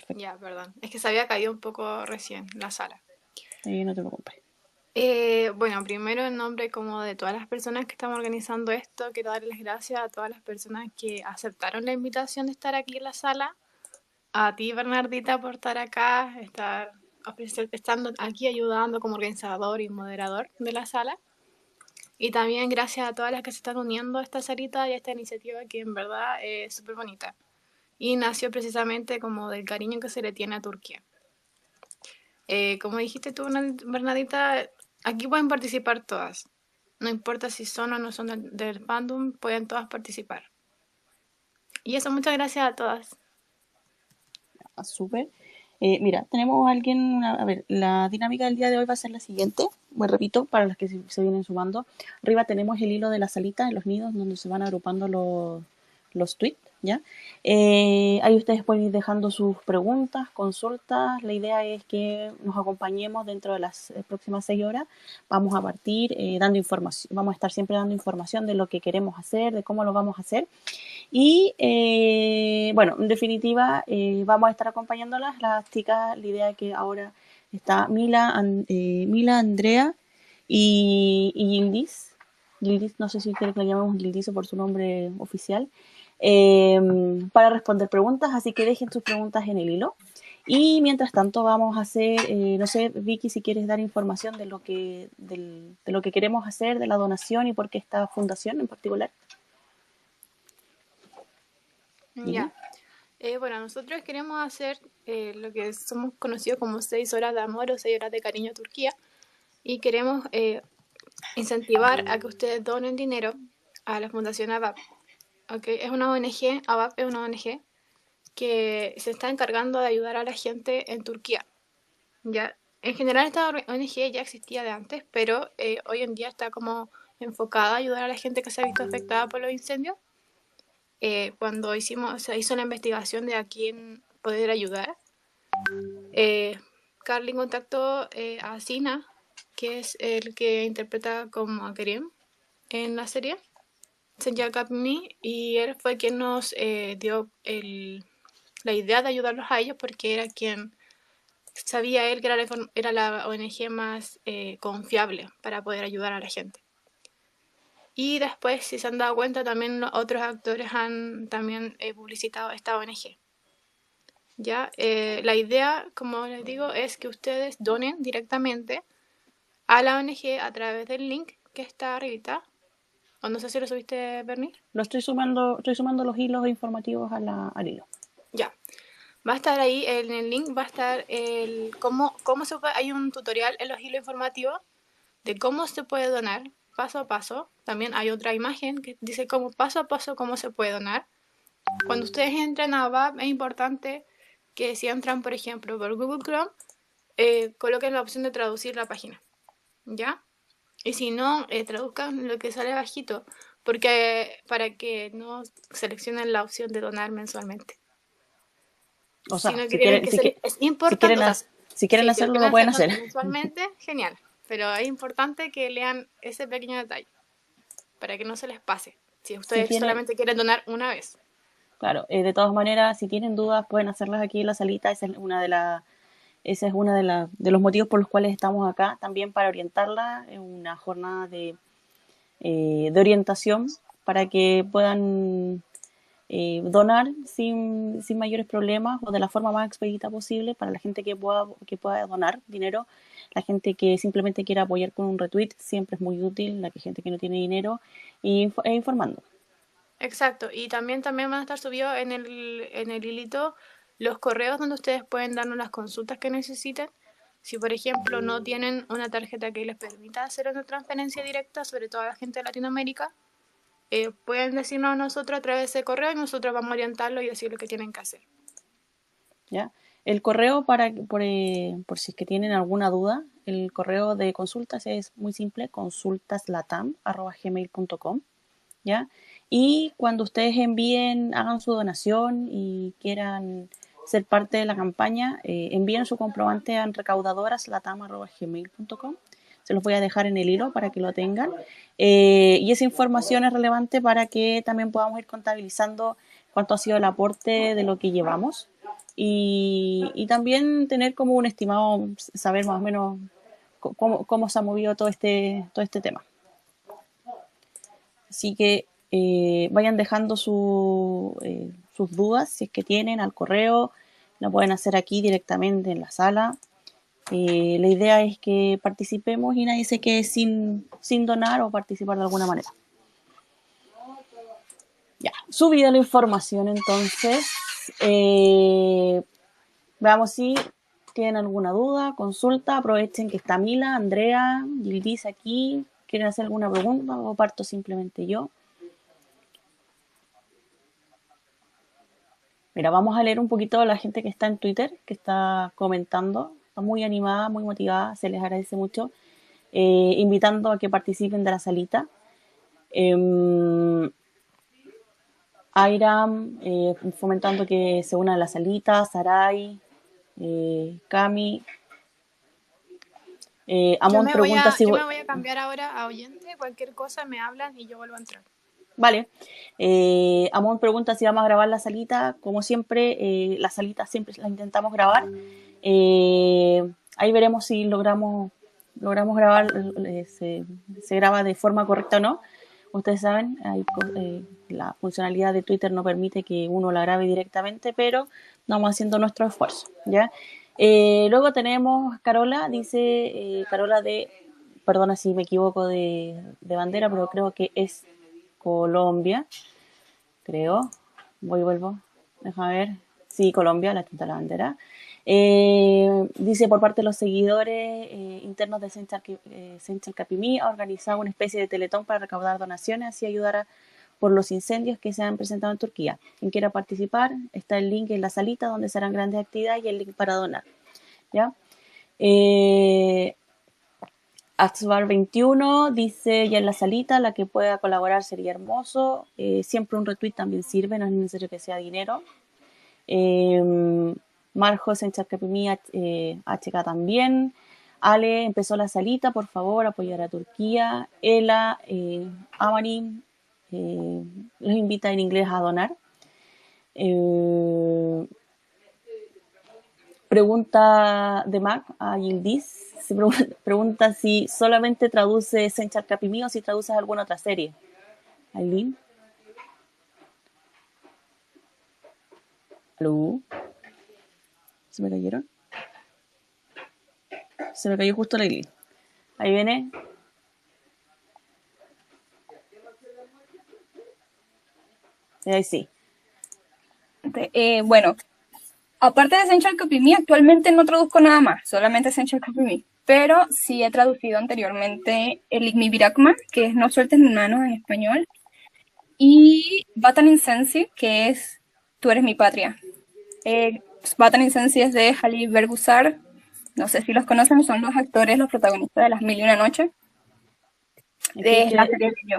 Perfecto. Ya, perdón. Es que se había caído un poco recién la sala. Sí, no te preocupes. Eh, bueno, primero en nombre como de todas las personas que estamos organizando esto, quiero darles gracias a todas las personas que aceptaron la invitación de estar aquí en la sala. A ti, Bernardita, por estar acá, estar estando aquí ayudando como organizador y moderador de la sala. Y también gracias a todas las que se están uniendo a esta salita y a esta iniciativa que en verdad es súper bonita. Y nació precisamente como del cariño que se le tiene a Turquía. Eh, como dijiste tú, Bernadita, aquí pueden participar todas. No importa si son o no son del, fandom, pueden todas participar. Y eso, muchas gracias a todas. Ah, súper. Eh, mira, tenemos alguien, a ver, la dinámica del día de hoy va a ser la siguiente. Me repito, para las que se, vienen sumando. Arriba tenemos el hilo de la salita en los nidos donde se van agrupando los, los tweets, ¿ya? Eh, ahí ustedes pueden ir dejando sus preguntas, consultas. La idea es que nos acompañemos dentro de las eh, próximas seis horas. Vamos a partir dando información, vamos a estar siempre dando información de lo que queremos hacer, de cómo lo vamos a hacer. Y eh, bueno, en definitiva, eh, vamos a estar acompañándolas, las chicas. La idea es que ahora está Mila, eh, Mila Andrea y, y Gildis. Gildis, no sé si quiere que la llamemos Gildis por su nombre oficial. Em, para responder preguntas, así que dejen sus preguntas en el hilo. Y mientras tanto vamos a hacer, no sé, Vicky, si quieres dar información de lo que, de lo que queremos hacer, de la donación y por qué esta fundación en particular. Ya. Eh, bueno, nosotros queremos hacer eh, lo que somos conocidos como seis horas de amor o seis horas de cariño a Turquía y queremos eh, incentivar a que ustedes donen dinero a la Fundación ABAP. Okay, es una ONG, ABAP es una ONG que se está encargando de ayudar a la gente en Turquía. Ya, en general esta ONG ya existía de antes, pero hoy en día está como enfocada a ayudar a la gente que se ha visto afectada por los incendios eh, cuando hicimos, se hizo la investigación de a quién poder ayudar, eh, Carly contactó eh, a Sina, que es el que interpreta como a Kerim en la serie, Senja Me, y él fue quien nos dio la idea de ayudarlos a ellos porque era quien sabía él que era la, ONG más confiable para poder ayudar a la gente. Y después, si se han dado cuenta, también otros actores han también eh, publicitado esta ONG. ¿Ya? Eh, la idea, como les digo, es que ustedes donen directamente a la ONG a través del link que está arribita. O no sé si lo subiste, Bernie. Lo estoy sumando, estoy sumando los hilos informativos a la, al hilo. Ya. Va a estar ahí, en el link va a estar el cómo, cómo se puede, hay un tutorial en los hilos informativos de cómo se puede donar paso a paso. También hay otra imagen que dice cómo paso a paso cómo se puede donar. Cuando ustedes entren a VAP es importante que si entran, por ejemplo, por Google Chrome, eh, coloquen la opción de traducir la página. ¿Ya? Y si no, eh, traduzcan lo que sale bajito, porque para que no seleccionen la opción de donar mensualmente. O sea, si, quieren, es importante. Si quieren, hacerlo, lo pueden hacer. Mensualmente, genial. Pero es importante que lean ese pequeño detalle para que no se les pase. Si ustedes solamente quieren donar una vez. Claro, eh, de todas maneras, si tienen dudas, pueden hacerlas aquí en la salita. Esa es una de las ese es uno de, de, los motivos por los cuales estamos acá, también para orientarla en una jornada de, eh, de orientación para que puedan eh, donar sin, sin, mayores problemas o de la forma más expedita posible para la gente que pueda, que pueda donar dinero la gente que simplemente quiere apoyar con un retweet siempre es muy útil, la gente que no tiene dinero y e informando. Exacto, y también, también van a estar subidos en el, en el hilito los correos donde ustedes pueden darnos las consultas que necesiten. Si, por ejemplo, no tienen una tarjeta que les permita hacer una transferencia directa, sobre todo a la gente de Latinoamérica, eh, pueden decirnos a nosotros a través de correo y nosotros vamos a orientarlo y decir lo que tienen que hacer. ¿Ya? El correo, para, por, eh, por si es que tienen alguna duda, el correo de consultas es muy simple, consultaslatam.gmail.com, ¿ya? Y cuando ustedes envíen, hagan su donación y quieran ser parte de la campaña, eh, envíen su comprobante a recaudadoraslatam.gmail.com. Se los voy a dejar en el hilo para que lo tengan. Eh, y esa información es relevante para que también podamos ir contabilizando cuánto ha sido el aporte de lo que llevamos y, también tener como un estimado, saber más o menos cómo, cómo se ha movido todo este, todo este tema. Así que eh, vayan dejando eh, sus dudas, si es que tienen, al correo, lo pueden hacer aquí directamente en la sala. Eh, la idea es que participemos y nadie se quede sin, sin donar o participar de alguna manera. Ya, subida la información entonces. veamos si tienen alguna duda, consulta, aprovechen que está Mila, Andrea, Gildis aquí. ¿Quieren hacer alguna pregunta o parto simplemente yo? Mira, vamos a leer un poquito a la gente que está en Twitter, que está comentando. Está muy animada, muy motivada, se les agradece mucho. Eh, invitando a que participen de la salita. Eh, Airam, eh, fomentando que se una a la salita, Sarai, eh, Cami. Eh, Amon pregunta si... Yo me voy a cambiar ahora a oyente, cualquier cosa me hablan y yo vuelvo a entrar. Vale. Eh, Amon pregunta si vamos a grabar la salita. Como siempre, eh, la salita siempre la intentamos grabar. Eh, ahí veremos si logramos, logramos grabar, eh, se, graba de forma correcta o no. Ustedes saben, la funcionalidad de Twitter no permite que uno la grabe directamente, pero vamos haciendo nuestro esfuerzo. ¿ya? luego tenemos Carola, dice Carola de, perdona si me equivoco de, de bandera, pero creo que es Colombia, creo. Voy vuelvo. Deja ver. Sí, Colombia, la tinta la bandera. Eh, dice por parte de los seguidores eh, internos de Central, eh, Capimí ha organizado una especie de teletón para recaudar donaciones y ayudar por los incendios que se han presentado en Turquía. Quien quiera participar, está el link en la salita donde serán grandes actividades y el link para donar. ¿ya? Axbar 21 dice ya en la salita, la que pueda colaborar sería hermoso. Eh, siempre un retweet también sirve, no es necesario que sea dinero. Eh, Marjos en Chacapimí, eh, HK también. Ale empezó la salita, por favor, apoyar a Turquía. Ela, eh, Amani, eh, los invita en inglés a donar. pregunta de Mac a Yildiz se pregunta si solamente traduce Senchar Capimí o si traduces alguna otra serie. Aileen. ¿Aló? ¿Se me cayeron? Se me cayó justo la Aileen. Ahí viene. Ahí sí. Eh, bueno, aparte de Essential Capimí, actualmente no traduzco nada más, solamente Essential Capimí pero sí he traducido anteriormente el Igmi Birakma, que es No sueltes mi mano en español, y Batan Incensi, que es Tú eres mi patria. Eh, Batan Incensi es de Halil Bergusar, no sé si los conocen, son los actores, los protagonistas de Las Mil y Una Noche, de la serie de yo.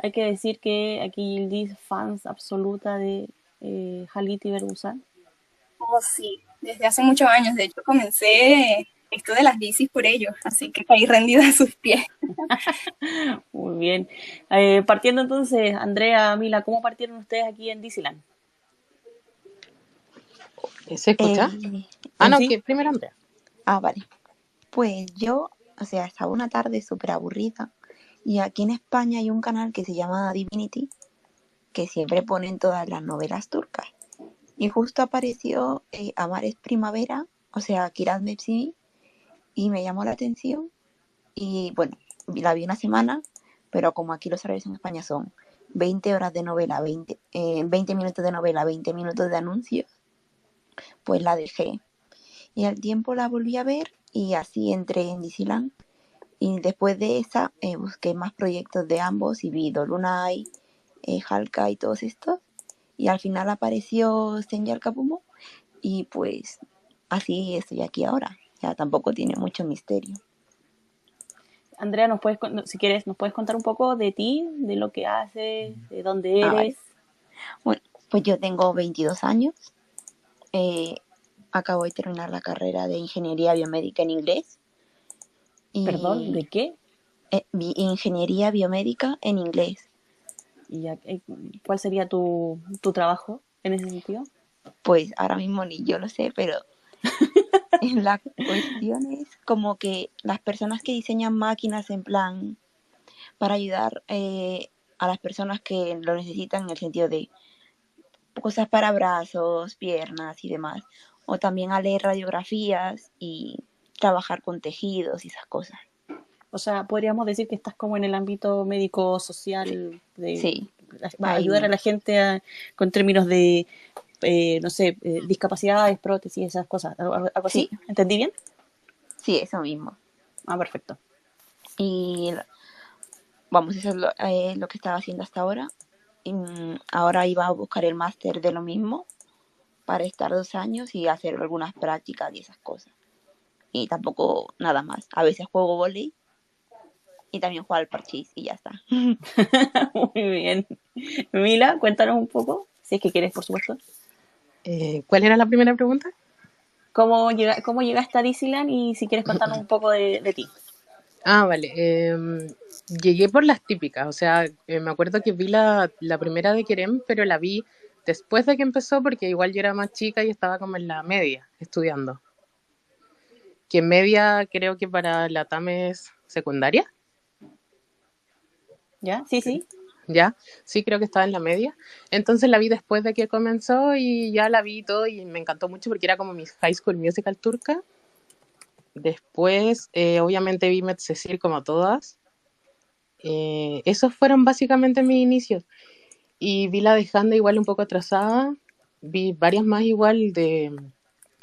Hay que decir que aquí Yildiz fans absoluta de eh, Halit y Bergusar. Oh, sí, desde hace muchos años. De hecho, comencé esto de las bicis por ellos, así que caí rendida a sus pies. Muy bien. Eh, partiendo entonces, Andrea, Mila, ¿cómo partieron ustedes aquí en Disneyland? ¿Se escucha? Eh, ah, no, que primero Andrea. Ah, vale. Pues yo, o sea, estaba una tarde súper aburrida y aquí en España hay un canal que se llama Divinity que siempre ponen todas las novelas turcas. Y justo apareció eh, Amar es Primavera, o sea, Kiraz Mepsimi, y me llamó la atención y bueno, la vi una semana, pero como aquí los horarios en España son 20 horas de novela, 20, 20 minutos de novela, 20 minutos de anuncios, pues la dejé. Y al tiempo la volví a ver y así entré en Disneyland. Y después de esa eh, busqué más proyectos de ambos y vi Dolunay, eh, y todos estos. Y al final apareció Senyal Kapumo y pues así estoy aquí ahora tampoco tiene mucho misterio. Andrea, ¿nos puedes, si quieres, nos puedes contar un poco de ti, de lo que haces, de dónde ah, eres? Bueno, pues yo tengo 22 años. Eh, acabo de terminar la carrera de Ingeniería Biomédica en inglés. ¿Perdón? ¿De qué? Eh, ingeniería Biomédica en inglés. ¿Y eh, cuál sería tu, tu trabajo en ese sentido? Pues ahora mismo ni yo lo sé, pero la cuestión es como que las personas que diseñan máquinas en plan para ayudar eh, a las personas que lo necesitan en el sentido de cosas para brazos, piernas y demás, o también a leer radiografías y trabajar con tejidos y esas cosas. O sea, podríamos decir que estás como en el ámbito médico social de Sí, ayudar a la gente con términos de eh, no sé, eh, discapacidades, prótesis, esas cosas, algo, así. ¿Entendí bien? Sí, eso mismo. Ah, perfecto. Y vamos, eso es lo, eh, lo que estaba haciendo hasta ahora. Y, mm, ahora iba a buscar el máster de lo mismo para estar dos años y hacer algunas prácticas y esas cosas. Y tampoco nada más. A veces juego volei y también juego al parchís y ya está. Muy bien. Mila, cuéntanos un poco, si es que quieres, por supuesto. Eh, ¿Cuál era la primera pregunta? ¿Cómo, llega, ¿Cómo llegaste a Disneyland y si quieres contarnos un poco de, ti? Ah, vale. Em, llegué por las típicas, o sea, eh, me acuerdo que vi la, la primera de Kerem, pero la vi después de que empezó porque igual yo era más chica y estaba como en la media estudiando. Que media creo que para la TAM es secundaria. ¿Ya? Sí, sí. ¿ya? Sí, creo que estaba en la media. Entonces la vi después de que comenzó y ya la vi todo y me encantó mucho porque era como mi high school musical turca. Después, eh, obviamente vi Met Cecil como todas. Eh, esos fueron básicamente mis inicios. Y vi la de Handa igual un poco atrasada. Vi varias más igual de,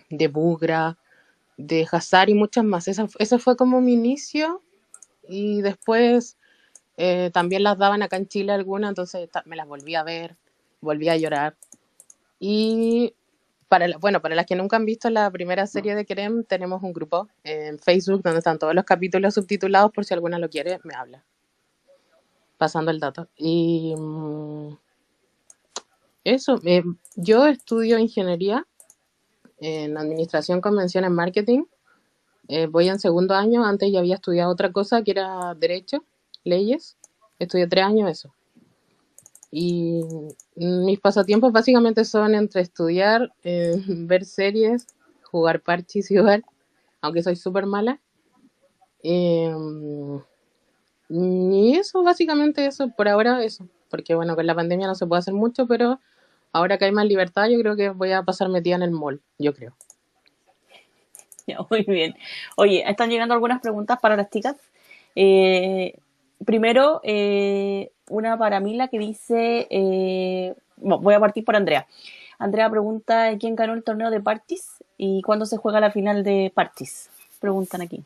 de Bugra, de Hazar y muchas más. Eso, eso fue como mi inicio. Y después eh, también las daban acá en Chile algunas, entonces me las volví a ver, volví a llorar. Y para, bueno, para las que nunca han visto la primera serie de Kerem, tenemos un grupo en Facebook donde están todos los capítulos subtitulados por si alguna lo quiere, me habla. Pasando el dato. Y mm, eso, eh, yo estudio ingeniería en administración, convención en marketing. Eh, voy en segundo año, antes ya había estudiado otra cosa que era derecho leyes. Estudié tres años eso. Y mis pasatiempos básicamente son entre estudiar, eh, ver series, jugar parches y jugar, aunque soy súper mala. Em, y eso, básicamente eso, por ahora eso. Porque bueno, con la pandemia no se puede hacer mucho, pero ahora que hay más libertad, yo creo que voy a pasar metida en el mall, yo creo. muy bien. Oye, están llegando algunas preguntas para las chicas. Eh, primero, eh, una para Mila que dice, eh, voy a partir por Andrea. Andrea pregunta quién ganó el torneo de Partis y cuándo se juega la final de Partis. Preguntan aquí.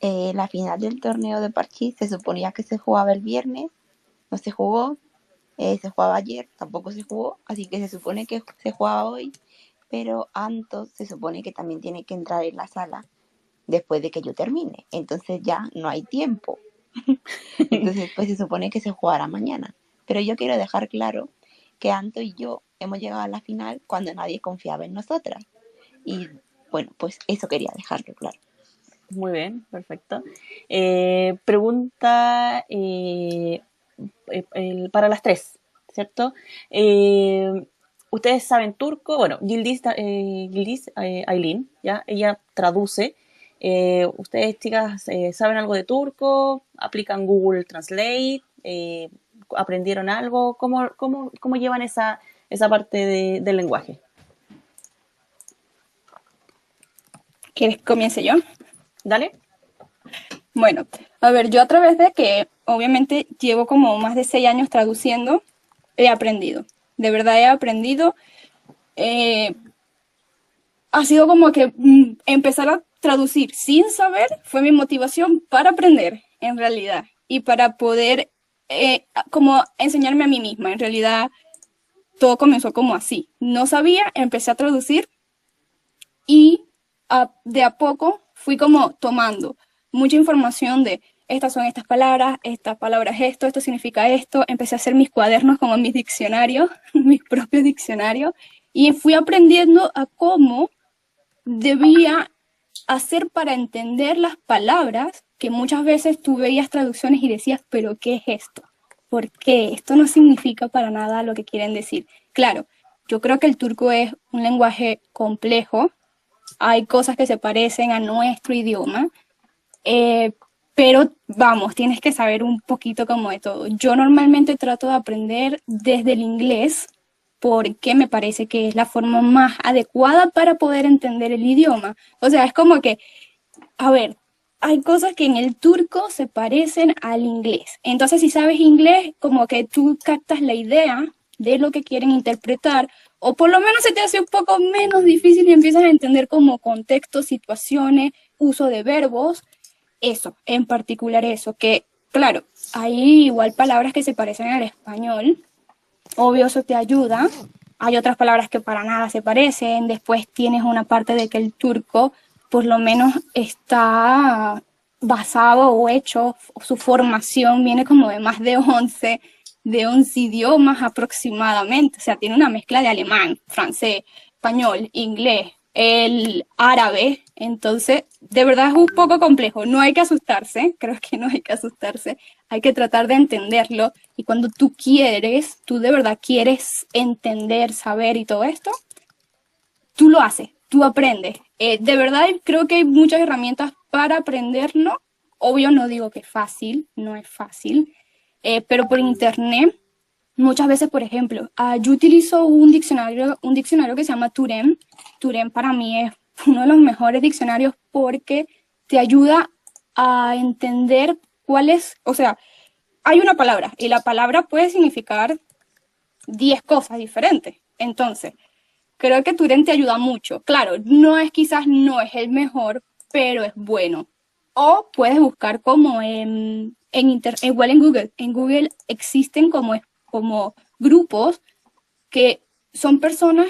Eh, la final del torneo de Partis se suponía que se jugaba el viernes, no se jugó, se jugaba ayer, tampoco se jugó, así que se supone que se jugaba hoy, pero Antos se supone que también tiene que entrar en la sala después de que yo termine, entonces ya no hay tiempo. Entonces, pues se supone que se jugará mañana. Pero yo quiero dejar claro que Anto y yo hemos llegado a la final cuando nadie confiaba en nosotras. Y bueno, pues eso quería dejarlo claro. Muy bien, perfecto. Eh, pregunta eh, para las tres, ¿cierto? Eh, ustedes saben turco, bueno, Gildis, Gildis Aileen, ¿ya? ella traduce eh, ¿Ustedes, chicas, eh, saben algo de turco? ¿Aplican Google Translate? Eh, ¿Aprendieron algo? ¿Cómo, cómo, cómo llevan esa, esa parte de, del lenguaje? ¿Quieres que comience yo? Dale. Bueno, a ver, yo a través de que obviamente llevo como más de seis años traduciendo, he aprendido. De verdad he aprendido. ha sido como que mm, empezar a traducir sin saber fue mi motivación para aprender, en realidad, y para poder eh, como enseñarme a mí misma. En realidad, todo comenzó como así. No sabía, empecé a traducir y de a poco fui como tomando mucha información de estas son estas palabras, estas palabras esto, esto significa esto. Empecé a hacer mis cuadernos como mis diccionarios, mis propios diccionarios, y fui aprendiendo a cómo debía hacer para entender las palabras que muchas veces tú veías traducciones y decías, pero ¿qué es esto? ¿Por qué? Esto no significa para nada lo que quieren decir. Claro, Yo creo que el turco es un lenguaje complejo, hay cosas que se parecen a nuestro idioma, eh, pero vamos, tienes que saber un poquito como de todo. Yo normalmente trato de aprender desde el inglés porque me parece que es la forma más adecuada para poder entender el idioma. O sea, es como que, a ver, hay cosas que en el turco se parecen al inglés. Entonces, si sabes inglés, como que tú captas la idea de lo que quieren interpretar, o por lo menos se te hace un poco menos difícil y empiezas a entender como contextos, situaciones, uso de verbos, eso, en particular eso, que claro, hay igual palabras que se parecen al español, obvio eso te ayuda, hay otras palabras que para nada se parecen, después tienes una parte de que el turco por lo menos está basado o hecho, su formación viene como de más de 11, de 11 idiomas aproximadamente, o sea, tiene una mezcla de alemán, francés, español, inglés, el árabe, entonces de verdad es un poco complejo, no hay que asustarse, creo que no hay que asustarse, hay que tratar de entenderlo y cuando tú quieres, tú de verdad quieres entender, saber y todo esto, tú lo haces, tú aprendes. Eh, de verdad creo que hay muchas herramientas para aprenderlo. Obvio no digo que es fácil, no es fácil, eh, pero por internet, muchas veces, por ejemplo, ah, yo utilizo un diccionario, un diccionario que se llama Turem. Turem para mí es uno de los mejores diccionarios porque te ayuda a entender cuál es, o sea, hay una palabra y la palabra puede significar 10 cosas diferentes. Entonces, creo que Turen te ayuda mucho. Claro, no es quizás no es el mejor, pero es bueno. O puedes buscar como en, en igual en Google. En Google existen como, como grupos que son personas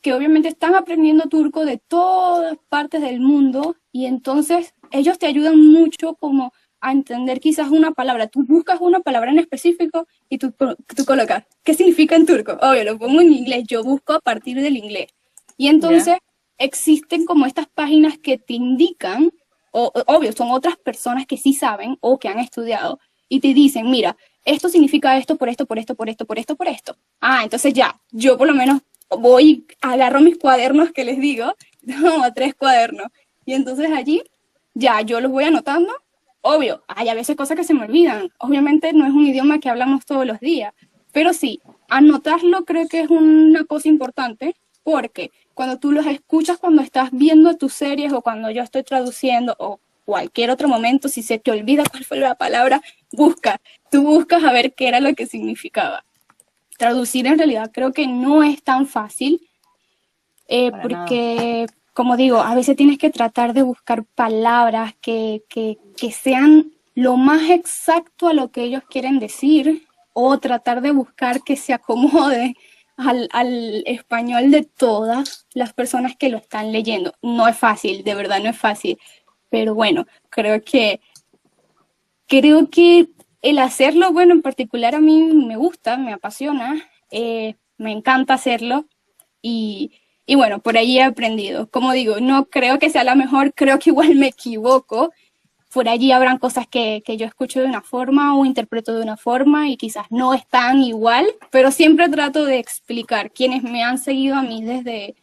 que obviamente están aprendiendo turco de todas partes del mundo y entonces ellos te ayudan mucho como a entender quizás una palabra. Tú buscas una palabra en específico y tú, tú colocas, ¿qué significa en turco? Obvio, lo pongo en inglés, yo busco a partir del inglés. Y entonces existen como estas páginas que te indican, o, obvio, son otras personas que sí saben o que han estudiado, y te dicen, mira, esto significa esto, por esto, por esto, por esto, por esto, por esto. Ah, entonces ya, yo por lo menos voy, agarro mis cuadernos que les digo, como tres cuadernos, y entonces allí ya yo los voy anotando Obvio, hay a veces cosas que se me olvidan. Obviamente no es un idioma que hablamos todos los días, pero sí, anotarlo creo que es una cosa importante porque cuando tú los escuchas cuando estás viendo tus series o cuando yo estoy traduciendo o cualquier otro momento, si se te olvida cuál fue la palabra, busca, tú buscas a ver qué era lo que significaba. Traducir en realidad creo que no es tan fácil eh, porque como digo, a veces tienes que tratar de buscar palabras que, que, que sean lo más exacto a lo que ellos quieren decir o tratar de buscar que se acomode al, al, español de todas las personas que lo están leyendo. No es fácil, de verdad no es fácil, pero bueno, creo que creo que el hacerlo, bueno, en particular a mí me gusta, me apasiona, eh, me encanta hacerlo y, y bueno, por ahí he aprendido. Como digo, no creo que sea la mejor, creo que igual me equivoco. Por allí habrán cosas que, que yo escucho de una forma o interpreto de una forma y quizás no están igual, pero siempre trato de explicar. Quienes me han seguido a mí desde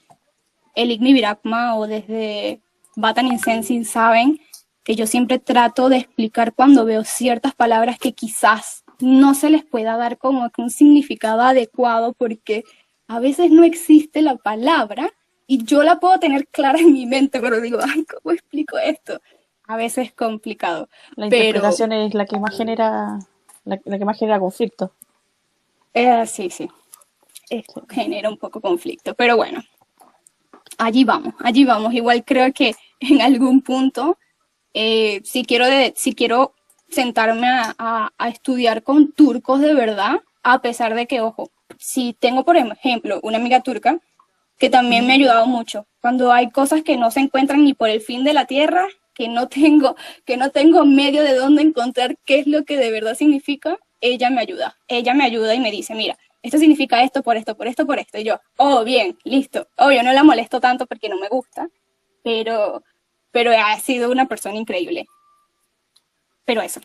el Igmi Virakma o desde Batan Sensing saben que yo siempre trato de explicar cuando veo ciertas palabras que quizás no se les pueda dar como un significado adecuado porque a veces no existe la palabra y yo la puedo tener clara en mi mente, pero digo, ay, ¿cómo explico esto? A veces es complicado. La interpretación es la que más genera, la, que más genera conflicto. Eh, sí, sí. Esto genera un poco conflicto, pero bueno, allí vamos, allí vamos. Igual creo que en algún punto, eh, si, quiero de, si quiero sentarme a, a estudiar con turcos de verdad, a pesar de que, ojo, si tengo, por ejemplo, una amiga turca que también me ha ayudado mucho. Cuando hay cosas que no se encuentran ni por el fin de la tierra, que no tengo, que no tengo medio de dónde encontrar qué es lo que de verdad significa, ella me ayuda. Ella me ayuda y me dice, mira, esto significa esto, por esto, por esto, por esto. Y yo, oh, bien, listo. Obvio, no la molesto tanto porque no me gusta, pero, pero ha sido una persona increíble. Pero eso.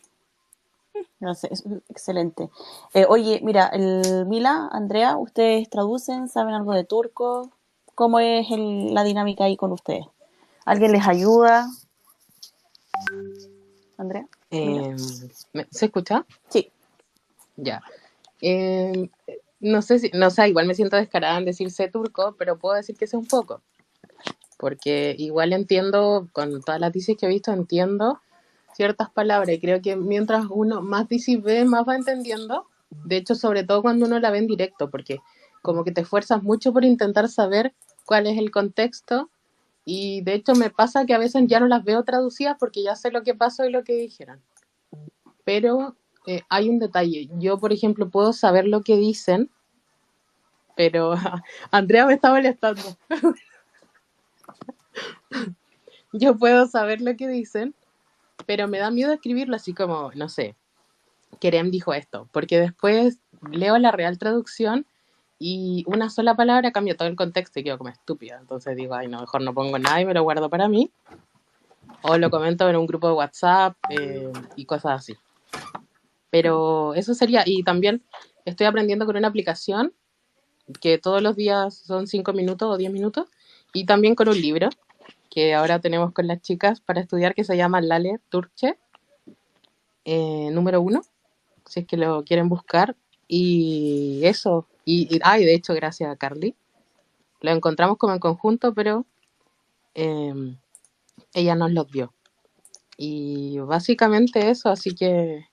No sé, es excelente. Eh, oye, mira, el Mila, Andrea, ¿ustedes traducen? ¿Saben algo de turco? ¿Cómo es el- la dinámica ahí con ustedes? ¿Alguien les ayuda? Andrea. Eh, ¿me- ¿se escucha? Sí. Ya. Eh, no sé si, no sé, igual me siento descarada en decir sé turco, pero puedo decir que sé un poco. Porque igual entiendo, con todas las dices que he visto, entiendo ciertas palabras. Y creo que mientras uno más dices ve, más va entendiendo. De hecho, sobre todo cuando uno la ve en directo, porque como que te esfuerzas mucho por intentar saber cuál es el contexto. Y de hecho me pasa que a veces ya no las veo traducidas porque ya sé lo que pasó y lo que dijeron. Pero eh, hay un detalle. Yo, por ejemplo, puedo saber lo que dicen, pero Andrea me está molestando. Yo puedo saber lo que dicen, pero me da miedo escribirlo así como, no sé, Kerem dijo esto, porque después leo la real traducción y una sola palabra cambia todo el contexto y quedo como estúpida. Entonces digo, ay, no, mejor no pongo nada y me lo guardo para mí. O lo comento en un grupo de WhatsApp eh, y cosas así. Pero eso sería, y también estoy aprendiendo con una aplicación que todos los días son 5 minutos o 10 minutos, y también con un libro que ahora tenemos con las chicas para estudiar que se llama Lale Turche, eh, número uno, si es que lo quieren buscar. Y eso, y, y, ah, y de hecho, gracias a Carly, lo encontramos como en conjunto, pero eh, ella nos los dio. Y básicamente eso, así que,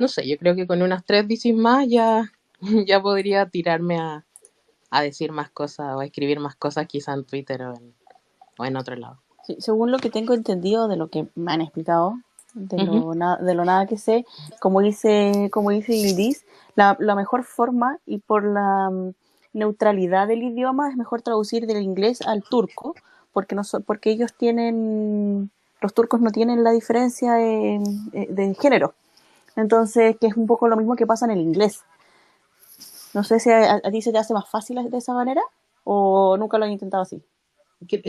no sé, yo creo que con unas tres dices más ya, ya podría tirarme a, a decir más cosas o a escribir más cosas quizá en Twitter o en, o en otro lado. Sí, según lo que tengo entendido de lo que me han explicado, de lo, na- de lo nada que sé, como dice, como dice la, la mejor forma y por la mm, neutralidad del idioma es mejor traducir del inglés al turco, porque, no, so- porque ellos tienen, los turcos no tienen la diferencia de, eh, de género. Entonces, que es un poco lo mismo que pasa en el inglés. No sé si a, a ti se te hace más fácil de esa manera o nunca lo han intentado así.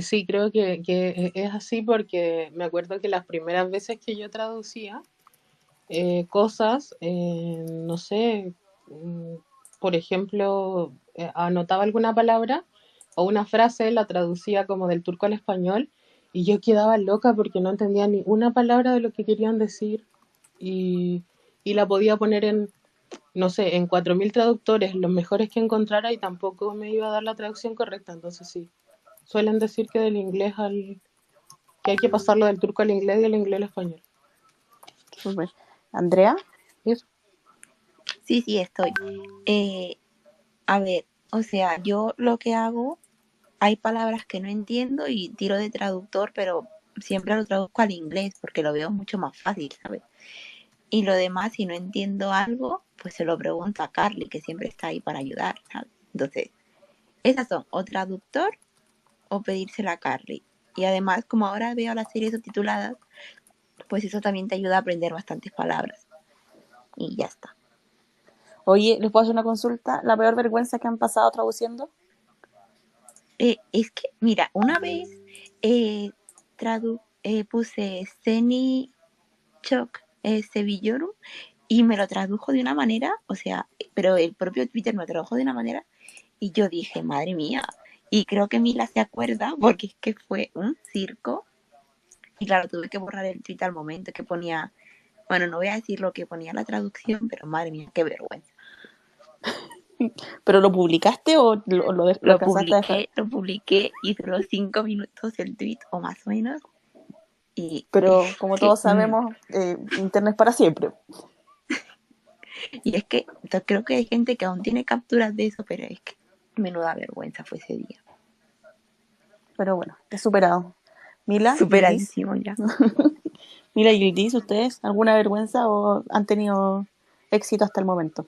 Sí, creo que, que es así porque me acuerdo que las primeras veces que yo traducía eh, cosas, eh, no sé, mm, por ejemplo, eh, anotaba alguna palabra o una frase, la traducía como del turco al español y yo quedaba loca porque no entendía ni una palabra de lo que querían decir y, y la podía poner en, no sé, en 4.000 traductores, los mejores que encontrara y tampoco me iba a dar la traducción correcta, entonces sí. Suelen decir que del inglés al... que hay que pasarlo del turco al inglés y del inglés al español. Súper. Andrea. Sí, sí, estoy. Eh, a ver, o sea, yo lo que hago, hay palabras que no entiendo y tiro de traductor, pero siempre lo traduzco al inglés porque lo veo mucho más fácil, ¿sabes? Y lo demás, si no entiendo algo, pues se lo pregunto a Carly, que siempre está ahí para ayudar, ¿sabes? Entonces, esas son o traductor o pedírsela a Carly. Y además, como ahora veo las series subtituladas, pues eso también te ayuda a aprender bastantes palabras. Y ya está. oye, ¿les puedo hacer una consulta? ¿La peor vergüenza que han pasado traduciendo? Eh, es que, mira, una vez eh, tradu eh, puse Seni Choc eh, Sevillorum y me lo tradujo de una manera, o sea, pero el propio Twitter me lo tradujo de una manera y yo dije, madre mía, y creo que Mila se acuerda porque es que fue un circo y claro, tuve que borrar el tweet al momento que ponía, bueno, no voy a decir lo que ponía la traducción, pero madre mía, qué vergüenza. ¿Pero lo publicaste o lo, lo, lo Lo publiqué, lo publiqué y duró cinco minutos el tweet o más o menos. Y Pero como todos mm, sabemos, eh, internet para siempre. y es que yo creo que hay gente que aún tiene capturas de eso, pero es que menuda vergüenza fue ese día. Pero bueno, he superado. Mila, Superadísimo ya. Mila y Yildiz, ¿ustedes alguna vergüenza o han tenido éxito hasta el momento?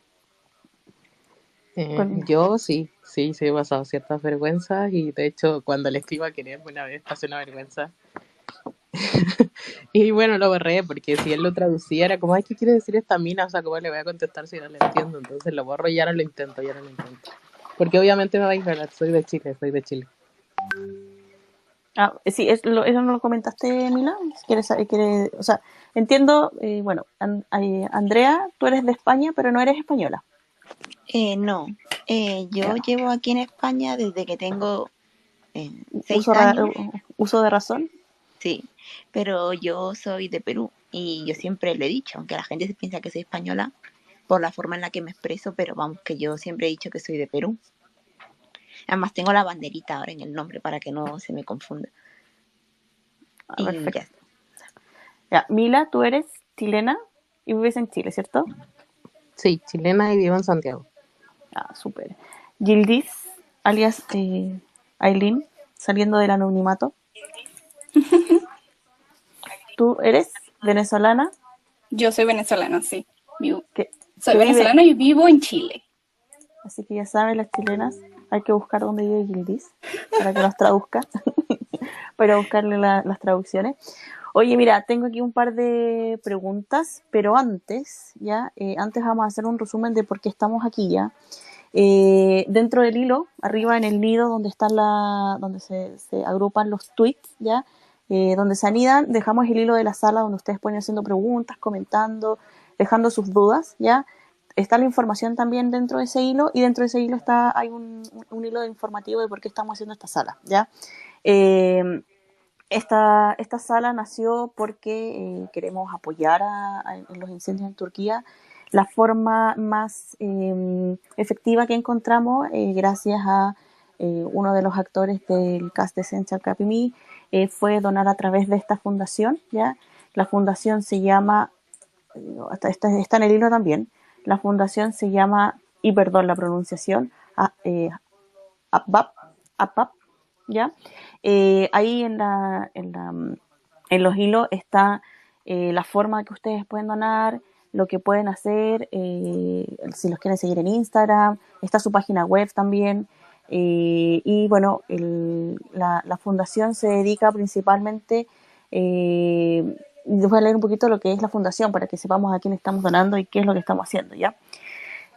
Eh, Con- yo sí, sí, sí he pasado ciertas vergüenzas y de hecho cuando le escribo a querer una vez pasé una vergüenza. Y bueno, lo borré porque si él lo traducía era como, ay, ¿qué quiere decir esta mina? O sea, ¿cómo le voy a contestar si no le entiendo? Entonces lo borro y ya no lo intento, ya no lo intento. Porque obviamente me va a ignorar, soy de Chile, soy de Chile. Ah, sí, es lo- eso no lo comentaste, Mila. ¿Quieres, saber- quiere- o sea, entiendo, eh, bueno, An- eh, Andrea, tú eres de España, pero no eres española. Eh, no, eh, yo llevo aquí en España desde que tengo eh, seis Uso, años, uso de razón. sí, pero yo soy de Perú y yo siempre le he dicho, aunque la gente se piensa que soy española por la forma en la que me expreso, pero vamos, que yo siempre he dicho que soy de Perú. Además tengo la banderita ahora en el nombre para que no se me confunda. Ah, Y perfecto. ya está. Ya, Mila, tú eres chilena y vives en Chile, ¿cierto? Sí, chilena y vivo en Santiago. Ah, súper. Gildis, alias eh, Aileen, saliendo del anonimato. Tú eres venezolana, Yo soy venezolana, sí. Vivo- soy vive- venezolana y vivo en Chile. así que ya saben las chilenas, hay que buscar dónde vive Gildis para que nos traduzca, para buscarle la- las traducciones. Oye, mira, tengo aquí un par de preguntas, pero antes, ya, eh, antes vamos a hacer un resumen de por qué estamos aquí ya. Eh, dentro del hilo, arriba en el nido donde están la, donde se, se agrupan los tweets, ya, eh, donde se anidan, dejamos el hilo de la sala donde ustedes pueden ir haciendo preguntas, comentando, dejando sus dudas, ya. Está la información también dentro de ese hilo y dentro de ese hilo está, hay un, hilo informativo de por qué estamos haciendo esta sala, ya. Eh, esta, esta sala nació porque eh, queremos apoyar a, los incendios en Turquía. La forma más eh, efectiva que encontramos, eh, gracias a eh, uno de los actores del cast Essential Capimi, eh, fue donar a través de esta fundación. ¿ya? La fundación se llama, está, está en el hilo también, la fundación se llama, y perdón la pronunciación, a- eh, APAP, APAP. Eh, ahí en, la, en, la, en los hilos está eh, la forma que ustedes pueden donar, lo que pueden hacer, si los quieren seguir en Instagram, está su página web también. Eh, y bueno, el- la, fundación se dedica principalmente, eh, les voy a leer un poquito lo que es la fundación para que sepamos a quién estamos donando y qué es lo que estamos haciendo, ¿ya?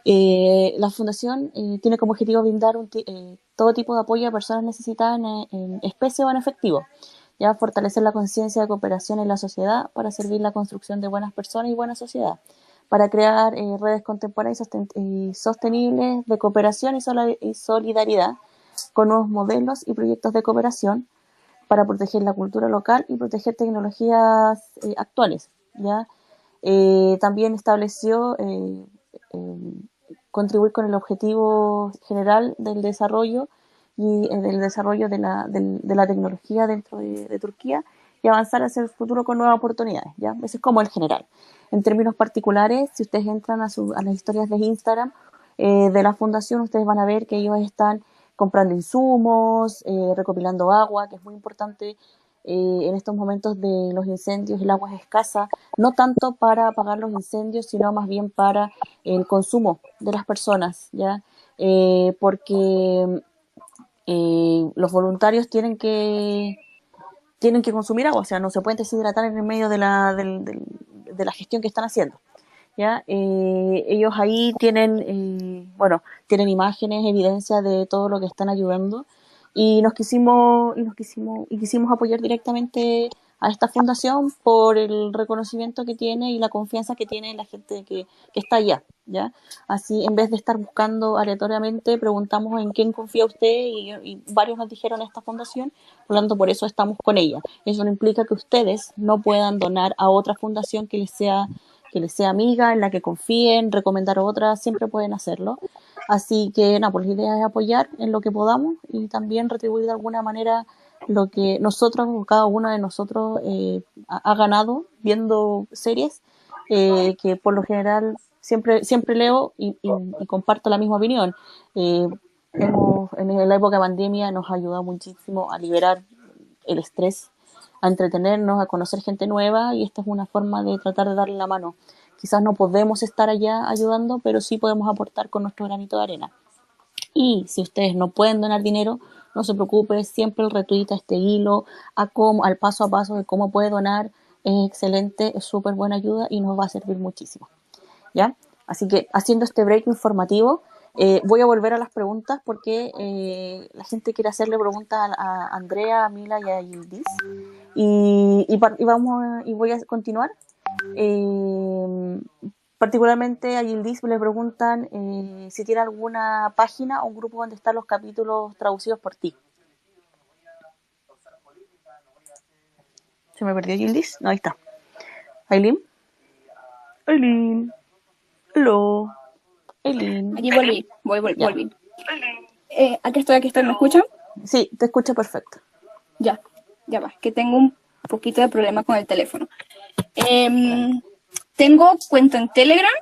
Eh, la fundación eh, tiene como objetivo brindar un eh, todo tipo de apoyo a personas necesitadas en, en especie o en efectivo, ya fortalecer la conciencia de cooperación en la sociedad para servir la construcción de buenas personas y buena sociedad, para crear eh, redes contemporáneas y sosten- y sostenibles de cooperación y, solidaridad con nuevos modelos y proyectos de cooperación para proteger la cultura local y proteger tecnologías eh, actuales. ¿ya? Eh, también estableció eh, contribuir con el objetivo general del desarrollo y del desarrollo de la, del- de la tecnología dentro de, de Turquía y avanzar hacia el futuro con nuevas oportunidades. ¿ya? Ese es como el general. En términos particulares, si ustedes entran a, su- a las historias de Instagram eh, de la fundación, ustedes van a ver que ellos están comprando insumos, eh, recopilando agua, que es muy importante eh, en estos momentos de los incendios, el agua es escasa, no tanto para apagar los incendios, sino más bien para el consumo de las personas, ¿ya? Eh, porque eh, los voluntarios tienen que tienen que consumir agua, o sea, no se pueden deshidratar en el medio de la, del- del- de la gestión que están haciendo. ¿ya? Eh, ellos ahí tienen, eh, bueno, tienen imágenes, evidencia de todo lo que están ayudando y nos quisimos, y nos quisimos, y quisimos apoyar directamente a esta fundación por el reconocimiento que tiene y la confianza que tiene la gente que, que está allá, ¿ya? Así, en vez de estar buscando aleatoriamente, preguntamos en quién confía usted y, varios nos dijeron esta fundación, por lo tanto, por eso estamos con ella. Eso no implica que ustedes no puedan donar a otra fundación que les sea que les sea amiga, en la que confíen, recomendar a otra, siempre pueden hacerlo. Así que, no, pues la idea es apoyar en lo que podamos y también retribuir de alguna manera lo que nosotros, cada uno de nosotros, eh, ha, ha ganado viendo series, eh, que por lo general siempre, siempre leo y, y- y comparto la misma opinión. Eh, hemos, en la época de pandemia nos ha ayudado muchísimo a liberar el estrés, a entretenernos, a conocer gente nueva y esta es una forma de tratar de darle la mano. Quizás no podemos estar allá ayudando, pero sí podemos aportar con nuestro granito de arena. Y si ustedes no pueden donar dinero, no se preocupe, siempre el retweet a este hilo, a cómo, al paso a paso de cómo puede donar, es excelente, es súper buena ayuda y nos va a servir muchísimo. ¿Ya? Así que haciendo este break informativo, Eh, voy a volver a las preguntas porque eh, la gente quiere hacerle preguntas a, Andrea, a Mila y a Yildiz. Y, y vamos a- y voy a continuar. Eh, particularmente a Yildiz le preguntan eh, si tiene alguna página o un grupo donde están los capítulos traducidos por ti. ¿Se me perdió Yildiz? No, ahí está. ¿Aileen? Aileen. Hello. Aileen. Aquí volví, voy, vol- Ya. volví. Eh, aquí estoy, aquí estoy, ¿me escuchan? Sí, te escucho perfecto. Ya, ya va, que tengo un poquito de problema con el teléfono. Em, tengo cuenta en Telegram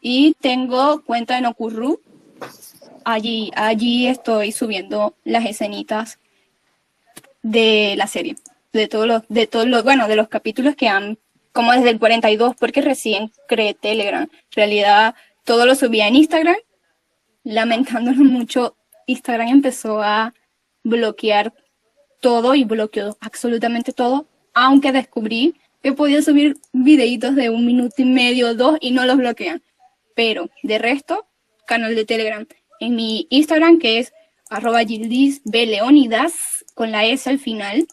y tengo cuenta en Okurru. Allí, allí estoy subiendo las escenitas de la serie, de todos los, de todos los, bueno, de los capítulos que han, como desde el 42, porque recién creé Telegram. En realidad, todo lo subía en Instagram. Lamentándolo mucho, Instagram empezó a bloquear todo y bloqueó absolutamente todo, aunque descubrí que podía subir videitos de un minuto y medio, dos, y no los bloquean. Pero de resto, canal de Telegram. En mi Instagram, que es arroba. Leonidas, con la S al final,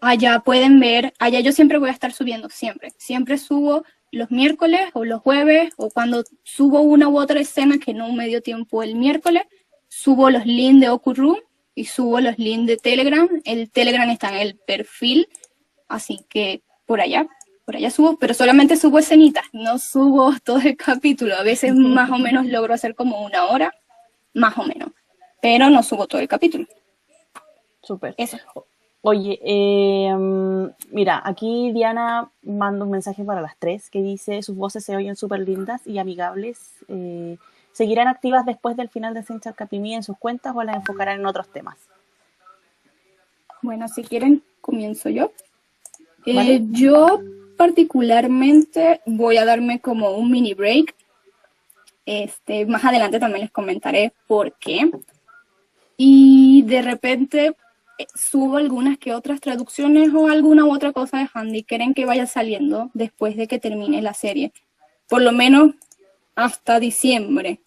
allá pueden ver, allá yo siempre voy a estar subiendo, siempre. Siempre subo los miércoles o los jueves, o cuando subo una u otra escena que no me dio tiempo el miércoles, subo los links de Okuru y subo los links de Telegram. El Telegram está en el perfil, así que por allá, por allá subo, pero solamente subo escenitas, no subo todo el capítulo. A veces más o menos logro hacer como una hora, más o menos, pero no subo todo el capítulo. Súper. Eso. Oye, eh, mm, mira, aquí Diana manda un mensaje para las tres que dice sus voces se oyen súper lindas y amigables. eh, ¿Seguirán activas después del final de Central Capimí en sus cuentas o las enfocarán en otros temas? Bueno, si quieren, comienzo yo. Eh, yo particularmente voy a darme como un mini break. Este, más adelante también les comentaré por qué. Y de repente eh, subo algunas que otras traducciones o alguna u otra cosa de Handy quieren que vaya saliendo después de que termine la serie. Por lo menos hasta diciembre.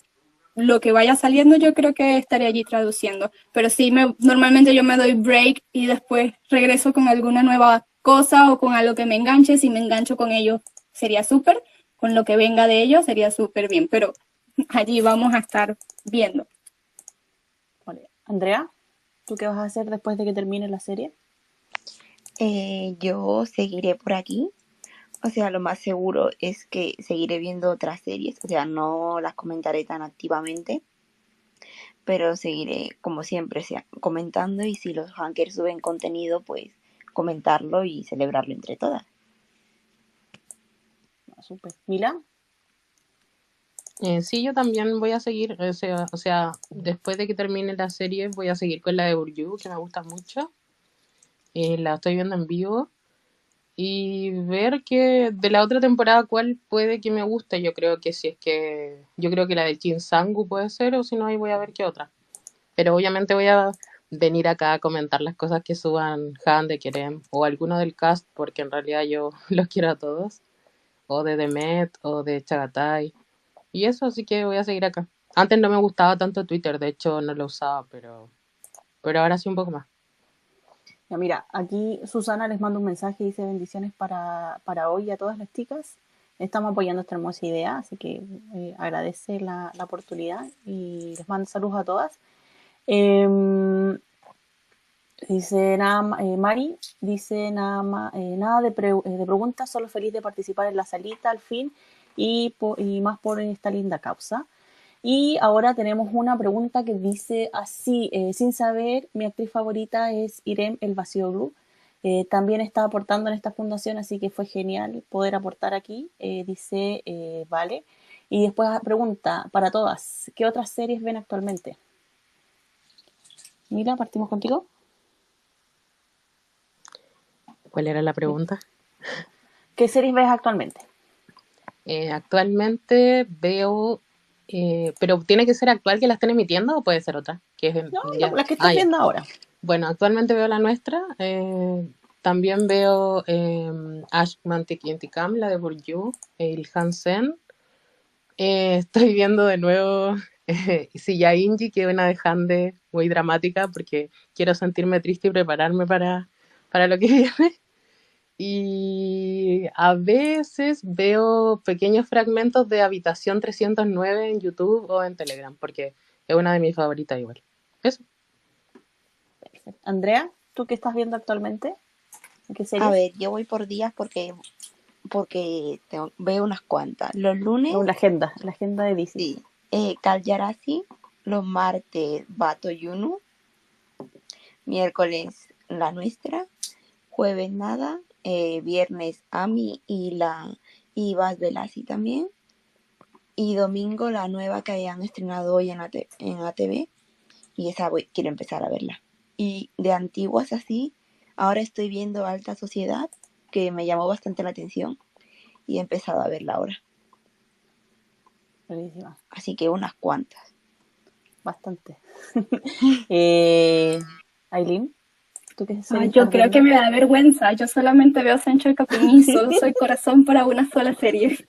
Lo que vaya saliendo yo creo que estaré allí traduciendo. Pero sí, me, normalmente yo me doy break y después regreso con alguna nueva cosa o con algo que me enganche. Si me engancho con ellos sería súper. Con lo que venga de ellos sería súper bien. Pero allí vamos a estar viendo. Vale. Andrea, ¿tú qué vas a hacer después de que termine la serie? Eh, yo seguiré por aquí. O sea, lo más seguro es que seguiré viendo otras series. O sea, no las comentaré tan activamente. Pero seguiré, como siempre, sea, comentando. Y si los hackers suben contenido, pues comentarlo y celebrarlo entre todas. Ah, súper. ¿Mila? Eh, sí, yo también voy a seguir, o sea, o sea, después de que termine la serie, voy a seguir con la de Burju, que me gusta mucho. Eh, la estoy viendo en vivo. Y ver que de la otra temporada cuál puede que me guste. Yo creo que si es que, yo creo que la de Jin Sangu puede ser, o si no, ahí voy a ver qué otra. Pero obviamente voy a venir acá a comentar las cosas que suban Han de Kerem o alguno del cast, porque en realidad yo los quiero a todos. O de Demet, o de Chagatai. Y eso, así que voy a seguir acá. Antes no me gustaba tanto Twitter, de hecho no lo usaba, pero, pero ahora sí un poco más. Ya, mira, aquí Susana les manda un mensaje y dice bendiciones para, para hoy a todas las chicas. Estamos apoyando esta hermosa idea, así que eh, agradece la, la oportunidad y les mando saludos a todas. Em, dice nada, eh, Mari, dice nada, eh, nada eh, de preguntas, solo feliz de participar en la salita al fin y, más por esta linda causa. Y ahora tenemos una pregunta que dice así, sin saber, mi actriz favorita es Irem El Vacío Eh, también está aportando en esta fundación, así que fue genial poder aportar aquí. Dice, vale. Y después pregunta para todas, ¿qué otras series ven actualmente? Mira, partimos contigo. ¿Cuál era la pregunta? ¿Qué series ves actualmente? Eh, actualmente veo, eh, pero tiene que ser actual que la estén emitiendo o puede ser otra, que es No, ya. la, que estás Ah, ya. viendo ahora. Bueno, actualmente veo la nuestra. eh, también veo eh, Ash Mantic Intikam, la de Burju, el Hansen. Eh, estoy viendo de nuevo eh, ya Inji, que es una de Hande muy dramática, porque quiero sentirme triste y prepararme para, para lo que viene. Y a veces veo pequeños fragmentos de Habitación 309 en YouTube o en Telegram, porque es una de mis favoritas igual. Eso. Andrea, ¿tú qué estás viendo actualmente? A ver, yo voy por días porque porque veo unas cuantas. Los lunes. la agenda, la agenda de Disney. Sí. Eh, Yarasi, los martes Bato Yunu, miércoles La Nuestra, jueves Nada, eh, viernes Ami y la y Vas Velasi también, y domingo la nueva que hayan estrenado hoy en, en ATV, y esa voy, quiero empezar a verla. Y de antiguas así, ahora estoy viendo Alta Sociedad, que me llamó bastante la atención y he empezado a verla ahora. Buenísima. Así que unas cuantas. Bastante. eh, Aileen, ¿tú qué Yo creo que me da vergüenza. Yo solamente veo Sancho el Capimí, solo soy corazón para una sola serie.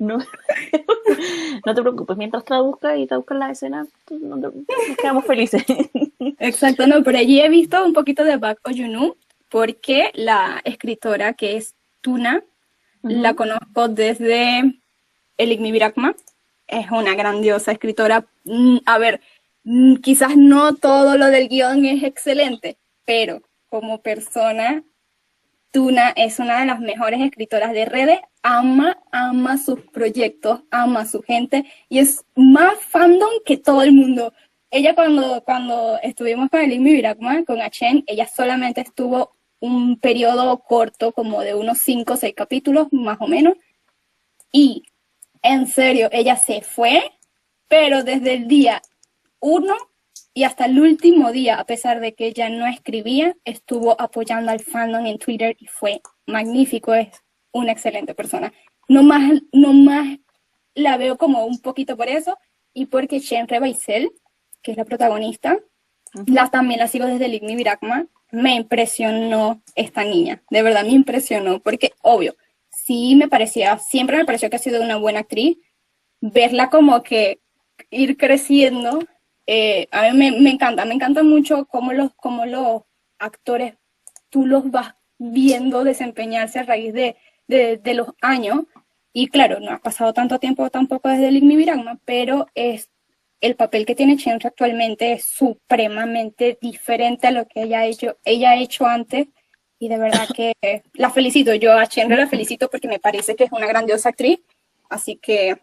No, no te preocupes, mientras traduzca y traduzcas la escena, nos quedamos felices. Exacto, no, pero allí he visto un poquito de Back Oyunu, porque la escritora que es Tuna, la conozco desde Eligmi Birakma, es una grandiosa escritora. Mm, a ver, mm, quizás no todo lo del guion es excelente, pero como persona, Tuna es una de las mejores escritoras de redes, ama, ama sus proyectos, ama su gente y es más fandom que todo el mundo. Ella cuando, cuando estuvimos con el Birakma, con Achen, ella solamente estuvo un periodo corto, como de unos 5 o 6 capítulos, más o menos. Y en serio, ella se fue, pero desde el día 1 y hasta el último día, a pesar de que ella no escribía, estuvo apoyando al fandom en Twitter y fue magnífico, es una excelente persona. No más, no más la veo como un poquito por eso y porque Shen Rebaisel, que es la protagonista, la, también la sigo desde Ligny Virakma, me impresionó esta niña, de verdad me impresionó, porque obvio, sí me parecía, siempre me pareció que ha sido una buena actriz, verla como que ir creciendo, eh, a mí me, encanta, me encanta mucho cómo los, cómo los actores tú los vas viendo desempeñarse a raíz de, de, los años, y claro, no ha pasado tanto tiempo tampoco desde el Igmi pero es el papel que tiene Chenra actualmente es supremamente diferente a lo que ella ha hecho, ella ha hecho antes y de verdad que la felicito. Yo a Chenra la felicito porque me parece que es una grandiosa actriz, así que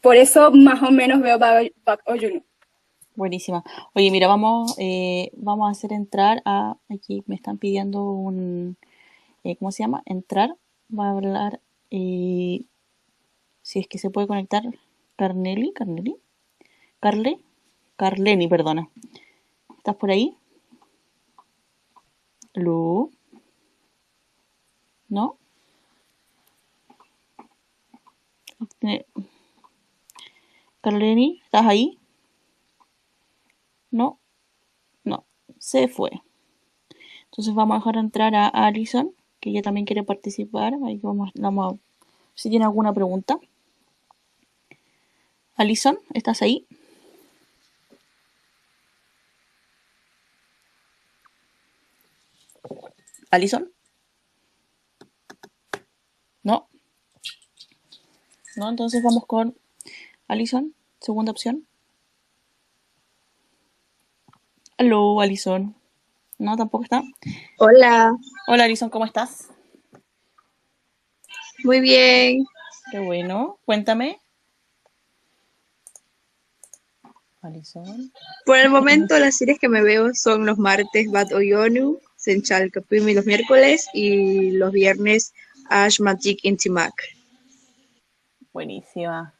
por eso más o menos veo Back Oyunu. Buenísima. Oye, mira, vamos, eh, vamos a hacer entrar a, aquí me están pidiendo un, eh, ¿cómo se llama? Entrar, va a hablar, eh, si es que se puede conectar, Carneli, Carneli. Carle, Carleni, perdona. ¿Estás por ahí? Lu. ¿No? Carleni, ¿estás ahí? No, no, se fue. Entonces vamos a dejar entrar a Alison, que ella también quiere participar. Ahí vamos, vamos a si tiene alguna pregunta. Alison, ¿estás ahí? ¿Alison? No. No, entonces vamos con Alison, segunda opción. Aló, Alison. No, tampoco está. Hola. Hola, Alison, ¿cómo estás? Muy bien. Qué bueno. Cuéntame. Alison. Por el momento, las series que me veo son los martes Bat Oyonu, Senchal Kapimi los miércoles y los viernes Ash Magic Intimac. Buenísima.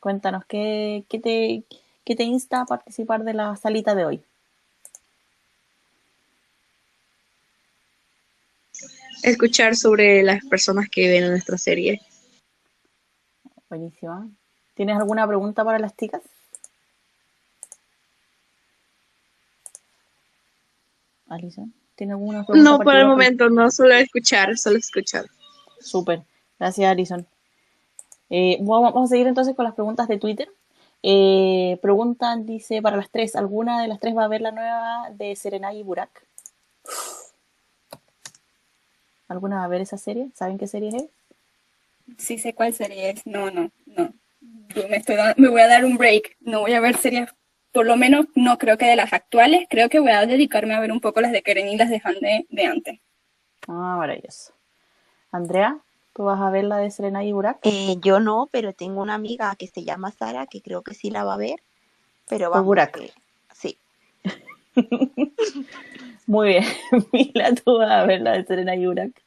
Cuéntanos, ¿qué, te, ¿qué te insta a participar de la salita de hoy? Escuchar sobre las personas que ven nuestra serie. Buenísima. ¿Tienes alguna pregunta para las chicas? Alison. ¿Tiene alguna pregunta? No, por el momento no, solo escuchar, solo escuchar. Súper, gracias Alison. Eh, vamos, vamos a seguir entonces con las preguntas de Twitter. Eh, preguntan, dice, para las tres, ¿alguna de las tres va a ver la nueva de Serenay y Burak? ¿Alguna va a ver esa serie? ¿Saben qué serie es? Sí sé cuál serie es. No, no, no. Yo me, estoy me voy a dar un break. No voy a ver series, por lo menos no creo que de las actuales. Creo que voy a dedicarme a ver un poco las de Keren y las de Han de, de antes. Ah, maravilloso. Andrea, ¿tú vas a ver la de Serenay y Burak? Eh, yo no, pero tengo una amiga que se llama Sara que creo que sí la va a ver. Pero Burak. sí. Muy bien. Mila, tú vas a ver la de Serenay y Burak.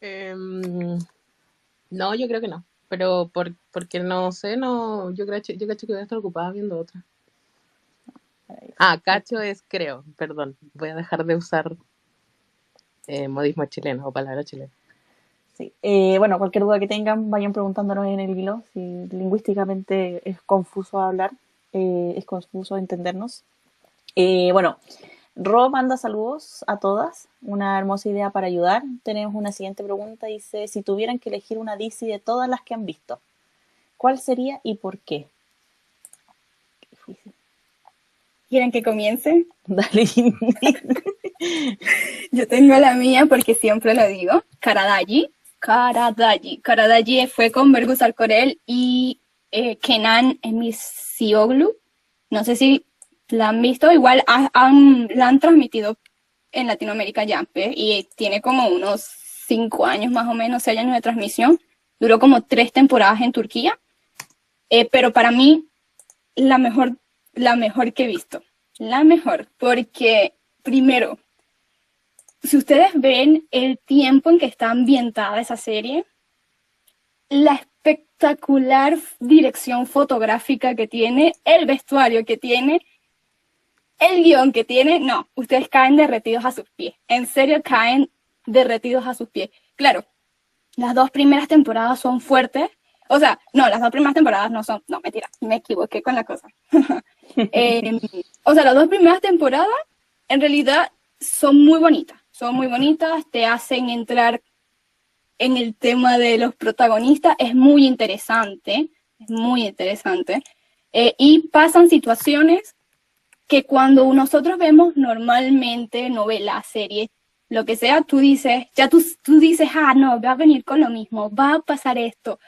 Em, no, yo creo que no. Pero por, porque no sé, no, yo creo, yo cacho que voy a estar ocupada viendo otra. Ah, cacho es creo, perdón. Voy a dejar de usar eh, modismo chileno o palabra chilena. Sí. Eh, bueno, cualquier duda que tengan, vayan preguntándonos en el hilo. Si lingüísticamente es confuso hablar, eh, es confuso entendernos. Eh, bueno, Ro manda saludos a todas. Una hermosa idea para ayudar. Tenemos una siguiente pregunta. Dice, si tuvieran que elegir una DC de todas las que han visto, ¿cuál sería y por qué? Difícil. ¿Quieren que comience? Dale. Yo tengo la mía porque siempre lo digo. Karadaji. Karadaji. Karadaji fue con Bergus Alcorel y eh, Kenan Emisioglu. No sé si la han visto. Igual ha- han- la han transmitido en Latinoamérica ya. ¿ves? Y tiene como unos cinco años más o menos, seis años de transmisión. Duró como tres temporadas en Turquía. Eh, pero para mí, la mejor, la mejor que he visto. La mejor. Porque, primero, si ustedes ven el tiempo en que está ambientada esa serie, la espectacular dirección fotográfica que tiene, el vestuario que tiene, el guion que tiene, no, ustedes caen derretidos a sus pies. En serio, caen derretidos a sus pies. Claro, las dos primeras temporadas son fuertes. O sea, no, las dos primeras temporadas no son. No, mentira, me equivoqué con la cosa. Eh, o sea, las dos primeras temporadas en realidad son muy bonitas. Son muy bonitas, te hacen entrar en el tema de los protagonistas. Es muy interesante, es muy interesante. Eh, y pasan situaciones que cuando nosotros vemos normalmente novelas, series, lo que sea, tú dices, ya tú, tú dices, ah, no, va a venir con lo mismo, va a pasar esto.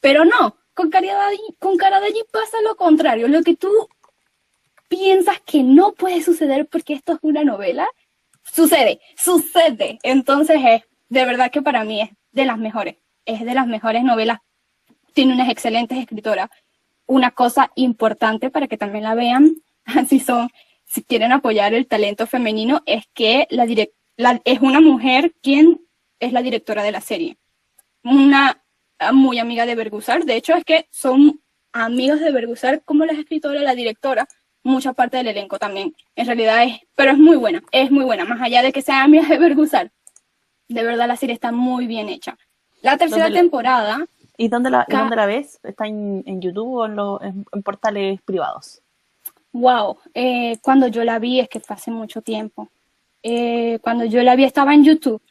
Pero no, con Karadaji, con Karadaji pasa lo contrario. Lo que tú piensas que no puede suceder porque esto es una novela, sucede, sucede. Entonces es, de verdad que para mí es de las mejores, es de las mejores novelas. Tiene unas excelentes escritoras. Una cosa importante para que también la vean, si son, si quieren apoyar el talento femenino, es que la, la- es una mujer quien es la directora de la serie. Una ah, muy amiga de Bergusar. De hecho, es que son amigos de Bergusar como la escritora la directora, mucha parte del elenco también. En realidad es, pero es muy buena, es muy buena, más allá de que sea amiga de Bergusar. De verdad la serie está muy bien hecha. La tercera ¿Dónde la- temporada, ¿Y dónde la, dónde la ves? ¿Está en, en YouTube o en- en portales privados? Wow, eh, cuando yo la vi es que fue hace mucho tiempo. Eh, cuando yo la vi estaba en YouTube.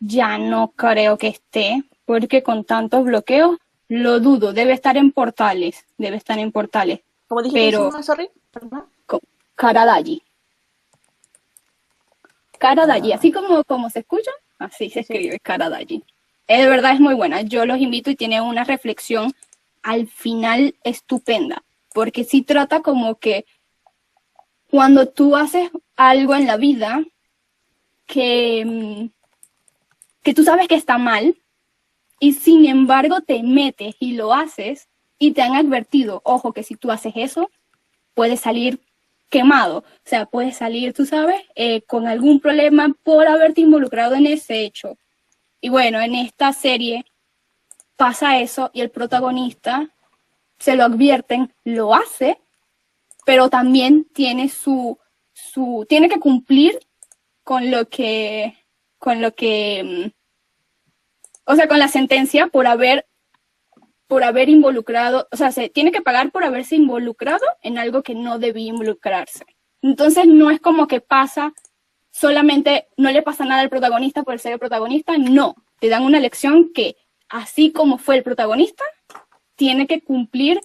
Ya no creo que esté, porque con tantos bloqueos lo dudo. Debe estar en portales, debe estar en portales. ¿Cómo dije Pero- llama, sorry? Co- Karadaji. Karadaji, así como, como se escucha, así se escribe Karadaji. Eh, de verdad es muy buena. Yo los invito y tiene una reflexión al final estupenda, porque sí trata como que cuando tú haces algo en la vida que, mm, que tú sabes que está mal y sin embargo te metes y lo haces y te han advertido, ojo, que si tú haces eso, puedes salir quemado, o sea, puedes salir, tú sabes, eh, con algún problema por haberte involucrado en ese hecho. Y bueno, en esta serie pasa eso y el protagonista se lo advierten, lo hace, pero también tiene su, su, tiene que cumplir con lo que, con lo que, mm, o sea, con la sentencia por haber, por haber involucrado, o sea, se tiene que pagar por haberse involucrado en algo que no debía involucrarse. Entonces no es como que pasa solamente, no le pasa nada al protagonista por ser el protagonista, no, te dan una lección que así como fue el protagonista, tiene que cumplir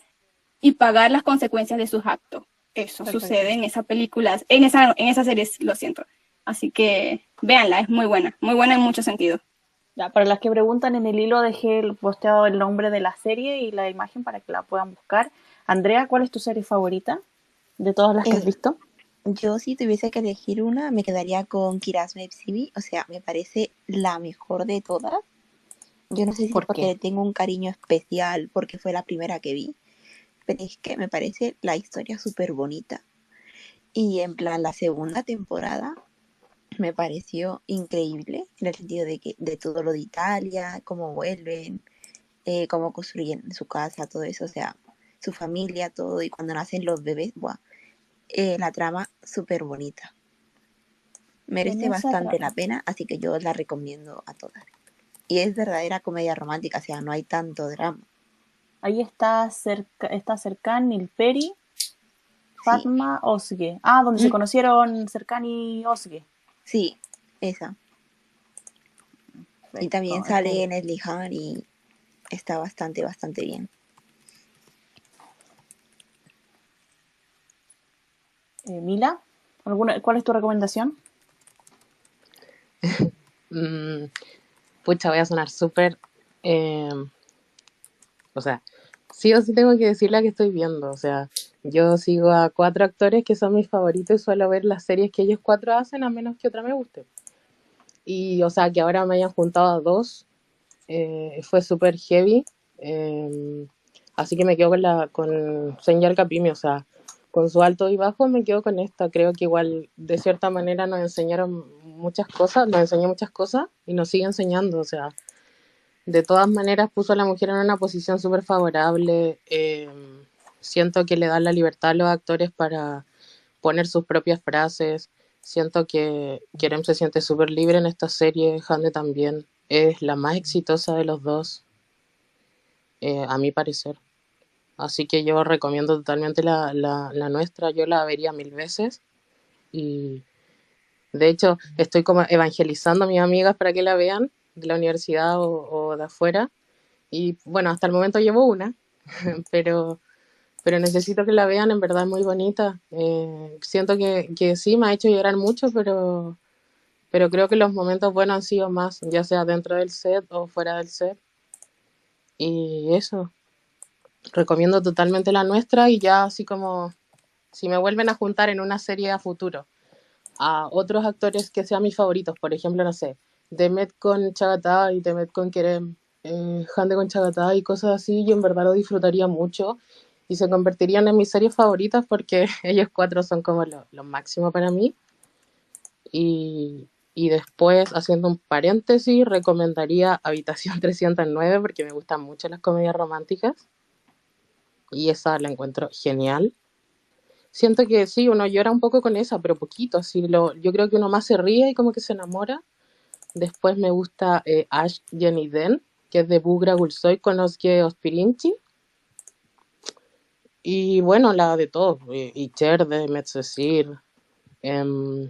y pagar las consecuencias de sus actos. Eso sucede en esa película, en esa, en esa serie, lo siento. Así que véanla, es muy buena, muy buena en muchos sentidos. Ya, para las que preguntan, en el hilo dejé el posteado el nombre de la serie y la imagen para que la puedan buscar. Andrea, ¿cuál es tu serie favorita de todas las que has Eh, visto? Yo si tuviese que elegir una, me quedaría con Kirasme Psibi. O sea, me parece la mejor de todas. Yo no sé si ¿Por es porque qué? le tengo un cariño especial porque fue la primera que vi, pero es que me parece la historia súper bonita. Y en plan, la segunda temporada me pareció increíble en el sentido de que de todo lo de Italia, cómo vuelven, eh, cómo construyen su casa, todo eso, o sea, su familia, todo, y cuando nacen los bebés, buah, eh, la trama súper bonita. Merece bastante trama. la pena, así que yo la recomiendo a todas. Y es verdadera comedia romántica, o sea, no hay tanto drama. Ahí está, cerca, está Serkan, Nilperi, Sí, Fatma, Osge. Ah, donde se Mm. conocieron Serkan y Osge. sí, esa. Y también sale este, Nesli Han y está bastante, bastante bien. eh, Mila, ¿alguna, ¿cuál es tu recomendación? Mm, pucha, voy a sonar súper... eh, o sea, sí o sí tengo que decir la que estoy viendo. O sea, yo sigo a cuatro actores que son mis favoritos y suelo ver las series que ellos cuatro hacen a menos que otra me guste. Y, o sea, que ahora me hayan juntado a dos eh, fue súper heavy. eh, así que me quedo con la con Señor Capimi, o sea, con su alto y bajo me quedo con esta. Creo que igual de cierta manera nos enseñaron muchas cosas, nos enseñó muchas cosas y nos sigue enseñando. O sea, de todas maneras puso a la mujer en una posición súper favorable. eh, siento que le dan la libertad a los actores para poner sus propias frases. Siento que Kerem se siente súper libre en esta serie. Hande también es la más exitosa de los dos, eh, a mi parecer. Así que yo recomiendo totalmente la, la, la nuestra. Yo la vería mil veces. Y de hecho, estoy como evangelizando a mis amigas para que la vean de la universidad o, o de afuera. Y bueno, hasta el momento llevo una, pero, pero necesito que la vean, en verdad es muy bonita. Eh, siento que, que sí, me ha hecho llorar mucho, pero, pero creo que los momentos buenos han sido más, ya sea dentro del set o fuera del set. Y eso, recomiendo totalmente la nuestra y ya así como si me vuelven a juntar en una serie a futuro a otros actores que sean mis favoritos, por ejemplo, no sé, Demet con Chagatá y Demet con Kerem, eh, Hande con Chagatá y cosas así, yo en verdad lo disfrutaría mucho y se convertirían en mis series favoritas porque ellos cuatro son como lo, lo máximo para mí. Y, y después, haciendo un paréntesis, recomendaría Habitación 309 porque me gustan mucho las comedias románticas y esa la encuentro genial. Siento que sí, uno llora un poco con esa, pero poquito, así lo, yo creo que uno más se ríe y como que se enamora. Después me gusta eh, Ash Jenny Den, que es de Bugra Gulsoy con los que Ospirinchi. Y bueno, la de todo, eh, Icher de Metzesir. em,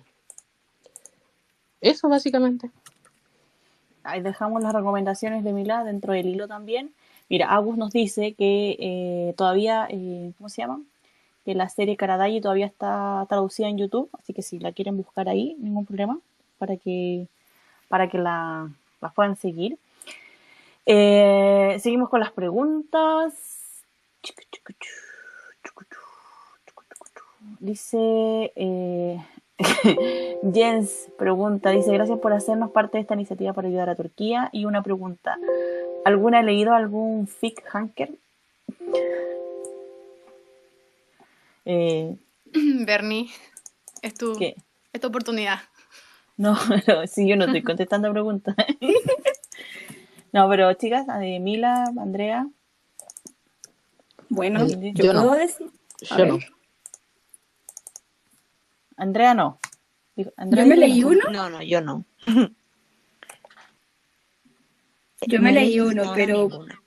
eso básicamente. Ahí dejamos las recomendaciones de Mila dentro del hilo también. Mira, Agus nos dice que eh, todavía, eh, ¿cómo se llama? Que la serie Karadayi todavía está traducida en YouTube, así que si la quieren buscar ahí, ningún problema, para que, para que la, la puedan seguir. Eh, seguimos con las preguntas. Dice eh, Jens pregunta, dice, gracias por hacernos parte de esta iniciativa para ayudar a Turquía. Y una pregunta, ¿alguna ha leído algún fic hanker? Eh, Bernie, es tu, es tu oportunidad. No, pero si yo no estoy contestando preguntas. no, pero chicas, Mila, Andrea, Bueno, Yo yo, no. puedo decir. A Yo no. Andrea no. Andrea Yo me leí no. uno, No, no, yo no. yo me No leí leí uno, pero, ninguna.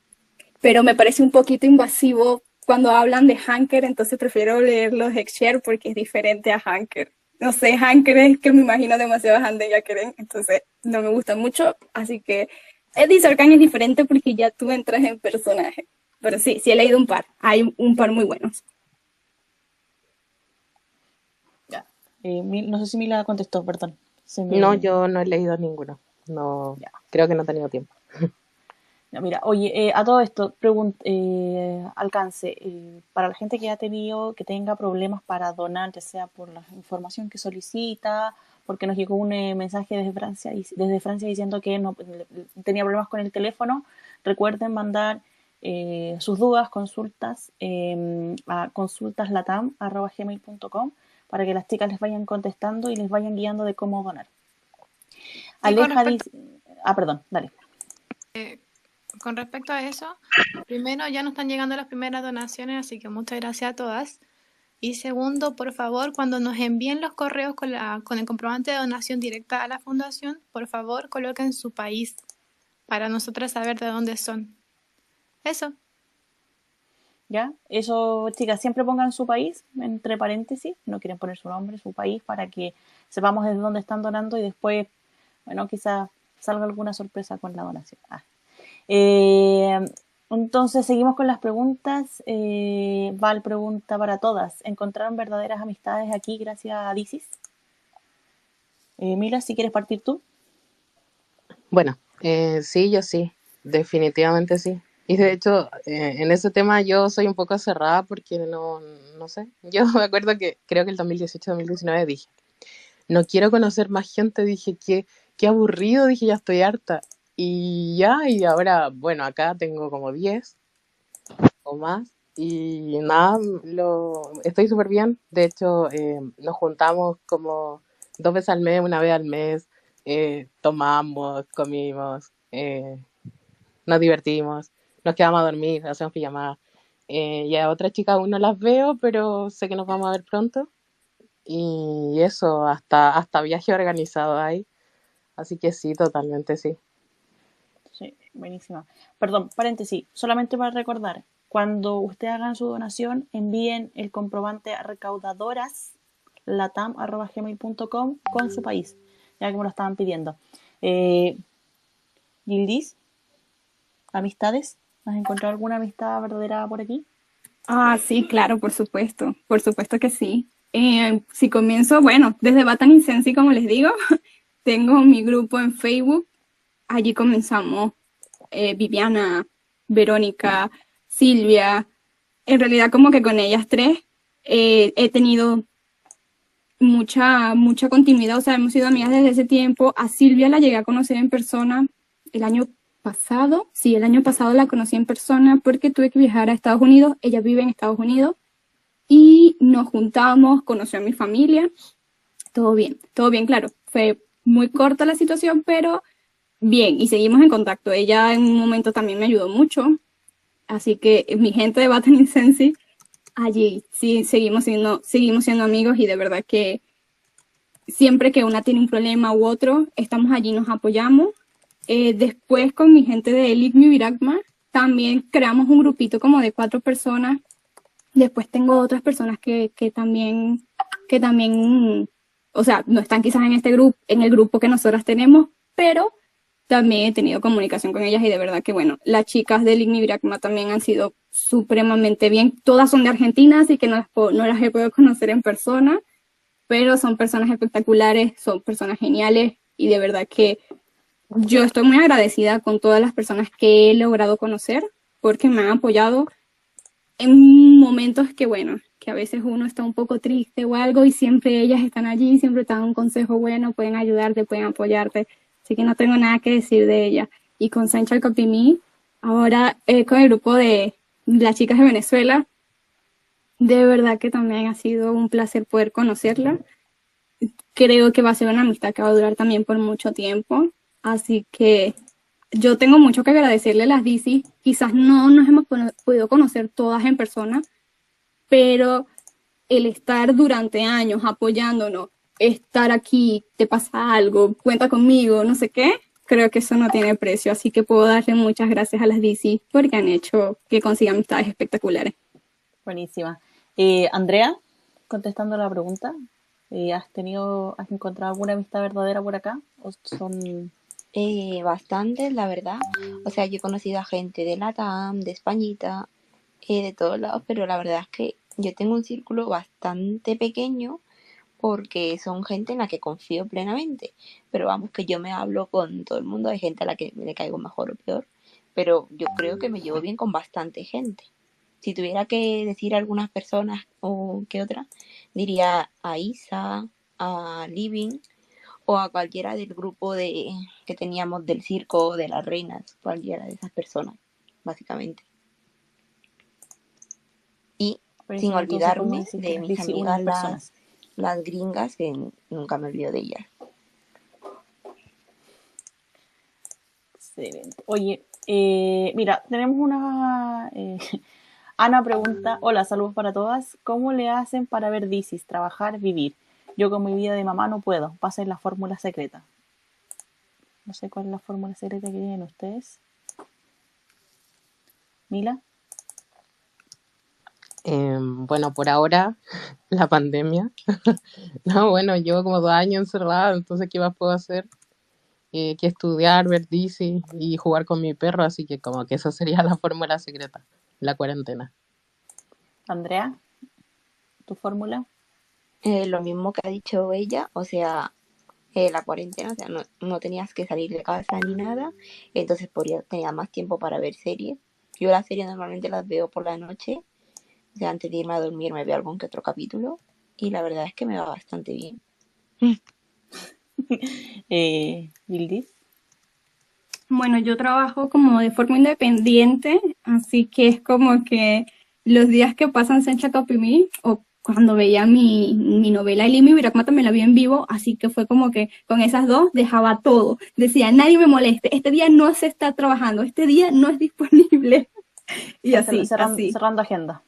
pero me parece un poquito invasivo cuando hablan de Hanker, entonces prefiero leer los Hexshare porque es diferente a Hanker. No sé, Hanker es que me imagino demasiado a Hande y a Keren, entonces no me gusta mucho, así que Eddie Sorkan es diferente porque ya tú entras en personaje. Pero sí, sí he leído un par. Hay un par muy buenos. Ya. Eh, no sé si Mila contestó, perdón. No, yo no he leído ninguno. No, ya. creo que no he tenido tiempo. mira, oye, eh, a todo esto, eh, alcance, eh, para la gente que ha tenido, que tenga problemas para donar, ya sea por la información que solicita, porque nos llegó un mensaje desde Francia, desde Francia diciendo que no tenía problemas con el teléfono, recuerden mandar sus dudas, consultas em, a consultaslatam.gmail.com para que las chicas les vayan contestando y les vayan guiando de cómo donar. Aleja dice... Ah, perdón, dale con respecto a eso, primero ya nos están llegando las primeras donaciones, así que muchas gracias a todas. Y segundo, por favor, cuando nos envíen los correos con, la, con el comprobante de donación directa a la fundación, por favor coloquen su país para nosotras saber de dónde son. Eso. ¿Ya? Eso, chicas, siempre pongan su país entre paréntesis, no quieren poner su nombre, su país, para que sepamos de dónde están donando y después, bueno, quizás salga alguna sorpresa con la donación. Ah. Eh, entonces seguimos con las preguntas. Eh, Val pregunta para todas. ¿Encontraron verdaderas amistades aquí gracias a Disis? Eh, Mila, si quieres partir tú. Bueno, eh, sí, yo sí, definitivamente sí. Y de hecho, en ese tema yo soy un poco cerrada porque no, no sé. Yo me acuerdo que creo que el 2018-2019 dije, no quiero conocer más gente, dije, qué, qué aburrido, dije, ya estoy harta. Y ya, y ahora, bueno, acá tengo como 10 o más. Y nada, lo, estoy súper bien. De hecho, eh, nos juntamos como dos veces al mes, una vez al mes. Eh, tomamos, comimos, eh, nos divertimos, nos quedamos a dormir, hacemos pijamadas. y a otras chicas aún no las veo, pero sé que nos vamos a ver pronto. Y eso, hasta, hasta viaje organizado hay. Así que sí, totalmente sí. Buenísima. Perdón, paréntesis, solamente para recordar, cuando ustedes hagan su donación, envíen el comprobante a recaudadoraslatam.gmail.com con su país, ya que me lo estaban pidiendo. Eh, Gildis, amistades, ¿has encontrado alguna amistad verdadera por aquí? Ah, sí, claro, por supuesto, por supuesto que sí. Eh, si comienzo, bueno, desde Batan Sensi, como les digo, tengo mi grupo en Facebook allí comenzamos eh, Viviana, Verónica, Silvia. En realidad como que con ellas tres eh, he tenido mucha, mucha continuidad, o sea, hemos sido amigas desde ese tiempo. A Silvia la llegué a conocer en persona el año pasado, sí, el año pasado la conocí en persona porque tuve que viajar a Estados Unidos, ella vive en Estados Unidos y nos juntamos, conoció a mi familia, todo bien, todo bien, claro, fue muy corta la situación, pero bien y seguimos en contacto. Ella en un momento también me ayudó mucho, así que mi gente de Botany Sensi, allí sí seguimos siendo, seguimos siendo amigos y de verdad que siempre que una tiene un problema u otro, estamos allí, nos apoyamos. Eh, después con mi gente de Elite Virakma, también creamos un grupito como de cuatro personas. Después tengo otras personas que, que también, que también, o sea, no están quizás en este grupo, en el grupo que nosotras tenemos, pero también he tenido comunicación con ellas y de verdad que bueno, las chicas del Igni también han sido supremamente bien. Todas son de Argentina, así que no las, no las he podido conocer en persona, pero son personas espectaculares, son personas geniales y de verdad que yo estoy muy agradecida con todas las personas que he logrado conocer porque me han apoyado en momentos que bueno, que a veces uno está un poco triste o algo y siempre ellas están allí, siempre te dan un consejo bueno, pueden ayudarte, pueden apoyarte así que no tengo nada que decir de ella. Y con Sancha Copimí, ahora eh, con el grupo de las chicas de Venezuela, de verdad que también ha sido un placer poder conocerla. Creo que va a ser una amistad que va a durar también por mucho tiempo. Así que yo tengo mucho que agradecerle a las DC. Quizás no nos hemos podido conocer todas en persona, pero el estar durante años apoyándonos, estar aquí, te pasa algo, cuenta conmigo, no sé qué, creo que eso no tiene precio. Así que puedo darle muchas gracias a las DC porque han hecho que consiga amistades espectaculares. Buenísima. Eh, Andrea, contestando la pregunta, eh, ¿has tenido, has encontrado alguna amistad verdadera por acá? ¿O son Eh, bastantes, la verdad. O sea, yo he conocido a gente de Latam, de Españita, eh, de todos lados, pero la verdad es que yo tengo un círculo bastante pequeño porque son gente en la que confío plenamente. Pero vamos, que yo me hablo con todo el mundo, hay gente a la que le caigo mejor o peor, pero yo creo que me llevo bien con bastante gente. Si tuviera que decir algunas personas o qué otra, diría a Isa, a Living o a cualquiera del grupo de que teníamos del circo de las reinas, cualquiera de esas personas, básicamente. Y sin eso, entonces, ¿cómo olvidarme de mis amigas las? Las gringas, que nunca me olvido de ellas. Excelente. Oye, eh, mira, tenemos una... eh, Ana pregunta, hola, saludos para todas. ¿Cómo le hacen para ver DCs, trabajar, vivir? Yo con mi vida de mamá no puedo. Pasen la fórmula secreta. No sé cuál es la fórmula secreta que tienen ustedes. Mila. Em, bueno, por ahora, la pandemia. No, bueno, llevo como dos años encerrada, entonces, ¿qué más puedo hacer? Eh, que estudiar, ver DC y jugar con mi perro, así que como que esa sería la fórmula secreta, la cuarentena. Andrea, tu fórmula. Eh, lo mismo que ha dicho ella, o sea, eh, la cuarentena, o sea, no, no tenías que salir de casa ni nada, entonces podía, tenía más tiempo para ver series. Yo las series normalmente las veo por la noche, sea, antes de irme a dormir me veo algún que otro capítulo, y la verdad es que me va bastante bien. Eh, Yildiz. Bueno, yo trabajo como de forma independiente, así que es como que los días que pasan Sencha Capimí o cuando veía mi, mi novela Elimi Virakma también la vi en vivo, así que fue como que con esas dos dejaba todo. Decía, nadie me moleste, este día no se está trabajando, este día no es disponible. Y así, cerrando, así. cerrando agenda.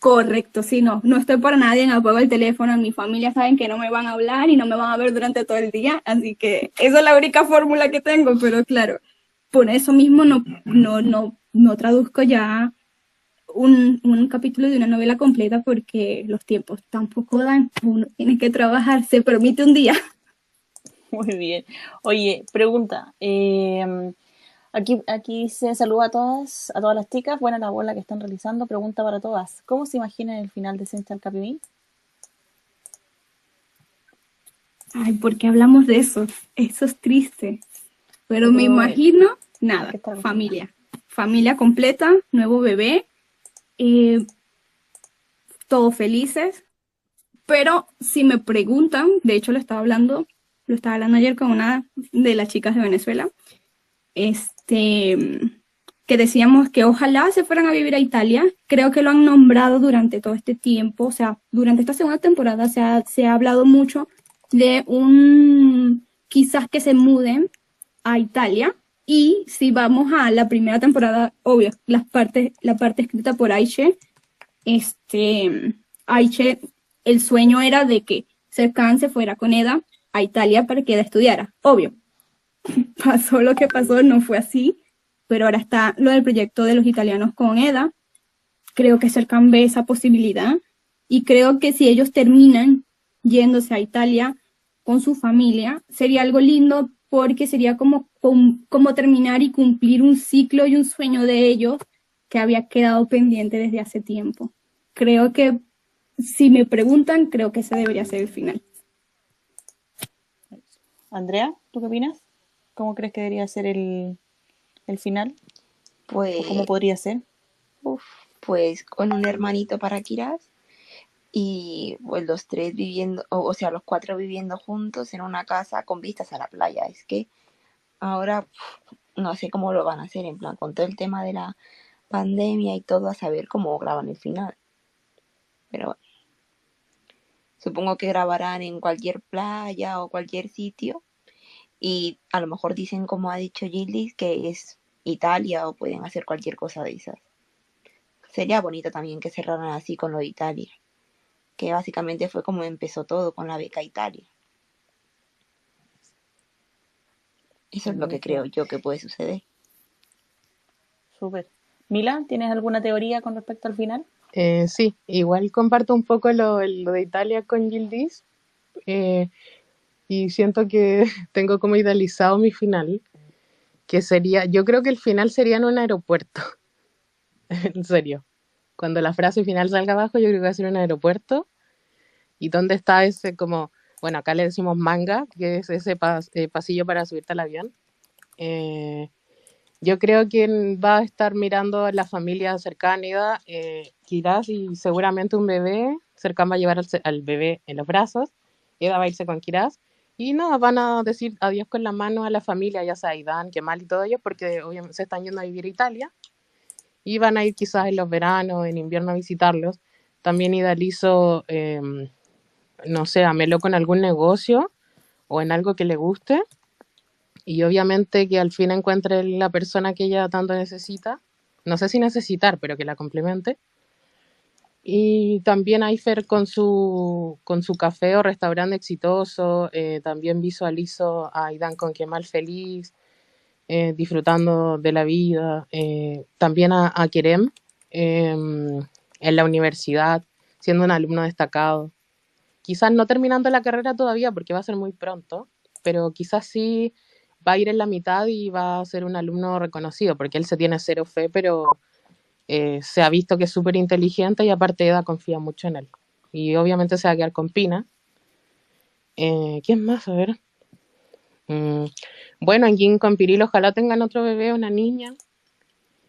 Correcto, sí, no, no estoy para nadie, apago el teléfono, mi familia saben que no me van a hablar y no me van a ver durante todo el día, así que esa es la única fórmula que tengo, pero claro, por eso mismo no, no, no, no traduzco ya un, un capítulo de una novela completa porque los tiempos tampoco dan, uno tiene que trabajar, se permite un día. Muy bien. Oye, pregunta. eh, aquí, aquí se saluda a todas, a todas las chicas. Buena la bola que están realizando. Pregunta para todas. ¿Cómo se imaginan el final de Central Capimí? Ay, ¿por qué hablamos de eso? Eso es triste. Pero me imagino, nada, familia. Familia completa, nuevo bebé, eh, todos felices. Pero si me preguntan, de hecho lo estaba hablando, lo estaba hablando ayer con una de las chicas de Venezuela, este, que decíamos que ojalá se fueran a vivir a Italia. Creo que lo han nombrado durante todo este tiempo, o sea, durante esta segunda temporada se ha, se ha hablado mucho de un quizás que se muden a Italia. Y si vamos a la primera temporada, obvio, las partes, la parte escrita por Aiche, este, Aiche, el sueño era de que Serkan se fuera con Eda a Italia para que Eda estudiara. Obvio, pasó lo que pasó, no fue así, pero ahora está lo del proyecto de los italianos con Eda. Creo que Serkan ve esa posibilidad y creo que si ellos terminan yéndose a Italia con su familia, sería algo lindo porque sería como, como, como terminar y cumplir un ciclo y un sueño de ellos que había quedado pendiente desde hace tiempo. Creo que, si me preguntan, creo que ese debería ser el final. Andrea, ¿tú qué opinas? ¿Cómo crees que debería ser el, el final? Pues, ¿O cómo podría ser? uf, pues con un hermanito para Kiraz y pues los tres viviendo, o, o sea, los cuatro viviendo juntos en una casa con vistas a la playa. Es que ahora uf, no sé cómo lo van a hacer, en plan, con todo el tema de la pandemia y todo, a saber cómo graban el final. Pero bueno, supongo que grabarán en cualquier playa o cualquier sitio y a lo mejor dicen, como ha dicho Gildis, que es Italia o pueden hacer cualquier cosa de esas. Sería bonito también que cerraran así con lo de Italia, que básicamente fue como empezó todo con la beca Italia. Eso es lo que creo yo que puede suceder. Súper. Mila, ¿tienes alguna teoría con respecto al final? Eh, sí, igual comparto un poco lo, lo de Italia con Gildis eh, y siento que tengo como idealizado mi final. que sería, yo creo que el final sería en un aeropuerto. en serio. Cuando la frase final salga abajo, yo creo que va a ser un aeropuerto. ¿Y dónde está ese como, bueno, acá le decimos manga, que es ese eh, pasillo para subirte al avión? Eh, yo creo que va a estar mirando a la familia cercana, eh, Kiraz y seguramente un bebé cercano va a llevar al, bebé en los brazos. Eda va a irse con Kiraz. Y nada, van a decir adiós con la mano a la familia, ya sea Idan, Kemal y todo ellos, porque obviamente se están yendo a vivir a Italia. Y van a ir quizás en los veranos, en invierno a visitarlos. También idealizo, em, no sé, a Melo con algún negocio o en algo que le guste y obviamente que al fin encuentre la persona que ella tanto necesita, no sé si necesitar, pero que la complemente. Y también Aifer con su, con su café o restaurante exitoso, eh, también visualizo a Aidan con Kemal feliz, eh, disfrutando de la vida, eh, también a, a Kerem em, en la universidad, siendo un alumno destacado. Quizás no terminando la carrera todavía porque va a ser muy pronto, pero quizás sí va a ir en la mitad y va a ser un alumno reconocido, porque él se tiene cero fe, pero eh, se ha visto que es súper inteligente y aparte Eda confía mucho en él. Y obviamente se va a quedar con Pina. Eh, ¿Quién más? A ver. Mm, bueno, en Jin con Piril ojalá tengan otro bebé, una niña.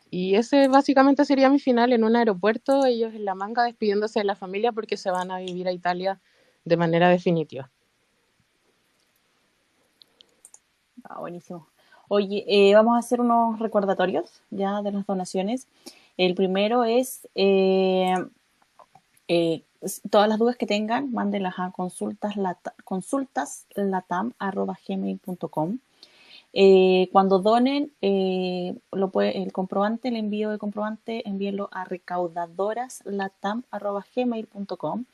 Y ese básicamente sería mi final en un aeropuerto, ellos en la manga despidiéndose de la familia porque se van a vivir a Italia de manera definitiva. Ah, buenísimo. Oye, eh, vamos a hacer unos recordatorios ya de las donaciones. El primero es eh, eh, todas las dudas que tengan, mándenlas a consultas, consultaslatam.gmail.com. cuando donen, puede, el comprobante, el envío de comprobante, envíenlo a recaudadoraslatam.gmail.com.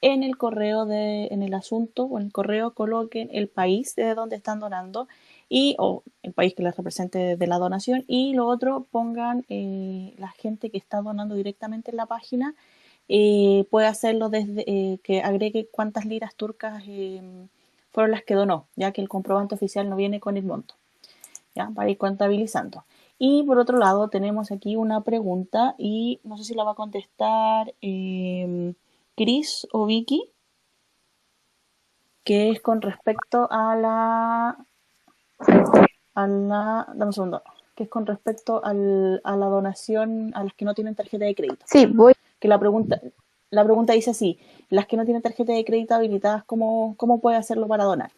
En el correo de, en el asunto o en el correo coloquen el país de donde están donando y o el país que les represente de la donación. Y lo otro pongan eh, la gente que está donando directamente en la página eh, puede hacerlo desde eh, que agregue cuántas liras turcas fueron las que donó ya que el comprobante oficial no viene con el monto ya para ir contabilizando. Y por otro lado tenemos aquí una pregunta y no sé si la va a contestar Chris o Vicky que es con respecto a la a la, dame un segundo, que es con respecto al, a la donación a las que no tienen tarjeta de crédito. Sí, voy. Que la pregunta, la pregunta dice así, las que no tienen tarjeta de crédito habilitadas, ¿cómo, cómo puede hacerlo para donar?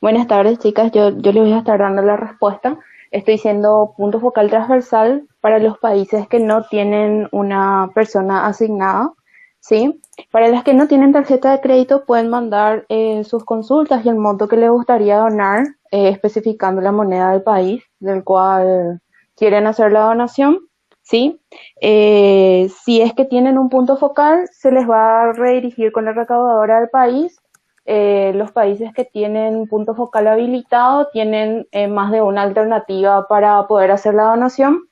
Buenas tardes, chicas. Yo, yo les voy a estar dando la respuesta. Estoy diciendo punto focal transversal para los países que no tienen una persona asignada, ¿sí? Para las que no tienen tarjeta de crédito pueden mandar eh, sus consultas y el monto que les gustaría donar eh, especificando la moneda del país del cual quieren hacer la donación. ¿sí? Eh, si es que tienen un punto focal, se les va a redirigir con la recaudadora del país. Eh, los países que tienen punto focal habilitado tienen más de una alternativa para poder hacer la donación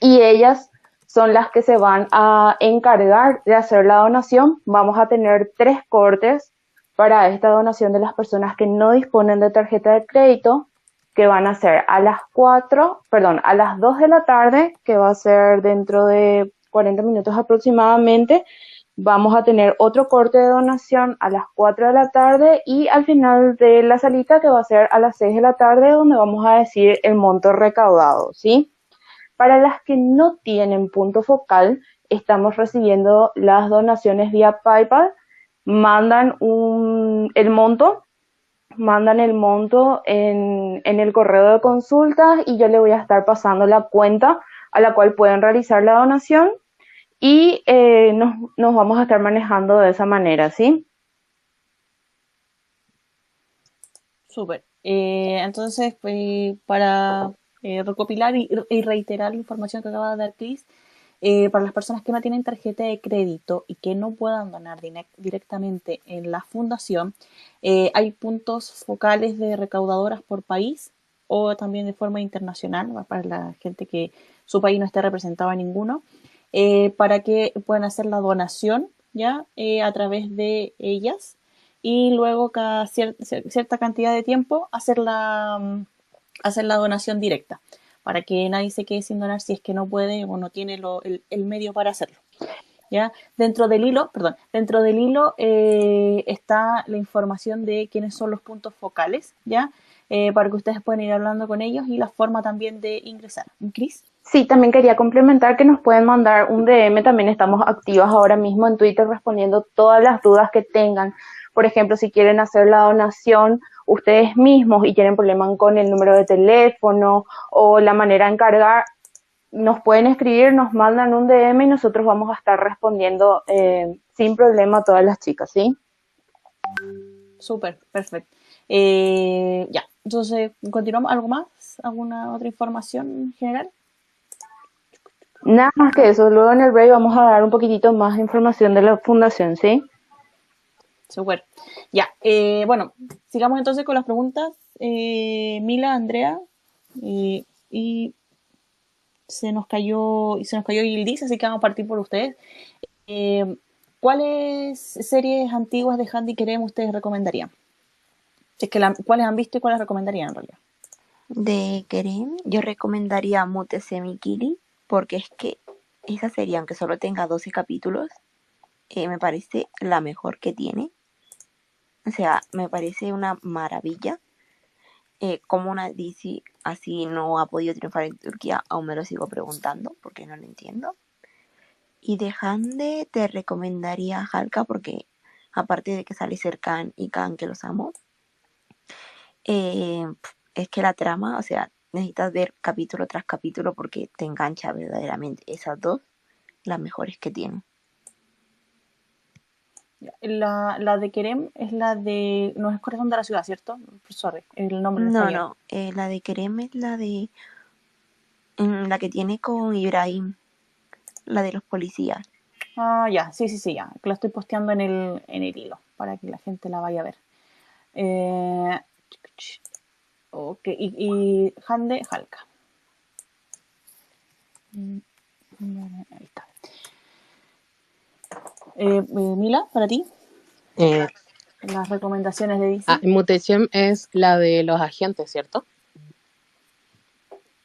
y ellas son las que se van a encargar de hacer la donación. Vamos a tener tres cortes para esta donación de las personas que no disponen de tarjeta de crédito, que van a ser a las 4, perdón, a las 2 de la tarde, que va a ser dentro de 40 minutos aproximadamente. Vamos a tener otro corte de donación a las 4 de la tarde y al final de la salita que va a ser a las 6 de la tarde donde vamos a decir el monto recaudado, ¿sí? Para las que no tienen punto focal, estamos recibiendo las donaciones vía PayPal mandan un, el monto, mandan el monto en, en el correo de consultas y yo le voy a estar pasando la cuenta a la cual pueden realizar la donación y eh, nos, nos, vamos a estar manejando de esa manera, ¿sí? Súper. Eh, entonces, pues, para eh, recopilar y, y, reiterar la información que acaba de dar Chris, eh, para las personas que no tienen tarjeta de crédito y que no puedan donar directamente en la fundación, eh, hay puntos focales de recaudadoras por país o también de forma internacional para la gente que su país no esté representado en ninguno, eh, para que puedan hacer la donación ya a través de ellas y luego cada cierta cantidad de tiempo hacer la, mm, hacer la donación directa para que nadie se quede sin donar si es que no puede o no tiene lo, el, medio para hacerlo. ¿Ya? Dentro del hilo, perdón, dentro del hilo eh, está la información de quiénes son los puntos focales, ¿ya? Eh, para que ustedes puedan ir hablando con ellos y la forma también de ingresar. ¿Cris? Sí, también quería complementar que nos pueden mandar un DM, también estamos activas ahora mismo en Twitter respondiendo todas las dudas que tengan. Por ejemplo, si quieren hacer la donación ustedes mismos y tienen problemas con el número de teléfono o la manera de encargar, nos pueden escribir, nos mandan un DM y nosotros vamos a estar respondiendo eh, sin problema a todas las chicas, ¿sí? Súper, perfecto. Eh, ya, entonces, ¿continuamos? ¿Algo más? ¿Alguna otra información general? Nada más que eso. Luego en el break vamos a dar un poquitito más de información de la fundación, ¿sí? Súper. Ya, eh, bueno, sigamos entonces con las preguntas. Eh, Mila, Andrea, y se nos cayó, y se nos cayó Gildis, así que vamos a partir por ustedes. Eh, ¿Cuáles series antiguas de Handy Kerem ustedes recomendarían? Es que ¿Cuáles han visto y cuáles recomendarían en realidad? De Kerem, yo recomendaría Mute Semikiri, porque es que esa serie, aunque solo tenga 12 capítulos, me parece la mejor que tiene. O sea, me parece una maravilla. Eh, como una DC así no ha podido triunfar en Turquía, aún me lo sigo preguntando porque no lo entiendo. Y de Hande te recomendaría Halka porque aparte de que sale Serkan y Khan que los amo, eh, es que la trama, o sea, necesitas ver capítulo tras capítulo porque te engancha verdaderamente. Esas dos, las mejores que tienen. La, la de Kerem es la de. No es Corazón de la Ciudad, ¿cierto? Sorry, el nombre No, no. Eh, la de Kerem es la de. Mm, la que tiene con Ibrahim. La de los policías. Ah, ya, sí, sí, sí, ya. Que la estoy posteando en el, en el hilo para que la gente la vaya a ver. Eh, ok, y, y Hande Halka. Mm, ahí está. Eh, eh, Mila, para ti. Eh, Las recomendaciones de DC. Ah, Mutation es la de los agentes, ¿cierto?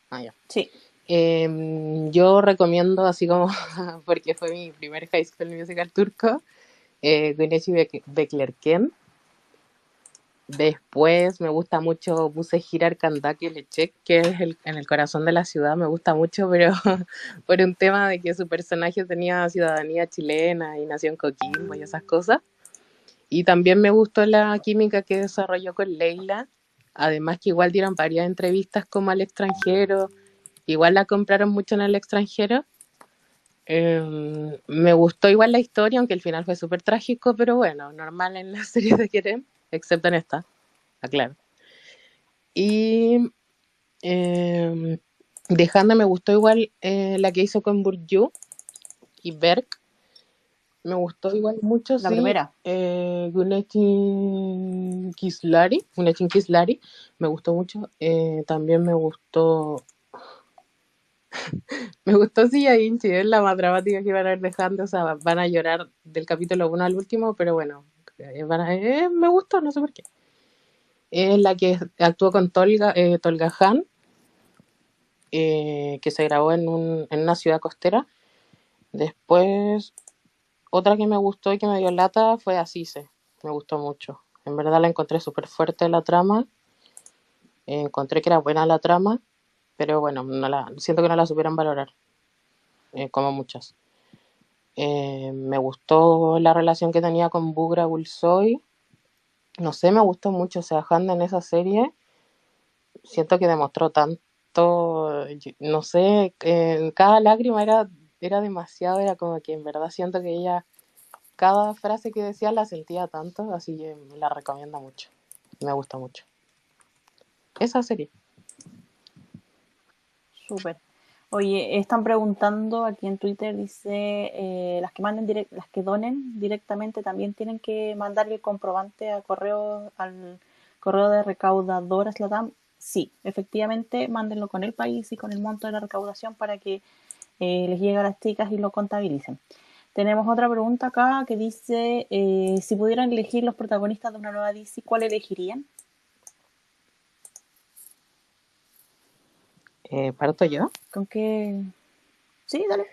Ah, ya. Sí. Em, yo recomiendo, así como, porque fue mi primer high school musical turco, eh, Güneş Beklerken. Después me gusta mucho Buse Girar Kandaki Lechek, que es el, en el corazón de la ciudad, me gusta mucho, pero por un tema de que su personaje tenía ciudadanía chilena y nació en Coquimbo y esas cosas. Y también me gustó la química que desarrolló con Leila, además que igual dieron varias entrevistas como al extranjero, igual la compraron mucho en el extranjero. Em, me gustó igual la historia, aunque el final fue súper trágico, pero bueno, normal en la serie de Kerem excepto en esta, aclaro. Y eh, de me gustó igual eh, la que hizo con Burju y Berg. Me gustó igual mucho. La primera. Eh, Gunetin Kislari. Gunetin Kislari. Me gustó mucho. Eh, también me gustó. me gustó Silla Inchi, es la más dramática que van a ir dejando. O sea, van a llorar del capítulo 1 al último, pero bueno, eh, eh, me gustó, no sé por qué. Es la que actuó con Tolga, eh, Han, que se grabó en, un, en una ciudad costera. Después, otra que me gustó y que me dio lata fue Asise. Me gustó mucho. En verdad la encontré súper fuerte la trama. encontré que era buena la trama, pero bueno, no la, siento que no la supieron valorar, como muchas. Eh, me gustó la relación que tenía con Bugra Bulsoy. No sé, me gustó mucho. O sea, Handa en esa serie siento que demostró tanto, no sé, cada lágrima era, era demasiado, era como que en verdad siento que ella, cada frase que decía la sentía tanto, así que la recomiendo mucho. Me gusta mucho. Esa serie. Súper. Oye, están preguntando aquí en Twitter, dice, eh, las que manden direct, las que donen directamente también tienen que mandar el comprobante a correo, al correo de recaudadoras Latam. Sí, efectivamente, mándenlo con el país y con el monto de la recaudación para que eh, les llegue a las chicas y lo contabilicen. Tenemos otra pregunta acá que dice, eh, si pudieran elegir los protagonistas de una nueva DC, ¿cuál elegirían? Eh, ¿Parto yo? ¿Con qué? Sí, dale.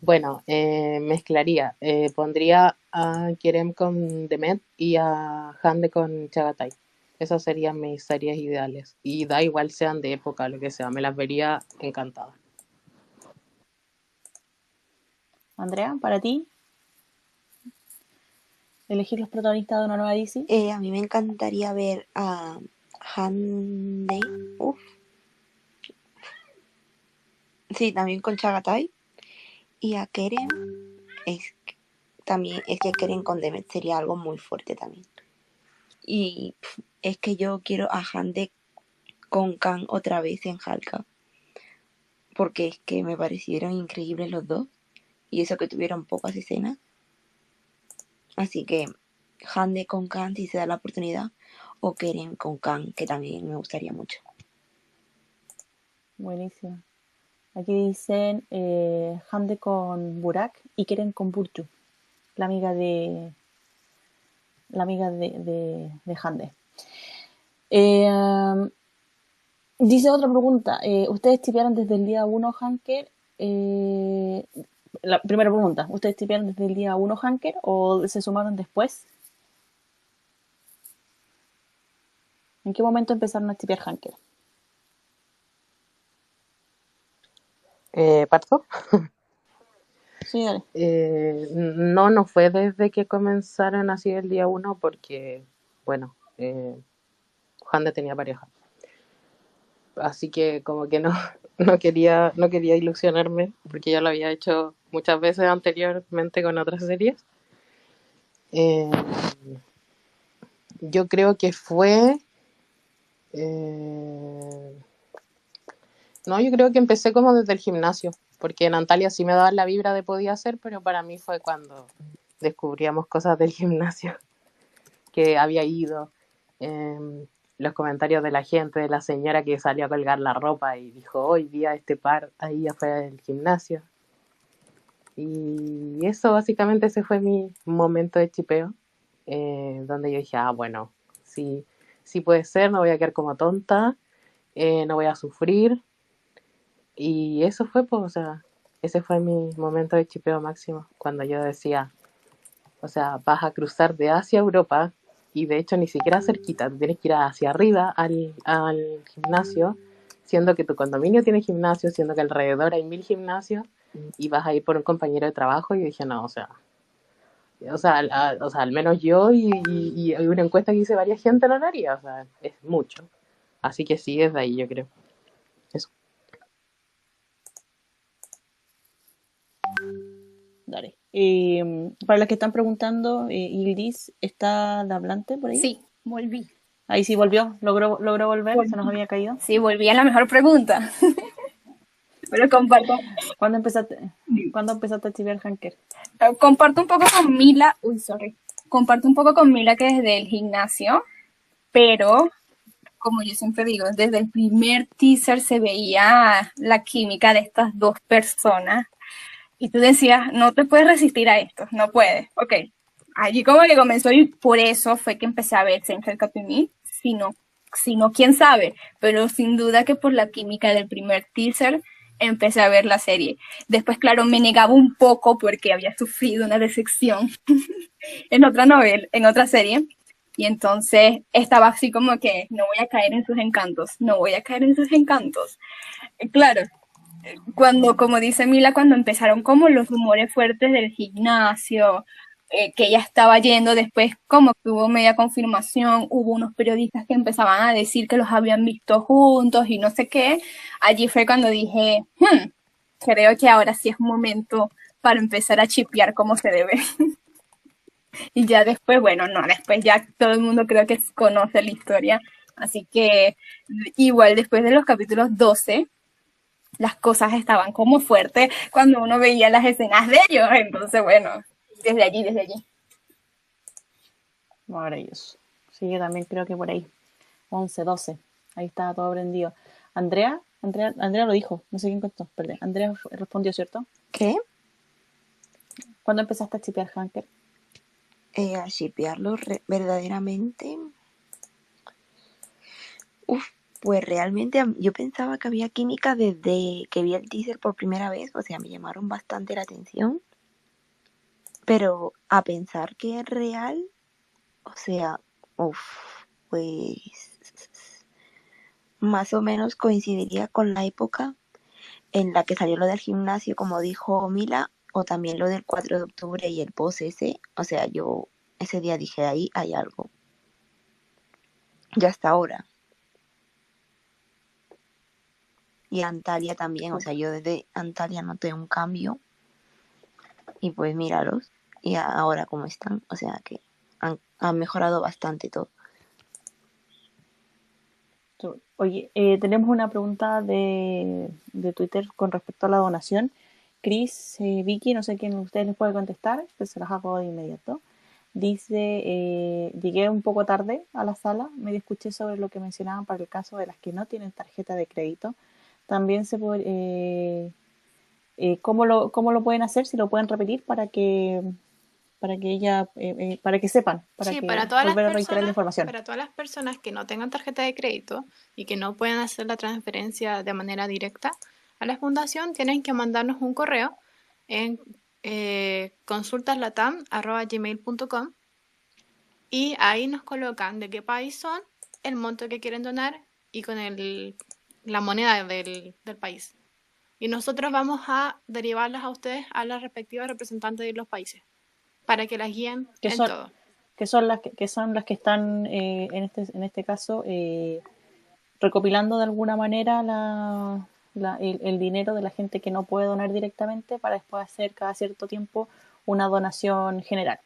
Bueno, eh, mezclaría. eh, pondría a Kerem con Demet y a Hande con Chagatai. Esas serían mis series ideales. Y da igual sean de época o lo que sea, me las vería encantadas. Andrea, para ti, elegir los protagonistas de una nueva DC. Eh, a mí me encantaría ver a Hande. Uf. Sí, también con Chagatai. Y a Keren. Es también, es que Keren con Demet sería algo muy fuerte también. Y es que yo quiero a Hande con Khan otra vez en Halka. Porque es que me parecieron increíbles los dos. Y eso que tuvieron pocas escenas. Así que Hande con Khan si se da la oportunidad. O Keren con Khan, que también me gustaría mucho. Buenísimo. Aquí dicen eh, con Burak y Keren con Burju, la amiga de la amiga de, de, de Hande. Eh, dice otra pregunta. eh, ¿Ustedes tipearon desde el día 1 Hanker? Eh, la primera pregunta. ¿Ustedes tipearon desde el día 1 Hanker o se sumaron después? ¿En qué momento empezaron a tipear Hanker? Eh, ¿Parto? Sí, dale. Eh, no, no fue desde que comenzaron así el día uno porque, bueno, eh, Hande tenía pareja. Así que como que no, no quería, no quería ilusionarme porque ya lo había hecho muchas veces anteriormente con otras series. Eh, yo creo que fue... eh, no, yo creo que empecé como desde el gimnasio, porque en Antalya sí me daban la vibra de podía hacer, pero para mí fue cuando descubríamos cosas del gimnasio que había ido, em, los comentarios de la gente, de la señora que salió a colgar la ropa y dijo, hoy vi a este par ahí afuera del gimnasio. Y eso básicamente ese fue mi momento de chipeo, eh, donde yo dije, ah, bueno, sí, sí puede ser, no voy a quedar como tonta, eh, no voy a sufrir. Y eso fue, pues, o sea, ese fue mi momento de chipeo máximo, cuando yo decía, o sea, vas a cruzar de Asia a Europa y de hecho ni siquiera cerquita, tienes que ir hacia arriba al, al gimnasio, siendo que tu condominio tiene gimnasio, siendo que alrededor hay mil gimnasios y vas a ir por un compañero de trabajo y dije, no, o sea, o sea, al, o sea, al menos yo y, y, y una encuesta que hice varias gente lo haría, o sea, es mucho. Así que sí, desde ahí yo creo. Dale. Eh, para los que están preguntando, eh, Ildis está de hablante por ahí. Sí, volví. Ahí sí volvió, logró, logró volver, se nos había caído. Sí, volví a la mejor pregunta. Pero comparto, ¿Cuándo empezaste, ¿cuándo empezaste a chivear Hanker? eh, comparto un poco con Mila, uy, sorry, comparto un poco con Mila que desde el gimnasio, pero como yo siempre digo, desde el primer teaser se veía la química de estas dos personas y tú decías, no te puedes resistir a esto, no puedes, ok. Allí como que comenzó y por eso fue que empecé a ver Central Capimí, si no, si no, quién sabe, pero sin duda que por la química del primer teaser empecé a ver la serie. Después, claro, me negaba un poco porque había sufrido una decepción en otra novela, en otra serie. Y entonces estaba así como que no voy a caer en sus encantos, no voy a caer en sus encantos. Claro, cuando, como dice Mila, cuando empezaron como los rumores fuertes del gimnasio, eh, que ella estaba yendo, después como que hubo media confirmación, hubo unos periodistas que empezaban a decir que los habían visto juntos y no sé qué, allí fue cuando dije, "Hmm, creo que ahora sí es momento para empezar a chipear como se debe. Y ya después, bueno, no, después ya todo el mundo creo que conoce la historia. Así que igual después de los capítulos 12, las cosas estaban como fuertes cuando uno veía las escenas de ellos. Entonces, bueno, desde allí, desde allí. Maravilloso. Sí, yo también creo que por ahí. 11, 12. Ahí estaba todo prendido. Andrea, Andrea, Andrea lo dijo, no sé quién contó, perdón. Andrea respondió, ¿cierto? ¿Qué? ¿Cuándo empezaste a chipear Hanker? Eh, a shipearlo re- verdaderamente. Uf, Pues realmente yo pensaba que había química desde que vi el teaser por primera vez, o sea, me llamaron bastante la atención. Pero a pensar que es real, o sea, uff, pues más o menos coincidiría con la época en la que salió lo del gimnasio, como dijo Mila, o también lo del 4 de octubre y el post ese. O sea, yo ese día dije, ahí hay algo. Ya hasta ahora. Y Antalya también, o sea, yo desde Antalya noté un cambio. Y pues míralos. Y ahora cómo están, o sea que han, mejorado bastante todo. Oye, eh, tenemos una pregunta de, de, Twitter con respecto a la donación. Chris, eh, Vicky, no sé quién de ustedes les puede contestar, pues se las hago de inmediato. Dice, eh, llegué un poco tarde a la sala, me escuché sobre lo que mencionaban para el caso de las que no tienen tarjeta de crédito. También se puede, eh, eh, ¿cómo, lo, ¿cómo lo pueden hacer? Si lo pueden repetir para que para que ella, eh, eh, para que sepan, para sí, que para todas, las personas, la información. para todas las personas que no tengan tarjeta de crédito y que no puedan hacer la transferencia de manera directa a la fundación, tienen que mandarnos un correo en eh, consultaslatam.gmail.com y ahí nos colocan de qué país son, el monto que quieren donar y con el, la moneda del, del país. Y nosotros vamos a derivarlas a ustedes a las respectivas representantes de los países para que las guíen en son, todo. Que son las que, que son las que están eh, en este en este caso eh, recopilando de alguna manera la, la, el, el, dinero de la gente que no puede donar directamente para después hacer cada cierto tiempo una donación general.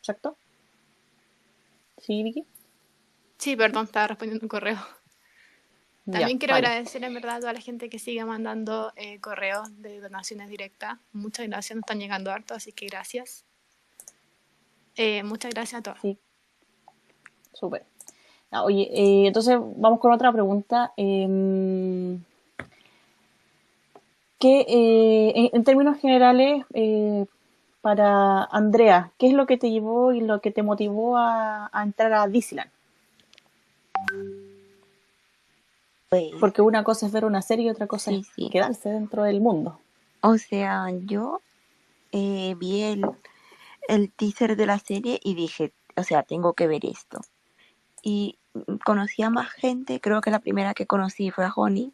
¿Exacto? ¿Sí, Vicky? Sí, perdón, estaba respondiendo un correo. También Ya, quiero vale. agradecer en verdad a toda la gente que sigue mandando eh, correos de donaciones directas. Muchas gracias, nos están llegando harto, así que gracias. Eh, muchas gracias a todos. Sí. Súper. Ah, oye, eh, entonces vamos con otra pregunta. Eh, ¿qué, eh, en, en términos generales, eh, para Andrea, ¿qué es lo que te llevó y lo que te motivó a, a entrar a Disneyland? Pues, Porque una cosa es ver una serie y otra cosa Sí, es sí. quedarse dentro del mundo. o sea, yo eh, vi el, el teaser de la serie y dije, o sea, tengo que ver esto. Y conocí a más gente, creo que la primera que conocí fue a Honey.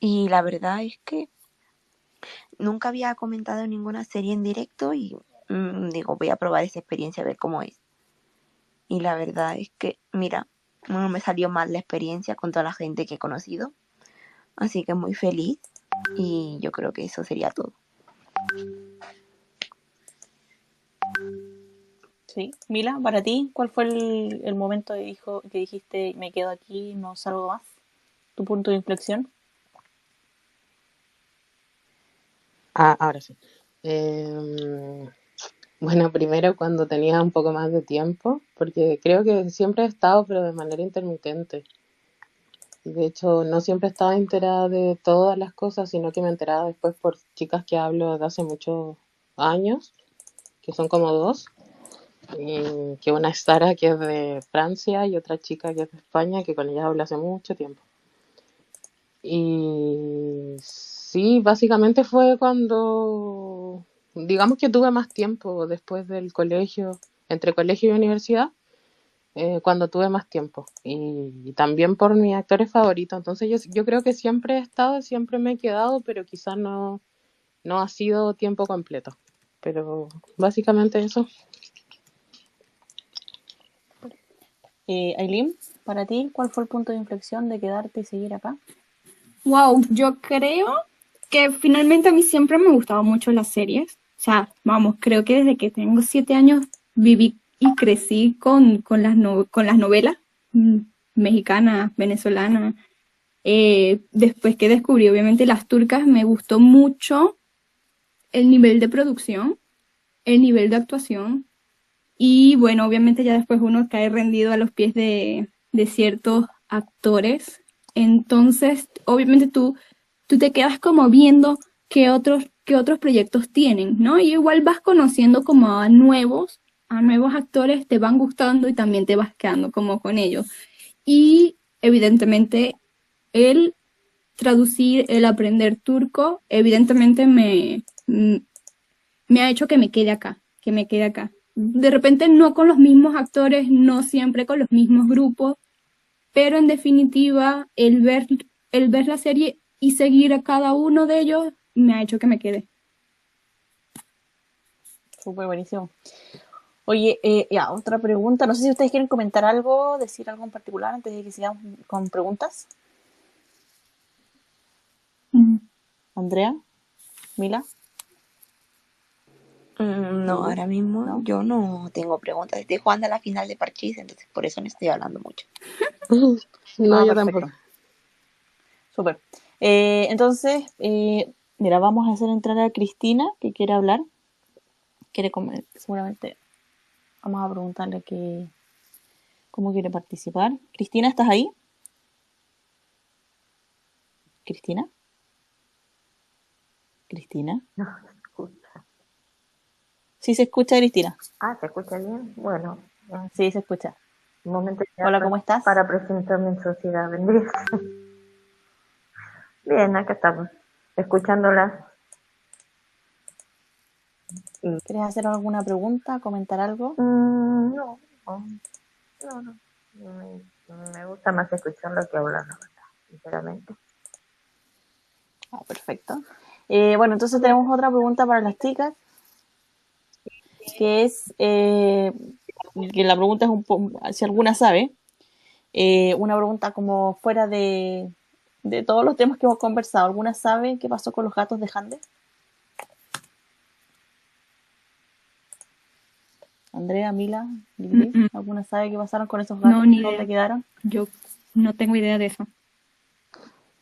Y la verdad es que nunca había comentado ninguna serie en directo y mm, digo, voy a probar esa experiencia a ver cómo es. Y la verdad es que, mira, no me salió mal la experiencia con toda la gente que he conocido. Así que muy feliz y yo creo que eso sería todo. Sí. Mila, para ti, ¿cuál fue el, el momento que, dijo, que dijiste me quedo aquí, no salgo más? ¿Tu punto de inflexión? Ah, ahora sí. Em, bueno, primero cuando tenía un poco más de tiempo, porque creo que siempre he estado, pero de manera intermitente. De hecho, no siempre estaba enterada de todas las cosas, sino que me enteraba después por chicas que hablo de hace muchos años, que son como dos, y que una es Sara, que es de Francia, y otra chica que es de España, que con ella hablo hace mucho tiempo. Y sí, básicamente fue cuando, digamos que tuve más tiempo después del colegio, entre colegio y universidad, eh, cuando tuve más tiempo. Y, y también por mis actores favoritos. Entonces yo, yo creo que siempre he estado, siempre me he quedado, pero quizás no, no ha sido tiempo completo. Pero básicamente eso. Eh, Aileen, para ti, ¿cuál fue el punto de inflexión de quedarte y seguir acá? Wow, yo creo que finalmente a mí siempre me gustaban mucho las series. O sea, vamos, creo que desde que tengo siete años viví y crecí con, con las, no- con las novelas mm, mexicanas, venezolanas. Eh, después que descubrí obviamente las turcas, me gustó mucho el nivel de producción, el nivel de actuación y bueno, obviamente ya después uno cae rendido a los pies de, de ciertos actores. Entonces, obviamente tú, tú te quedas como viendo qué otros, qué otros proyectos tienen, ¿no? Y igual vas conociendo como a nuevos a nuevos actores te van gustando y también te vas quedando como con ellos. Y evidentemente el traducir, el aprender turco, evidentemente me, me ha hecho que me quede acá, que me quede acá. De repente no con los mismos actores, no siempre con los mismos grupos, pero en definitiva el ver, el ver la serie y seguir a cada uno de ellos me ha hecho que me quede. Súper buenísimo. Oye, eh, ya, otra pregunta. No sé si ustedes quieren comentar algo, decir algo en particular antes de que sigamos con preguntas. Mm. Andrea, Mila. Mm, No, ahora mismo ¿No? yo no tengo preguntas. Estoy jugando a la final de Parchís, entonces por eso no estoy hablando mucho. No, Ah, yo perfecto. tampoco. Súper. Eh, entonces, eh, mira, vamos a hacer entrar a Cristina, que quiere hablar. Quiere comer, seguramente. Vamos a preguntarle que, cómo quiere participar. Cristina, ¿estás ahí? Cristina. Cristina. No se escucha. Sí se escucha, Cristina. Ah, ¿se escucha bien? Bueno, eh, Sí, se escucha. un momento Hola, ¿cómo estás? para presentarme en sociedad. Bien, acá estamos, escuchándola. Y, ¿Quieres hacer alguna pregunta, comentar algo? mm, no, no, no. Me, me gusta más escucharlo que hablarlo, sinceramente. Ah, perfecto. Eh, bueno, entonces tenemos otra pregunta para las chicas, que es, eh, que la pregunta es un poco, si alguna sabe, eh, una pregunta como fuera de, de todos los temas que hemos conversado. ¿Alguna sabe qué pasó con los gatos de Hande? Andrea, Mila, Lili, Mm, mm. ¿alguna sabe qué pasaron con esos No, gatos? ni ¿Dónde idea. quedaron? Yo no tengo idea de eso.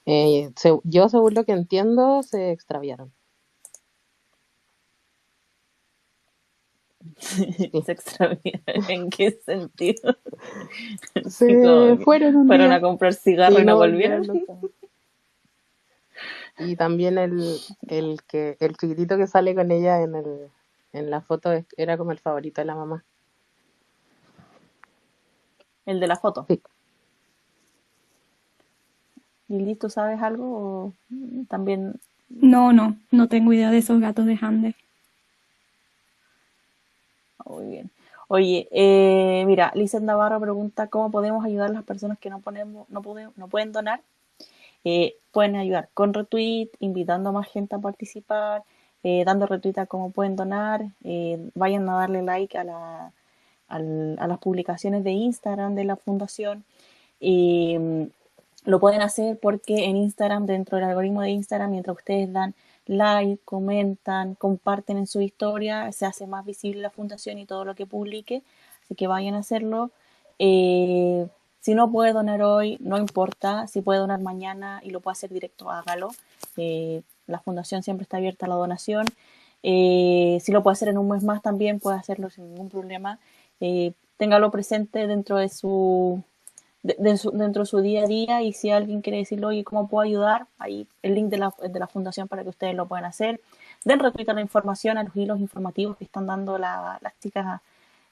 Eh, se- yo, según lo que entiendo, se extraviaron. Se extraviaron. ¿En qué sentido? Se fueron un fueron día a comprar cigarro y y no volvieron. Y también el, el que el chiquitito que sale con ella en el en la foto es- era como el favorito de la mamá. El de la foto. Sí. Lili, ¿tú sabes algo? O también. No, no, no tengo idea de esos gatos de Hande. Muy bien. Oye, eh, mira, Lisa Navarro pregunta cómo podemos ayudar a las personas que no pueden, donar. Eh, pueden ayudar con retweet, invitando a más gente a participar, eh, dando retweet a cómo pueden donar, vayan a darle like a, la, a las publicaciones de Instagram de la fundación. Eh, lo pueden hacer porque en Instagram, dentro del algoritmo de Instagram, mientras ustedes dan like, comentan, comparten en su historia, se hace más visible la fundación y todo lo que publique. Así que vayan a hacerlo. Eh, si no puede donar hoy, no importa. Si puede donar mañana y lo puede hacer directo, hágalo. Eh, la fundación siempre está abierta a la donación. Eh, si lo puede hacer en un mes más también, puede hacerlo sin ningún problema. Téngalo presente dentro de su, de- su- dentro de su día a día y si alguien quiere decirle, oye, ¿cómo puedo ayudar? Ahí el link de la, de la fundación para que ustedes lo puedan hacer. Den retweet a la información, a los hilos informativos que están dando la- las chicas,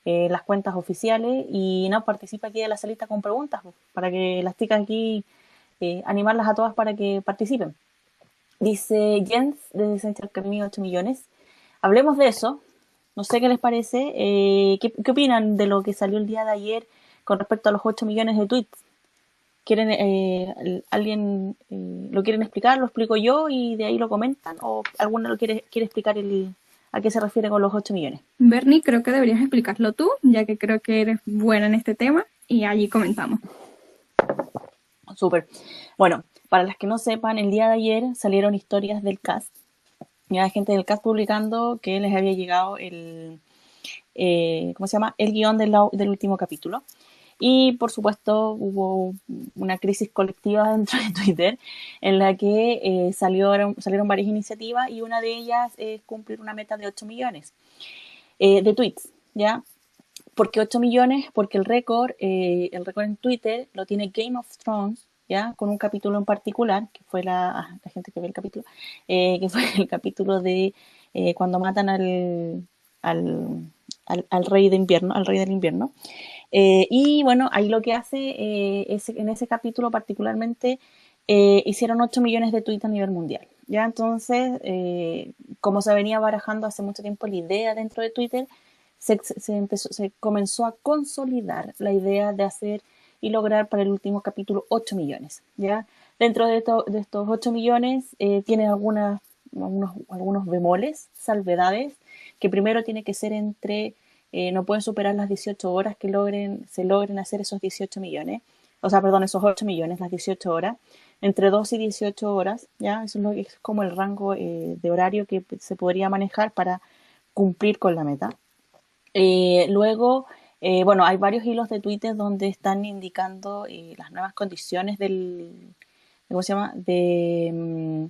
eh, las cuentas oficiales y no, participa aquí de la salita con preguntas para que las chicas aquí, eh, animarlas a todas para que participen. Dice Jens de Central Academy 8 millones. Hablemos de eso. No sé qué les parece. Eh, ¿qué, qué opinan de lo que salió el día de ayer con respecto a los 8 millones de tweets? ¿Quieren, eh, alguien eh, lo quieren explicar? ¿Lo explico yo y de ahí lo comentan? ¿O alguno lo quiere, quiere explicar el, a qué se refiere con los 8 millones? Bernie, creo que deberías explicarlo tú, ya que creo que eres buena en este tema y allí comentamos. Súper. Bueno, para las que no sepan, el día de ayer salieron historias del cast. Ya hay gente del cast publicando que les había llegado el, eh, ¿cómo se llama? El guion del, del último capítulo. Y por supuesto hubo una crisis colectiva dentro de Twitter en la que eh, salieron, varias iniciativas y una de ellas es cumplir una meta de 8 millones eh, de tweets, ¿ya? ¿Por qué 8 millones? Porque el récord, eh, el récord en Twitter lo tiene Game of Thrones, ¿ya? Con un capítulo en particular, que fue la, ah, la gente que ve el capítulo, eh, que fue el capítulo de cuando matan al, al, al, rey de invierno, al rey del invierno. Eh, y bueno, ahí lo que hace eh, en ese capítulo particularmente eh, hicieron 8 millones de tweets a nivel mundial. Ya entonces, como se venía barajando hace mucho tiempo la idea dentro de Twitter, se, se comenzó a consolidar la idea de hacer y lograr para el último capítulo 8 millones. ¿ya? Dentro de, de estos 8 millones tiene algunas, algunos, algunos bemoles, salvedades, que primero tiene que ser entre eh, no pueden superar las 18 horas que logren, se logren hacer esos 18 millones, o sea, perdón, esos 8 millones, las 18 horas, entre 2 y 18 horas, ¿ya? Eso es, lo, es como el rango eh, de horario que se podría manejar para cumplir con la meta. Eh, luego, bueno, hay varios hilos de Twitter donde están indicando las nuevas condiciones del, ¿cómo se llama? De, mm,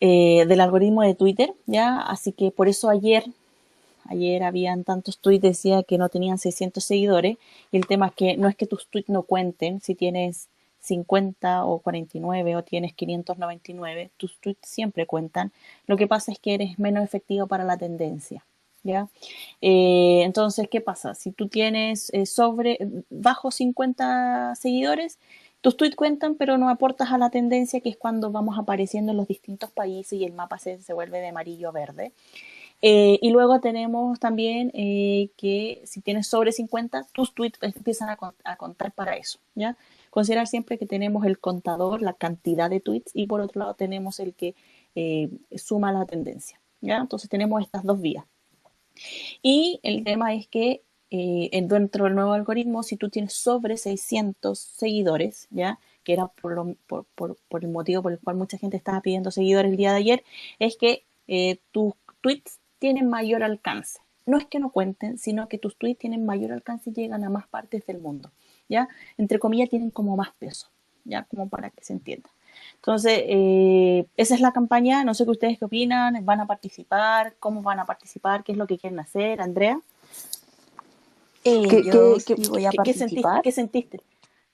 del algoritmo de Twitter, ¿ya? Así que por eso ayer Ayer habían tantos tweets, decía que no tenían 600 seguidores. Y el tema es que no es que tus tweets no cuenten, si tienes 50 o 49 o tienes 599, tus tweets siempre cuentan. Lo que pasa es que eres menos efectivo para la tendencia. ¿Ya? Eh, entonces, ¿qué pasa? Si tú tienes eh, sobre, bajo 50 seguidores, tus tweets cuentan, pero no aportas a la tendencia, que es cuando vamos apareciendo en los distintos países y el mapa se, se vuelve de amarillo a verde. Eh, y luego tenemos también eh, que si tienes sobre 50, tus tweets empiezan a, contar para eso, ¿ya? Considerar siempre que tenemos el contador, la cantidad de tweets, y por otro lado tenemos el que eh, suma la tendencia, ¿ya? Entonces tenemos estas dos vías. Y el tema es que dentro del nuevo algoritmo, si tú tienes sobre 600 seguidores, ¿ya? que era por, por, por, el motivo por el cual mucha gente estaba pidiendo seguidores el día de ayer, es que tus tweets tienen mayor alcance. No es que no cuenten, sino que tus tweets tienen mayor alcance y llegan a más partes del mundo, ¿ya? Entre comillas, tienen como más peso, ¿ya? Como para que se entienda. Entonces, eh, esa es la campaña. No sé qué ustedes qué opinan. ¿Van a participar? ¿Cómo van a participar? ¿Qué es lo que quieren hacer? Andrea. Eh, ¿Qué, yo voy a participar. ¿qué, sentiste,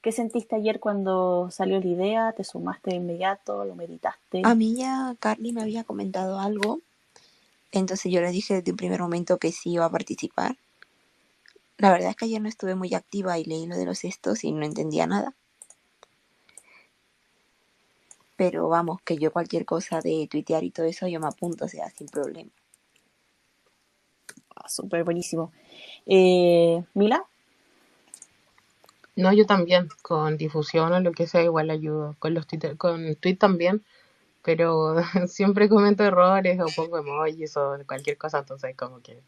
¿Qué sentiste ayer cuando salió la idea? ¿Te sumaste de inmediato? ¿Lo meditaste? A mí ya Carly me había comentado algo entonces yo le dije desde un primer momento que sí iba a participar. La verdad es que ayer no estuve muy activa y leí lo de los estos y no entendía nada. Pero vamos, que yo cualquier cosa de tuitear y todo eso yo me apunto, o sea, sin problema. Ah, Súper buenísimo. Eh, ¿Mila? No, yo también, con difusión o lo que sea, igual ayudo. Con los Twitter, con tweet también pero siempre comento errores o pongo emojis o cualquier cosa, entonces como que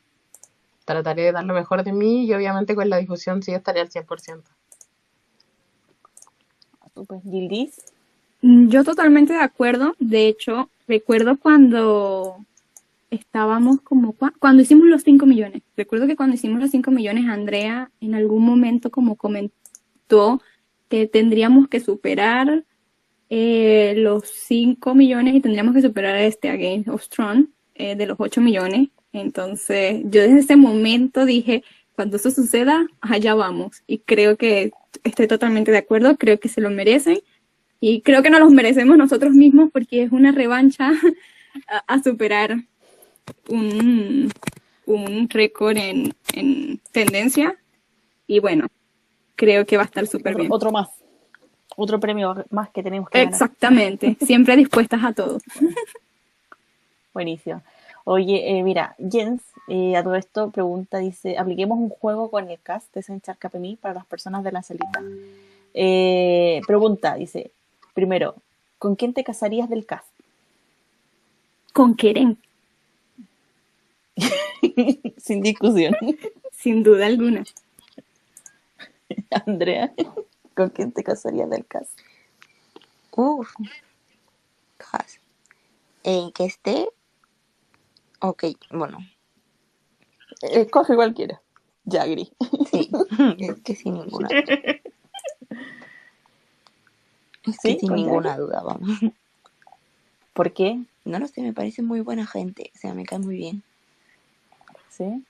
trataré de dar lo mejor de mí y obviamente con la difusión sí estaré al 100%. Gildis. Mm, yo totalmente de acuerdo. De hecho, recuerdo cuando estábamos como cuando hicimos los 5 millones. Recuerdo que cuando hicimos los 5 millones, Andrea en algún momento como comentó que tendríamos que superar eh, los 5 millones y tendríamos que superar a este Against of Strong eh, de los 8 millones. Entonces, yo desde ese momento dije, cuando eso suceda, allá vamos. Y creo que estoy totalmente de acuerdo, creo que se lo merecen. Y creo que nos los merecemos nosotros mismos porque es una revancha a, superar un, un récord en, en tendencia. Y bueno, creo que va a estar súper bien. Otro más otro premio más que tenemos que Exactamente, siempre dispuestas a todo. Buenísimo. Oye, eh, mira, Jens, eh, a todo esto pregunta, dice, apliquemos un juego con el cast de Senchar KPMI para las personas de la celita. Eh, pregunta, dice, primero, ¿con quién te casarías del cast? Con Keren. Sin discusión. Sin duda alguna. Andrea. ¿Con quién te casarías del caso? Uf. Caso. Eh, que esté. Ok, bueno. Escoge cualquiera. Jagri. Sí, es que sin ninguna duda. Es que sin ninguna duda, vamos. ¿Por qué? No lo sé, me parece muy buena gente. O sea, me cae muy bien. ¿Sí?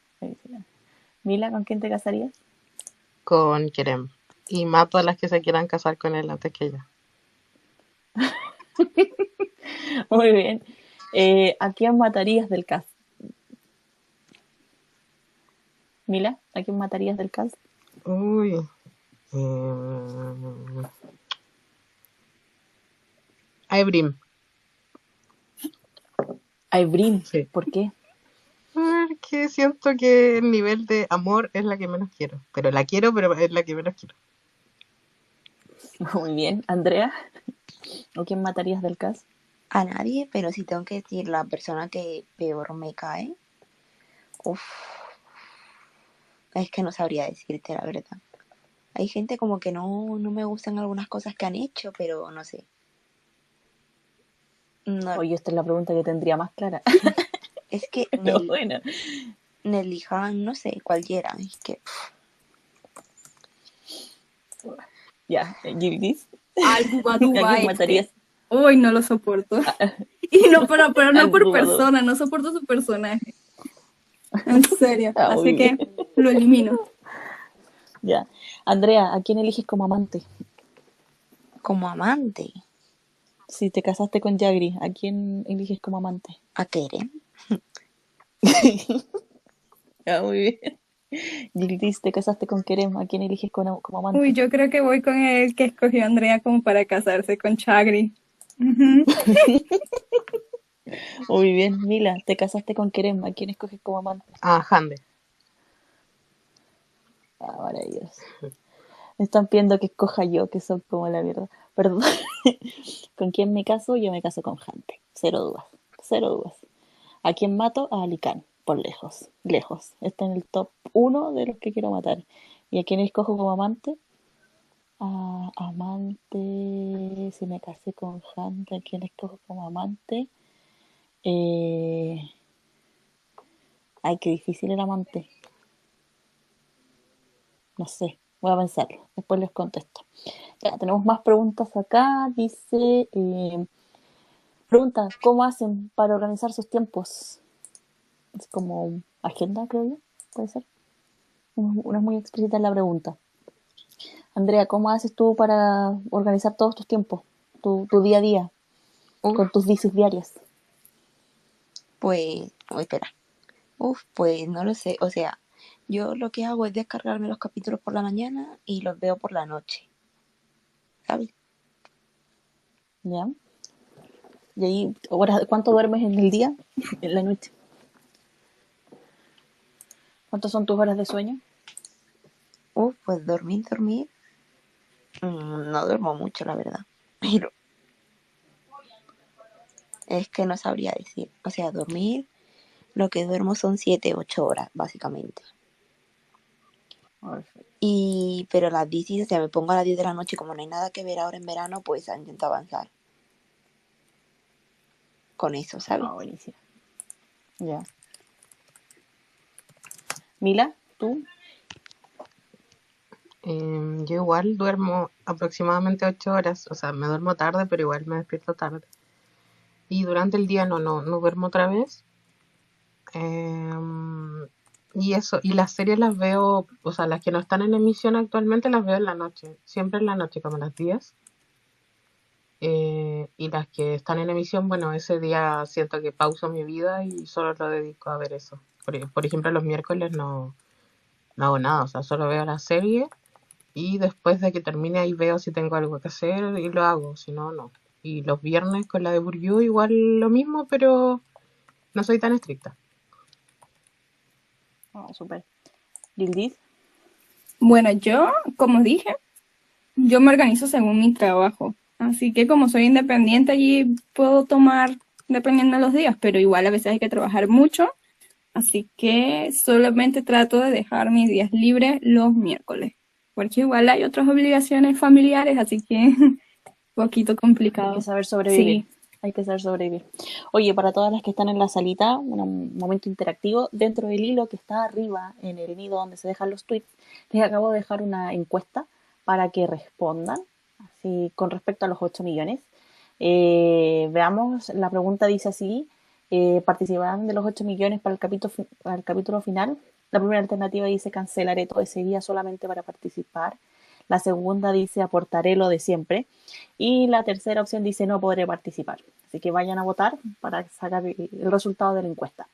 Mila, ¿con quién te casarías? Con Kerem y mato a las que se quieran casar con él antes que ella. Muy bien. Eh, ¿A quién matarías del caso? Mila, ¿a quién matarías del cast? Uy. Eh... A Ebrim. A Ebrim, Sí. ¿por qué? Porque siento que el nivel de amor es la que menos quiero. Pero la quiero, pero es la que menos quiero. Muy bien. Andrea, ¿a quién matarías del cast? A nadie, pero si tengo que decir la persona que peor me cae, uff, es que no sabría decirte la verdad. Hay gente como que no, no me gustan algunas cosas que han hecho, pero no sé. No, Oye, esta es la pregunta que tendría más clara. es que Pero Nel- bueno. Nelly Han, no sé, cualquiera. Es que Ya, Gildis, Al Duba ¿a Duba quién este. matarías? Uy, no lo soporto. Y no, pero, pero no por persona, no soporto su personaje. En serio. Ah, Así que lo elimino. Ya. Andrea, ¿a quién eliges como amante? como amante, Si te casaste con Jagri, ¿a quién eliges como amante? a Keren. Ya, muy bien. Gildis, te casaste con Kerem, ¿a quién eliges como, como amante? Uy, yo creo que voy con el que escogió Andrea como para casarse con Chagri. Ujú. Muy bien, Mila, te casaste con Kerem, ¿a quién escoges como amante? A Hande. Ah, maravilloso. Me están pidiendo que escoja yo, que son como la mierda. Perdón. ¿Con quién me caso? Yo me caso con Jante. Cero dudas. Cero dudas. ¿A quién mato? A Alicán, por lejos. Lejos. Está en el top uno de los que quiero matar. ¿Y a quién escojo como amante? Amante. Si me casé con Jante, ¿a quién escojo como amante? Eh... Ay, qué difícil el amante. No sé, voy a pensarlo. Después les contesto. Tenemos más preguntas acá. Dice, eh, pregunta, ¿cómo hacen para organizar sus tiempos? Es como agenda, creo yo, puede ser. No es muy explícita la pregunta. Andrea, ¿cómo haces tú para organizar todos tus tiempos? Tu, tu día a día, Uf, con tus bicis diarias. pues, oh, espera. Uf, pues no lo sé. O sea, yo lo que hago es descargarme los capítulos por la mañana y los veo por la noche. ¿Sabes? ¿Ya? ¿Y ahí, cuánto duermes en el día? En la noche. ¿Cuántas son tus horas de sueño? Uf, pues dormir, dormir. mm, No duermo mucho, la verdad. Pero es que no sabría decir. O sea, dormir, lo que duermo son 7, 8 horas, básicamente. Y, pero las bicis, o sea, me pongo a las 10 de la noche, como no hay nada que ver ahora en verano, pues intento avanzar con eso, ¿sabes? Ah, buenísimo. Ya. Mila, ¿tú? Em, yo igual duermo aproximadamente ocho horas, o sea, me duermo tarde, pero igual me despierto tarde. Y durante el día no, no, no duermo otra vez. Em, y eso, y las series las veo, o sea, las que no están en emisión actualmente las veo en la noche, siempre en la noche, como a las 10. Eh, y las que están en emisión, bueno, ese día siento que pauso mi vida y solo lo dedico a ver eso. Por, por ejemplo, los miércoles no, no hago nada, o sea, solo veo la serie y después de que termine ahí veo si tengo algo que hacer y lo hago, si no, no. Y los viernes con la de Burju igual lo mismo, pero no soy tan estricta. Ah, súper. Gildis, Bueno, yo, como dije, yo me organizo según mi trabajo. Así que como soy independiente, allí puedo tomar dependiendo de los días, pero igual a veces hay que trabajar mucho. Así que solamente trato de dejar mis días libres los miércoles, porque igual hay otras obligaciones familiares, así que un poquito hay complicado. que saber sobrevivir. Sí. Hay que saber sobrevivir. Oye, para todas las que están en la salita, un momento interactivo, dentro del hilo que está arriba en el nido donde se dejan los tweets, les acabo de dejar una encuesta para que respondan, así con respecto a los 8 millones. Eh, veamos, la pregunta dice así, ¿participarán de los 8 millones para el capítulo, final? La primera alternativa dice cancelaré todo ese día solamente para participar. La segunda dice aportaré lo de siempre. Y la tercera opción dice no podré participar. Así que vayan a votar para sacar el el resultado de la encuesta.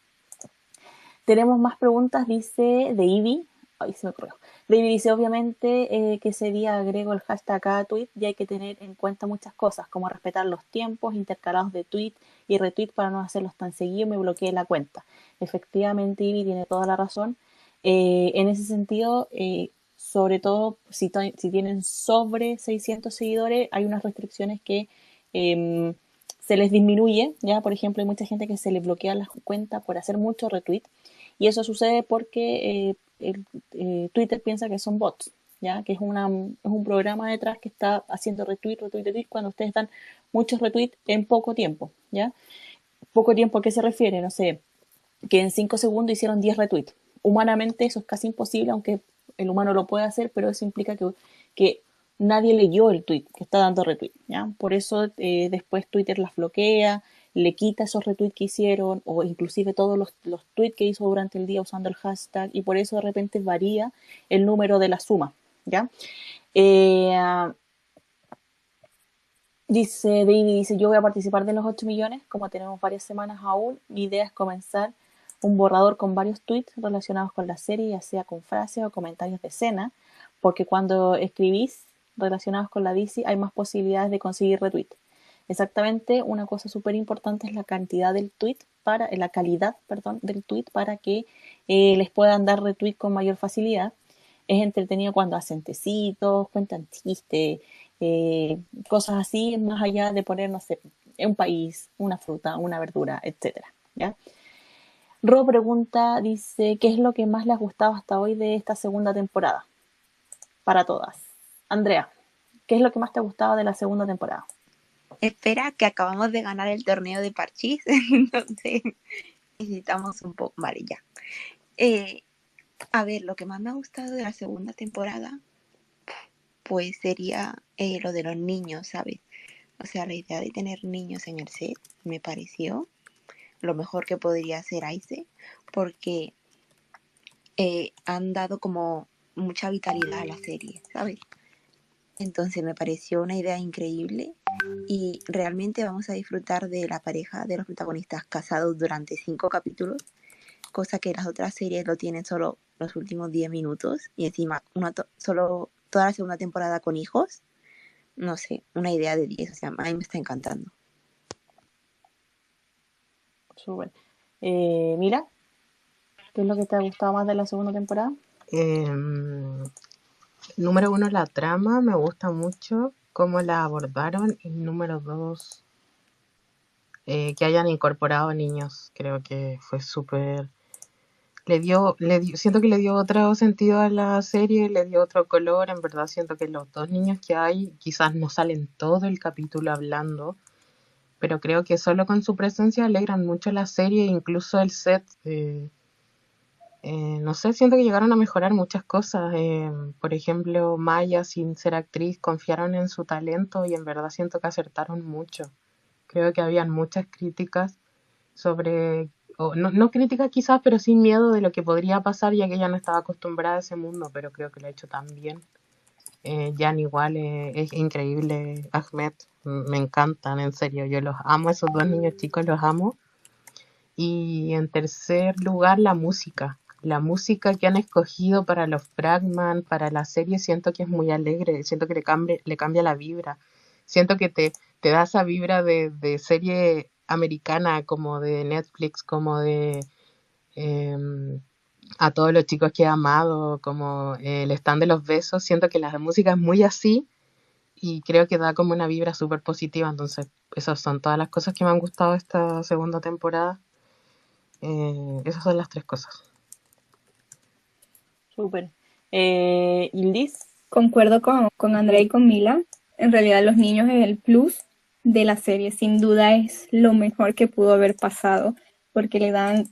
tenemos más preguntas, dice de Ivy. Ay, se me ocurrió. David dice, obviamente, eh, que ese día agrego el hashtag a tweet y hay que tener en cuenta muchas cosas, como respetar los tiempos intercalados de tweet y retweet para no hacerlos tan seguidos y me bloquee la cuenta. Efectivamente, Ivy tiene toda la razón. Eh, en ese sentido, eh, sobre todo si, tienen sobre 600 seguidores, hay unas restricciones que em, se les disminuye, ¿ya? Por ejemplo, hay mucha gente que se les bloquea la cuenta por hacer mucho retweet y eso sucede porque Twitter piensa que son bots, ¿ya? Que es, una, es un programa detrás que está haciendo retweet, retweet, retweet cuando ustedes dan muchos retweets en poco tiempo, ¿ya? Poco tiempo, ¿a qué se refiere? No sé, que en 5 segundos hicieron 10 retweets. Humanamente eso es casi imposible, aunque el humano lo puede hacer, pero eso implica que, que nadie leyó el tweet que está dando retweet, ¿ya? Por eso eh, después Twitter las bloquea, le quita esos retweets que hicieron o inclusive todos los, los tweets que hizo durante el día usando el hashtag y por eso de repente varía el número de la suma, ¿ya? Eh, dice David, dice, yo voy a participar de los 8 millones, como tenemos varias semanas aún, mi idea es comenzar un borrador con varios tweets relacionados con la serie, ya sea con frases o comentarios de escena, porque cuando escribís relacionados con la DC hay más posibilidades de conseguir retweets. Exactamente, una cosa súper importante es la cantidad del tweet para, eh, la calidad, perdón, del tweet para que eh, les puedan dar retweet con mayor facilidad. Es entretenido cuando hacen tecitos, cuentan chistes, eh, cosas así, más allá de poner, no sé, un país, una fruta, una verdura, etcétera, ¿ya? Ro pregunta, dice, ¿qué es lo que más les ha gustado hasta hoy de esta segunda temporada? Para todas. Andrea, ¿qué es lo que más te ha gustado de la segunda temporada? Espera, que acabamos de ganar el torneo de parchís, entonces necesitamos un poco. Vale, ya. Eh, a ver, lo que más me ha gustado de la segunda temporada, pues sería eh, lo de los niños, ¿sabes? O sea, la idea de tener niños en el set me pareció lo mejor que podría hacer Ice, porque eh, han dado como mucha vitalidad a la serie, ¿sabes? Entonces me pareció una idea increíble y realmente vamos a disfrutar de la pareja de los protagonistas casados durante cinco capítulos, cosa que las otras series lo tienen solo los últimos diez minutos y encima una solo toda la segunda temporada con hijos. No sé, una idea de 10, o sea, a mí me está encantando. Súper. Eh, Mira, ¿qué es lo que te ha gustado más de la segunda temporada? Eh, número uno, la trama me gusta mucho cómo la abordaron. Y número dos, eh, que hayan incorporado niños. Creo que fue súper. Le dio, siento que le dio otro sentido a la serie, le dio otro color. En verdad, siento que los dos niños que hay quizás no salen todo el capítulo hablando, pero creo que solo con su presencia alegran mucho la serie, incluso el set. Eh, no sé, siento que llegaron a mejorar muchas cosas. Eh, por ejemplo, Maya, sin ser actriz, confiaron en su talento y en verdad siento que acertaron mucho. Creo que habían muchas críticas sobre, o no, no críticas quizás, pero sin miedo de lo que podría pasar, ya que ella no estaba acostumbrada a ese mundo, pero creo que lo ha hecho tan bien. Eh, Jan igual es increíble, Ahmed, me encantan, en serio, yo los amo, esos dos niños chicos los amo. Y en tercer lugar, la música la música que han escogido para los Fragman, para la serie, siento que es muy alegre, siento que le, cambie, le cambia la vibra, siento que te, te da esa vibra de, serie americana, como de Netflix, como de em, a todos los chicos que he amado, como el stand de los besos, siento que la música es muy así y creo que da como una vibra súper positiva, entonces esas son todas las cosas que me han gustado esta segunda temporada. Eh, esas son las tres cosas. Súper. Eh, Concuerdo con, con Andrea y con Mila. En realidad los niños es el plus de la serie. Sin duda es lo mejor que pudo haber pasado porque le dan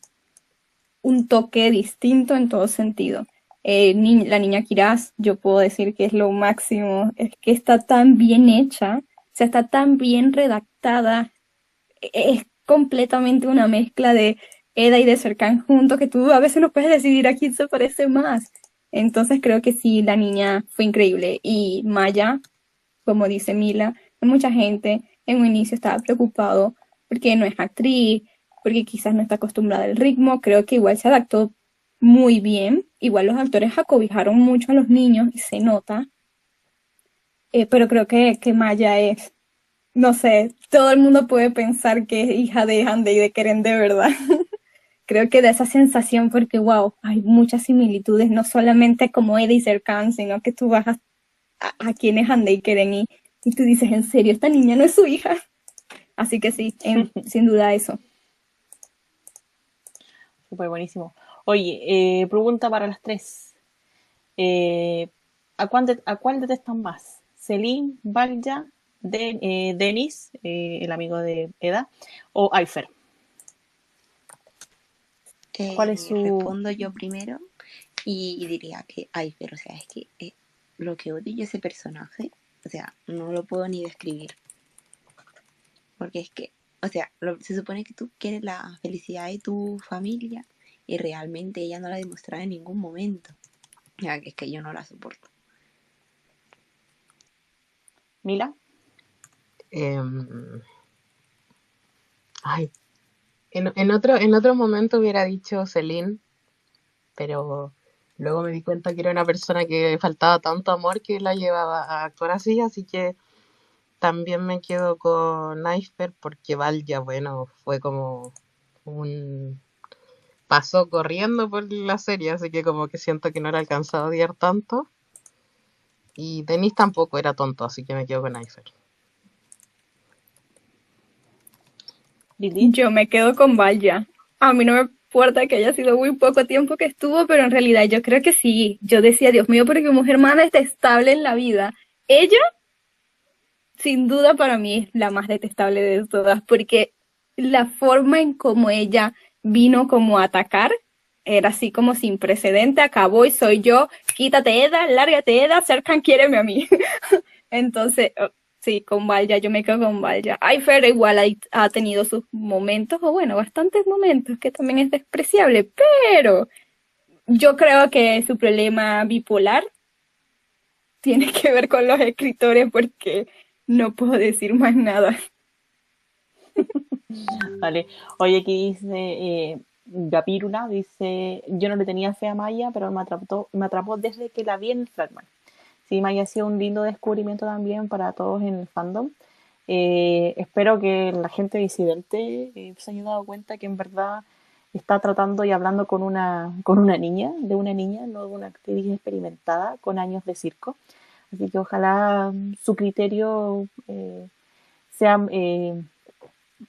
un toque distinto en todo sentido. Eh, la niña Kiraz, yo puedo decir que es lo máximo, es que está tan bien hecha, o sea, está tan bien redactada, e-, es completamente una mezcla de Eda y de Cercan juntos, que tú a veces no puedes decidir a quién se parece más. Entonces creo que sí, la niña fue increíble. Y Maya, como dice Mila, mucha gente en un inicio estaba preocupado porque no es actriz, porque quizás no está acostumbrada al ritmo. Creo que igual se adaptó muy bien. Igual los actores acobijaron mucho a los niños y se nota. Eh, pero creo que, que Maya es, no sé, todo el mundo puede pensar que es hija de Hande y de Keren de verdad. creo que da esa sensación porque, wow, hay muchas similitudes, no solamente como Eddie y Serkan, sino que tú vas a, a, quién es Hande y y, y tú dices, en serio, esta niña no es su hija. Así que sí, sin duda eso. Súper buenísimo. Oye, eh, pregunta para las tres. Eh, ¿a, cuál ¿A cuál detestan más? ¿Celine, Valja, de, eh, Denis, el amigo de Eda, o Aifer? ¿Cuál es su...? Respondo yo primero y, diría que Aifer, o sea, es que lo que odio yo ese personaje, o sea, no lo puedo ni describir. Porque es que o sea, se supone que tú quieres la felicidad de tu familia y realmente ella no la demostrado en ningún momento. Ya que es que yo no la soporto. Mila. Em, ay, en, otro, en otro momento hubiera dicho Celine, pero luego me di cuenta que era una persona que faltaba tanto amor que la llevaba a actuar así, así que también me quedo con Iceberg porque Valja, bueno, fue como un... pasó corriendo por la serie, así que como que siento que no era alcanzado a odiar tanto. Y Denis tampoco era tonto, así que me quedo con Iceberg. Yo me quedo con Valja. A mí no me importa que haya sido muy poco tiempo que estuvo, pero en realidad yo creo que sí. Yo decía, Dios mío, porque mujer más detestable en la vida. Ella sin duda para mí es la más detestable de todas, porque la forma en cómo ella vino como a atacar era así como sin precedente, acabó y soy yo, quítate Eda, lárgate Eda, Serkan quiéreme a mí. Entonces, sí, con Valja, yo me quedo con Valja. Aifer igual ha, ha, tenido sus momentos, o bueno, bastantes momentos, que también es despreciable, pero yo creo que su problema bipolar tiene que ver con los escritores porque no puedo decir más nada. vale. Oye, aquí dice eh, dice, yo no le tenía fe a Maya, pero me atrapó, me atrapó desde que la vi en el Fragman. Sí, Maya ha sido un lindo descubrimiento también para todos en el fandom. Eh, espero que la gente disidente eh, se haya dado cuenta que en verdad está tratando y hablando con una, con una niña, de una niña, no de una actriz experimentada con años de circo. Así que ojalá su criterio eh, sea,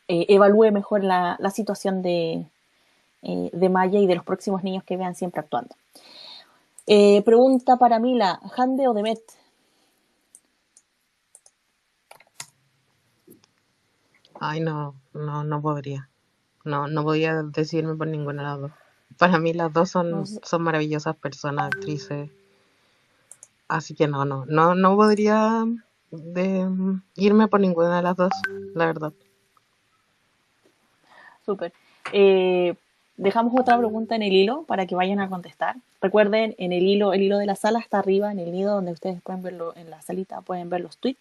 evalúe mejor la, situación de, de, Maya y de los próximos niños que vean siempre actuando. Pregunta para Mila, ¿Hande o Demet? Ay, no, no, no podría. No, no podía decirme por ninguna de las dos. Para mí las dos son, son maravillosas personas, actrices. Así que no, no, no, no podría de, irme por ninguna de las dos, la verdad. Súper. Eh, dejamos otra pregunta en el hilo para que vayan a contestar. Recuerden, en el hilo, el hilo de la sala está arriba, en el nido donde ustedes pueden verlo en la salita, pueden ver los tweets.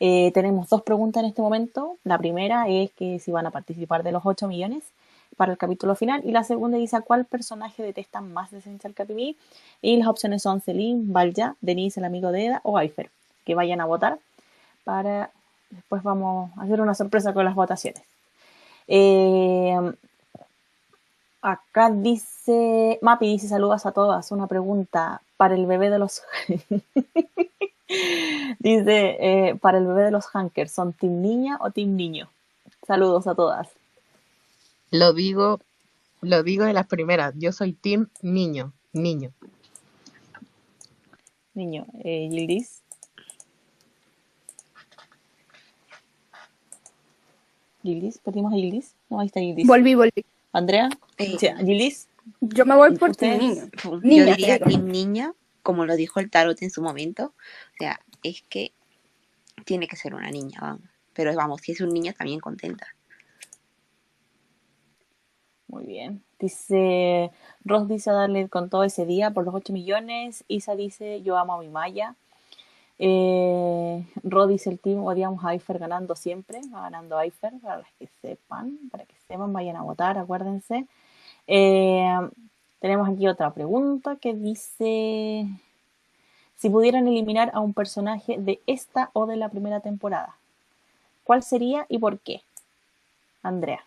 Eh, tenemos dos preguntas en este momento. La primera es que si van a participar de los 8 millones para el capítulo final. Y la segunda dice a cuál personaje detestan más de Essential Capimí. Y las opciones son Celine, Valja, Denise, el amigo de Eda o Aifer. Que vayan a votar para después vamos a hacer una sorpresa con las votaciones. Eh, acá dice, Mapi dice saludos a todas. Una pregunta para el bebé de los... dice, eh, para el bebé de los Hankers, ¿son Team Niña o Team Niño? Saludos a todas. Lo digo, lo digo de las primeras. Yo soy team niño, niño. Niño. Eh, Gildis. Gildis, perdimos a Gildis. No, ahí está Gildis. Volví, volví. Andrea, eh, Gildis. Yo me voy por team niño. Yo diría team niña, como lo dijo el tarot en su momento. O sea, es que tiene que ser una niña, vamos. Pero vamos, si es un niño también contenta. Muy bien. Dice, Ross dice darle con todo ese día por los 8 millones. Isa dice, yo amo a mi Maya. Eh, Rod el team, odiamos a Eifer ganando siempre, va ganando Eifer, para las que sepan, para que sepan, vayan a votar, acuérdense. Eh, tenemos aquí otra pregunta que dice, si pudieran eliminar a un personaje de esta o de la primera temporada, ¿cuál sería y por qué? Andrea.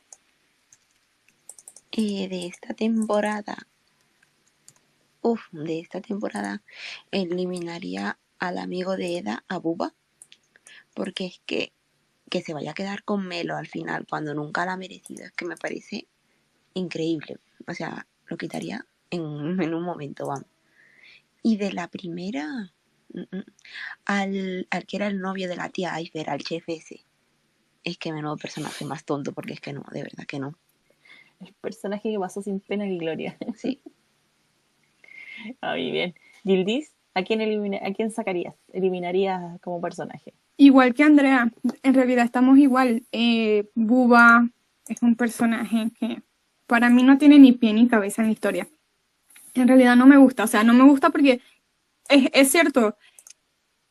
De esta temporada, uff, de esta temporada eliminaría al amigo de Eda, a Buba, porque es que que se vaya a quedar con Melo al final cuando nunca la ha merecido, es que me parece increíble. O sea, lo quitaría en, en un momento, vamos. Y de la primera, mm, mm, al, al que era el novio de la tía Iceberg, al chef ese. Es que menudo personaje más tonto, porque es que no, de verdad que no. El personaje que pasó sin pena ni gloria. Sí. Ah, Muy bien. Gildis, ¿a quién, elimina- ¿a quién sacarías? ¿Eliminarías como personaje? Igual que Andrea, en realidad estamos igual. Eh, Buba es un personaje que para mí no tiene ni pie ni cabeza en la historia. En realidad no me gusta, o sea, no me gusta porque es, es cierto,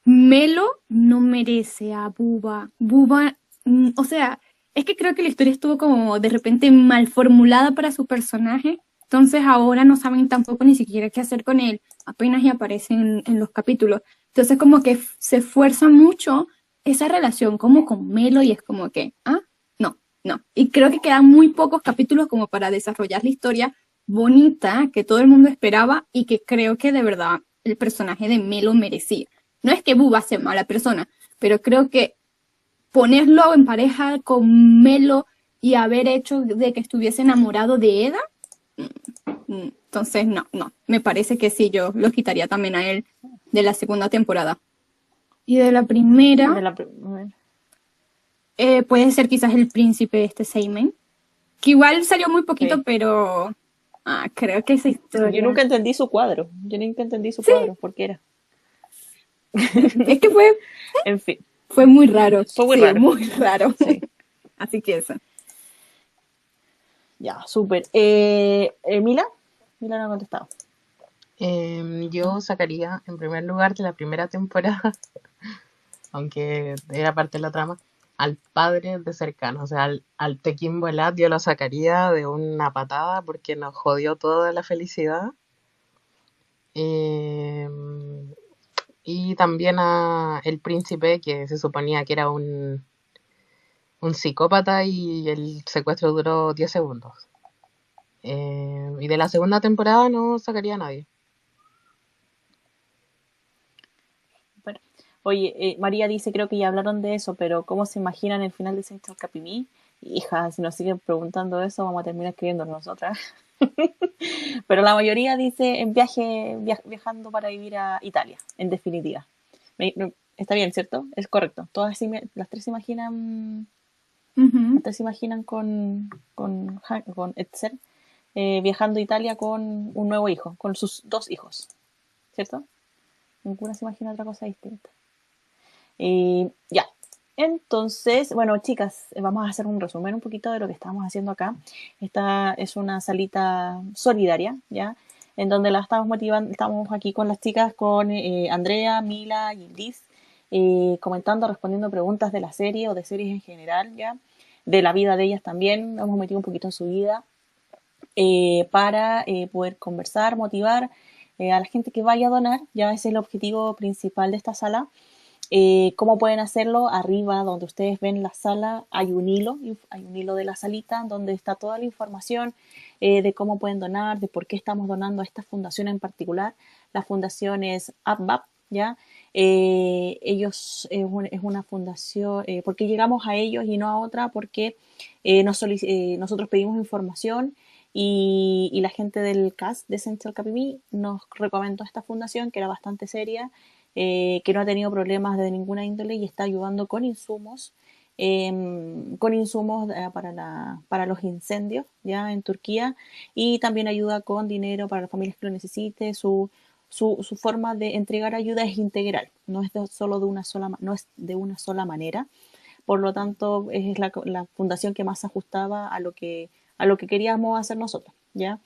Melo no merece a Buba. Buba, mm, o sea, es que creo que la historia estuvo como de repente mal formulada para su personaje. Entonces ahora no saben tampoco ni siquiera qué hacer con él. Apenas y aparece en, los capítulos. Entonces como que se esfuerza mucho esa relación como con Melo y es como que, ah, no, no. Y creo que quedan muy pocos capítulos como para desarrollar la historia bonita que todo el mundo esperaba y que creo que de verdad el personaje de Melo merecía. No es que Buba sea mala persona, pero creo que ponerlo en pareja con Melo y haber hecho de que estuviese enamorado de Eda, entonces no, no, me parece que sí, yo lo quitaría también a él de la segunda temporada. Y de la primera, De la eh, puede ser quizás el príncipe este Seimen, que igual salió muy poquito, Sí. pero ah, creo que esa historia... Yo nunca entendí su cuadro. Yo nunca entendí su cuadro. ¿Por qué era? Es que fue, En fin. fue muy raro. Fue muy sí, raro. muy raro. Sí. Así que eso. Ya, súper. Eh, eh, ¿Mila? Mila no ha contestado. Em, yo sacaría en primer lugar de la primera temporada, aunque era parte de la trama, al padre de cercano, o sea, al, al Tequín yo lo sacaría de una patada porque nos jodió toda la felicidad. Em, y también a el príncipe que se suponía que era un, un psicópata y el secuestro duró 10 segundos. Em, y de la segunda temporada no sacaría a nadie. Bueno, oye, eh, María dice, creo que ya hablaron de eso, pero ¿cómo se imaginan el final de Central Capimí? Hija, si nos siguen preguntando eso, vamos a terminar escribiendo nosotras. pero la mayoría dice en viaje, via- viajando para vivir a Italia, en definitiva. Está bien, ¿cierto? Es correcto. Todas las tres se imaginan, Tres se imaginan con, con, con eh, viajando a Italia con un nuevo hijo, con sus dos hijos, ¿cierto? Ninguna se imagina otra cosa distinta. Y ya. Entonces, bueno, chicas, eh, vamos a hacer un resumen un poquito de lo que estamos haciendo acá. Esta es una salita solidaria, ¿ya? En donde la estamos motivando, estamos aquí con las chicas, con eh, Andrea, Mila y Liz, eh, comentando, respondiendo preguntas de la serie o de series en general, ¿ya? De la vida de ellas también, nos hemos metido un poquito en su vida eh, para eh, poder conversar, motivar eh, a la gente que vaya a donar, ya ese es el objetivo principal de esta sala. Eh, ¿Cómo pueden hacerlo? Arriba, donde ustedes ven la sala, hay un hilo, hay un hilo de la salita donde está toda la información de cómo pueden donar, de por qué estamos donando a esta fundación en particular. La fundación es AppBap, ¿ya? Eh, ellos un- es una fundación, eh, ¿por qué llegamos a ellos y no a otra? Porque eh, nos eh, nosotros pedimos información y, y la gente del CAS de Central Capimí nos recomendó esta fundación que era bastante seria, eh, que no ha tenido problemas de ninguna índole y está ayudando con insumos, em, con insumos eh, para, la, para los incendios ya en Turquía y también ayuda con dinero para las familias que lo necesiten. Su, su, forma de entregar ayuda es integral, no es de, solo de una sola, no es de una sola manera. Por lo tanto, es la, fundación que más se ajustaba a lo que, a lo que queríamos hacer nosotros, ¿ya?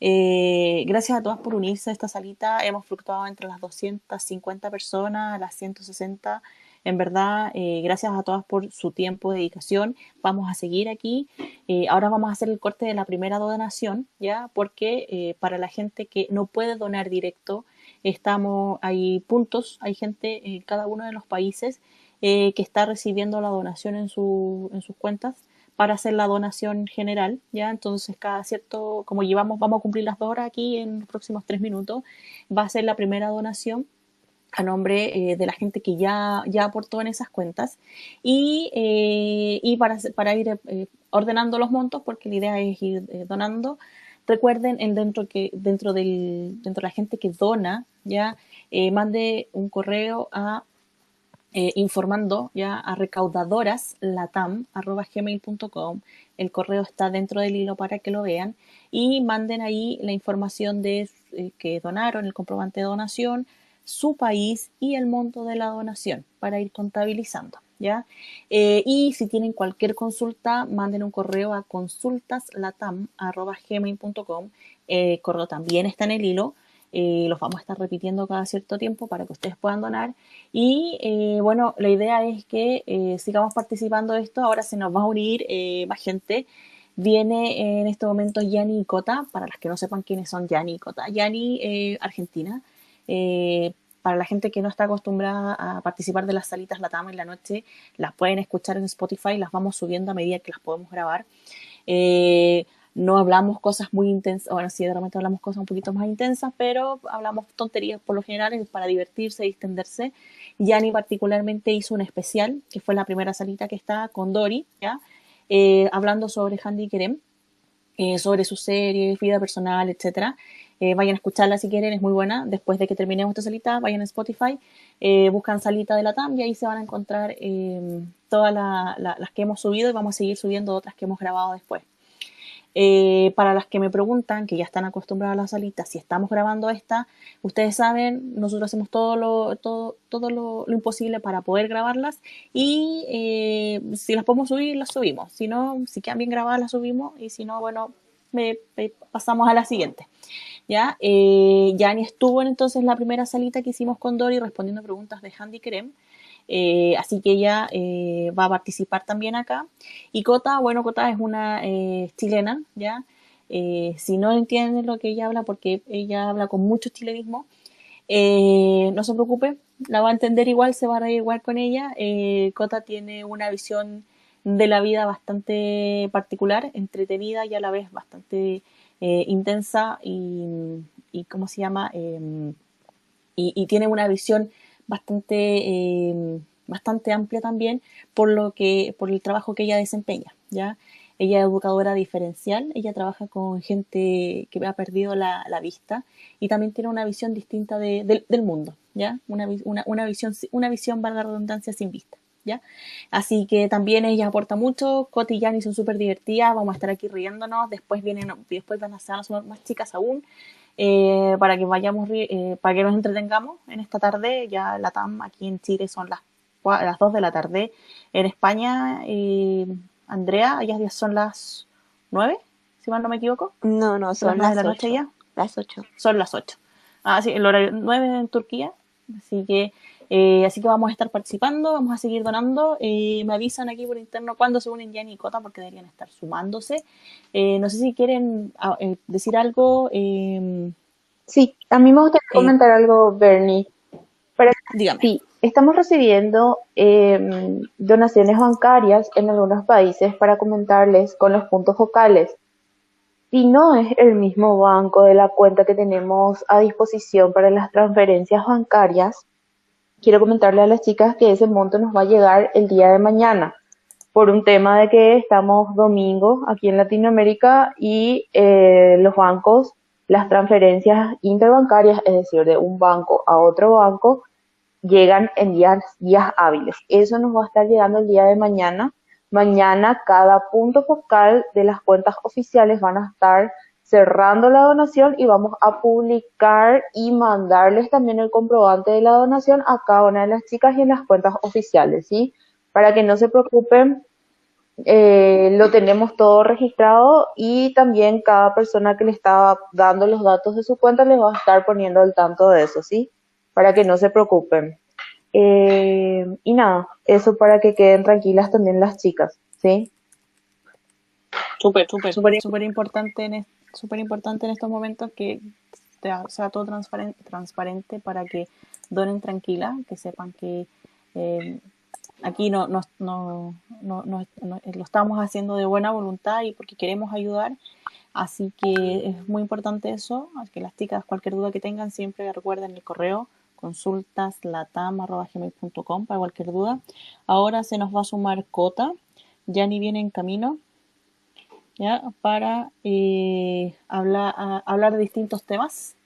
Eh, gracias a todas por unirse a esta salita. Hemos fluctuado entre las 250 personas las 160. En verdad, eh, gracias a todas por su tiempo, dedicación. Vamos a seguir aquí. Eh, ahora vamos a hacer el corte de la primera donación, ¿ya? Porque para la gente que no puede donar directo, estamos, hay puntos, hay gente en cada uno de los países que está recibiendo la donación en, su, en sus cuentas para hacer la donación general, ¿ya? Entonces, cada cierto, como llevamos, vamos a cumplir las dos horas aquí en los próximos tres minutos, va a ser la primera donación a nombre eh, de la gente que ya, ya aportó en esas cuentas y, eh, y para, para ir eh, ordenando los montos, porque la idea es ir donando. Recuerden, en dentro, que, dentro, del, dentro de la gente que dona, ya mande un correo a eh, informando ya a recaudadoras latam.gmail.com. El correo está dentro del hilo para que lo vean y manden ahí la información de eh, que donaron, el comprobante de donación, su país y el monto de la donación para ir contabilizando. Eh, y si tienen cualquier consulta, manden un correo a consultaslatam.gmail.com. El correo también está en el hilo. Eh, los vamos a estar repitiendo cada cierto tiempo para que ustedes puedan donar. Y eh, bueno, la idea es que eh, sigamos participando de esto. Ahora se nos va a unir más gente. Viene en este momento Yani y Cota, para las que no sepan quiénes son Yani y Cota. Yani, Argentina. Para la gente que no está acostumbrada a participar de las salitas Latam en la noche, las pueden escuchar en Spotify, las vamos subiendo a medida que las podemos grabar no hablamos cosas muy intensas, bueno, sí, de repente hablamos cosas un poquito más intensas, pero hablamos tonterías por lo general para divertirse y extenderse. Yani particularmente hizo un especial, que fue la primera salita que está con Dori. Eh, hablando sobre Handy Kerem, eh, sobre su serie, vida personal, etcétera. Eh, vayan a escucharla si quieren, es muy buena. Después de que terminemos esta salita, vayan a Spotify, buscan salita de la TAM y ahí se van a encontrar todas las que hemos subido y vamos a seguir subiendo otras que hemos grabado después. Eh, para las que me preguntan, que ya están acostumbradas a las salitas, si estamos grabando esta, ustedes saben, nosotros hacemos todo lo, todo, todo lo, imposible para poder grabarlas y eh, si las podemos subir, las subimos. Si no, si quedan bien grabadas, las subimos y si no, bueno, pasamos a la siguiente. ¿Ya? Eh, ni estuvo en entonces la primera salita que hicimos con Dori respondiendo preguntas de Handy Creme. Eh, así que ella eh, va a participar también acá. Y Cota, bueno, Cota es una eh, chilena, ¿ya? si no entienden lo que ella habla, porque ella habla con mucho chilenismo, no se preocupe, la va a entender igual, se va a reír igual con ella. Cota tiene una visión de la vida bastante particular, entretenida y a la vez bastante intensa y, ¿cómo se llama? Em, y, tiene una visión bastante, eh, bastante amplia también por lo que, por el trabajo que ella desempeña, ¿ya? Ella es educadora diferencial, ella trabaja con gente que ha perdido la, vista y también tiene una visión distinta del mundo, ¿ya? Una, una, una, visión, una visión, valga la redundancia, sin vista, ¿ya? Así que también ella aporta mucho, Coti y Yanni son súper divertidas, vamos a estar aquí riéndonos, después vienen, después van a ser más chicas aún, eh, para que vayamos, eh, para que nos entretengamos en esta tarde. Ya la TAM aquí en Chile son las, las 2 de la tarde. En España, eh, Andrea, ya son las 9, si mal no me equivoco. No, no, son las, de la noche ya. Las 8. Son las 8. Ah, sí, el horario 9 en Turquía. Así que eh, así que vamos a estar participando, vamos a seguir donando. Eh, me avisan aquí por interno cuando se unen ya y Cota porque deberían estar sumándose. Eh, no sé si quieren ah, decir algo. Em, sí, a mí me gustaría comentar algo, Bernie. dígame. Sí, estamos recibiendo em, donaciones bancarias en algunos países para comentarles con los puntos focales. Si no es el mismo banco de la cuenta que tenemos a disposición para las transferencias bancarias, quiero comentarle a las chicas que ese monto nos va a llegar el día de mañana por un tema de que estamos domingo aquí en Latinoamérica y eh, los bancos, las transferencias interbancarias, es decir, de un banco a otro banco, llegan en días, días hábiles. Eso nos va a estar llegando el día de mañana. Mañana cada punto focal de las cuentas oficiales van a estar cerrando la donación y vamos a publicar y mandarles también el comprobante de la donación a cada una de las chicas y en las cuentas oficiales, ¿sí? Para que no se preocupen eh, lo tenemos todo registrado y también cada persona que le está dando los datos de su cuenta les va a estar poniendo al tanto de eso, ¿sí? Para que no se preocupen. Eh, y nada, eso para que queden tranquilas también las chicas, ¿sí? Súper, súper, súper, súper importante en súper importante en estos momentos que sea todo transparente, transparente para que donen tranquila, que sepan que eh, aquí no, no, no, no, lo estamos haciendo de buena voluntad y porque queremos ayudar. Así que es muy importante eso, que las chicas, cualquier duda que tengan, siempre recuerden el correo consultaslatam.gmail.com para cualquier duda. Ahora se nos va a sumar Cota, ya ni viene en camino, ¿ya? para eh, hablar, hablar de distintos temas.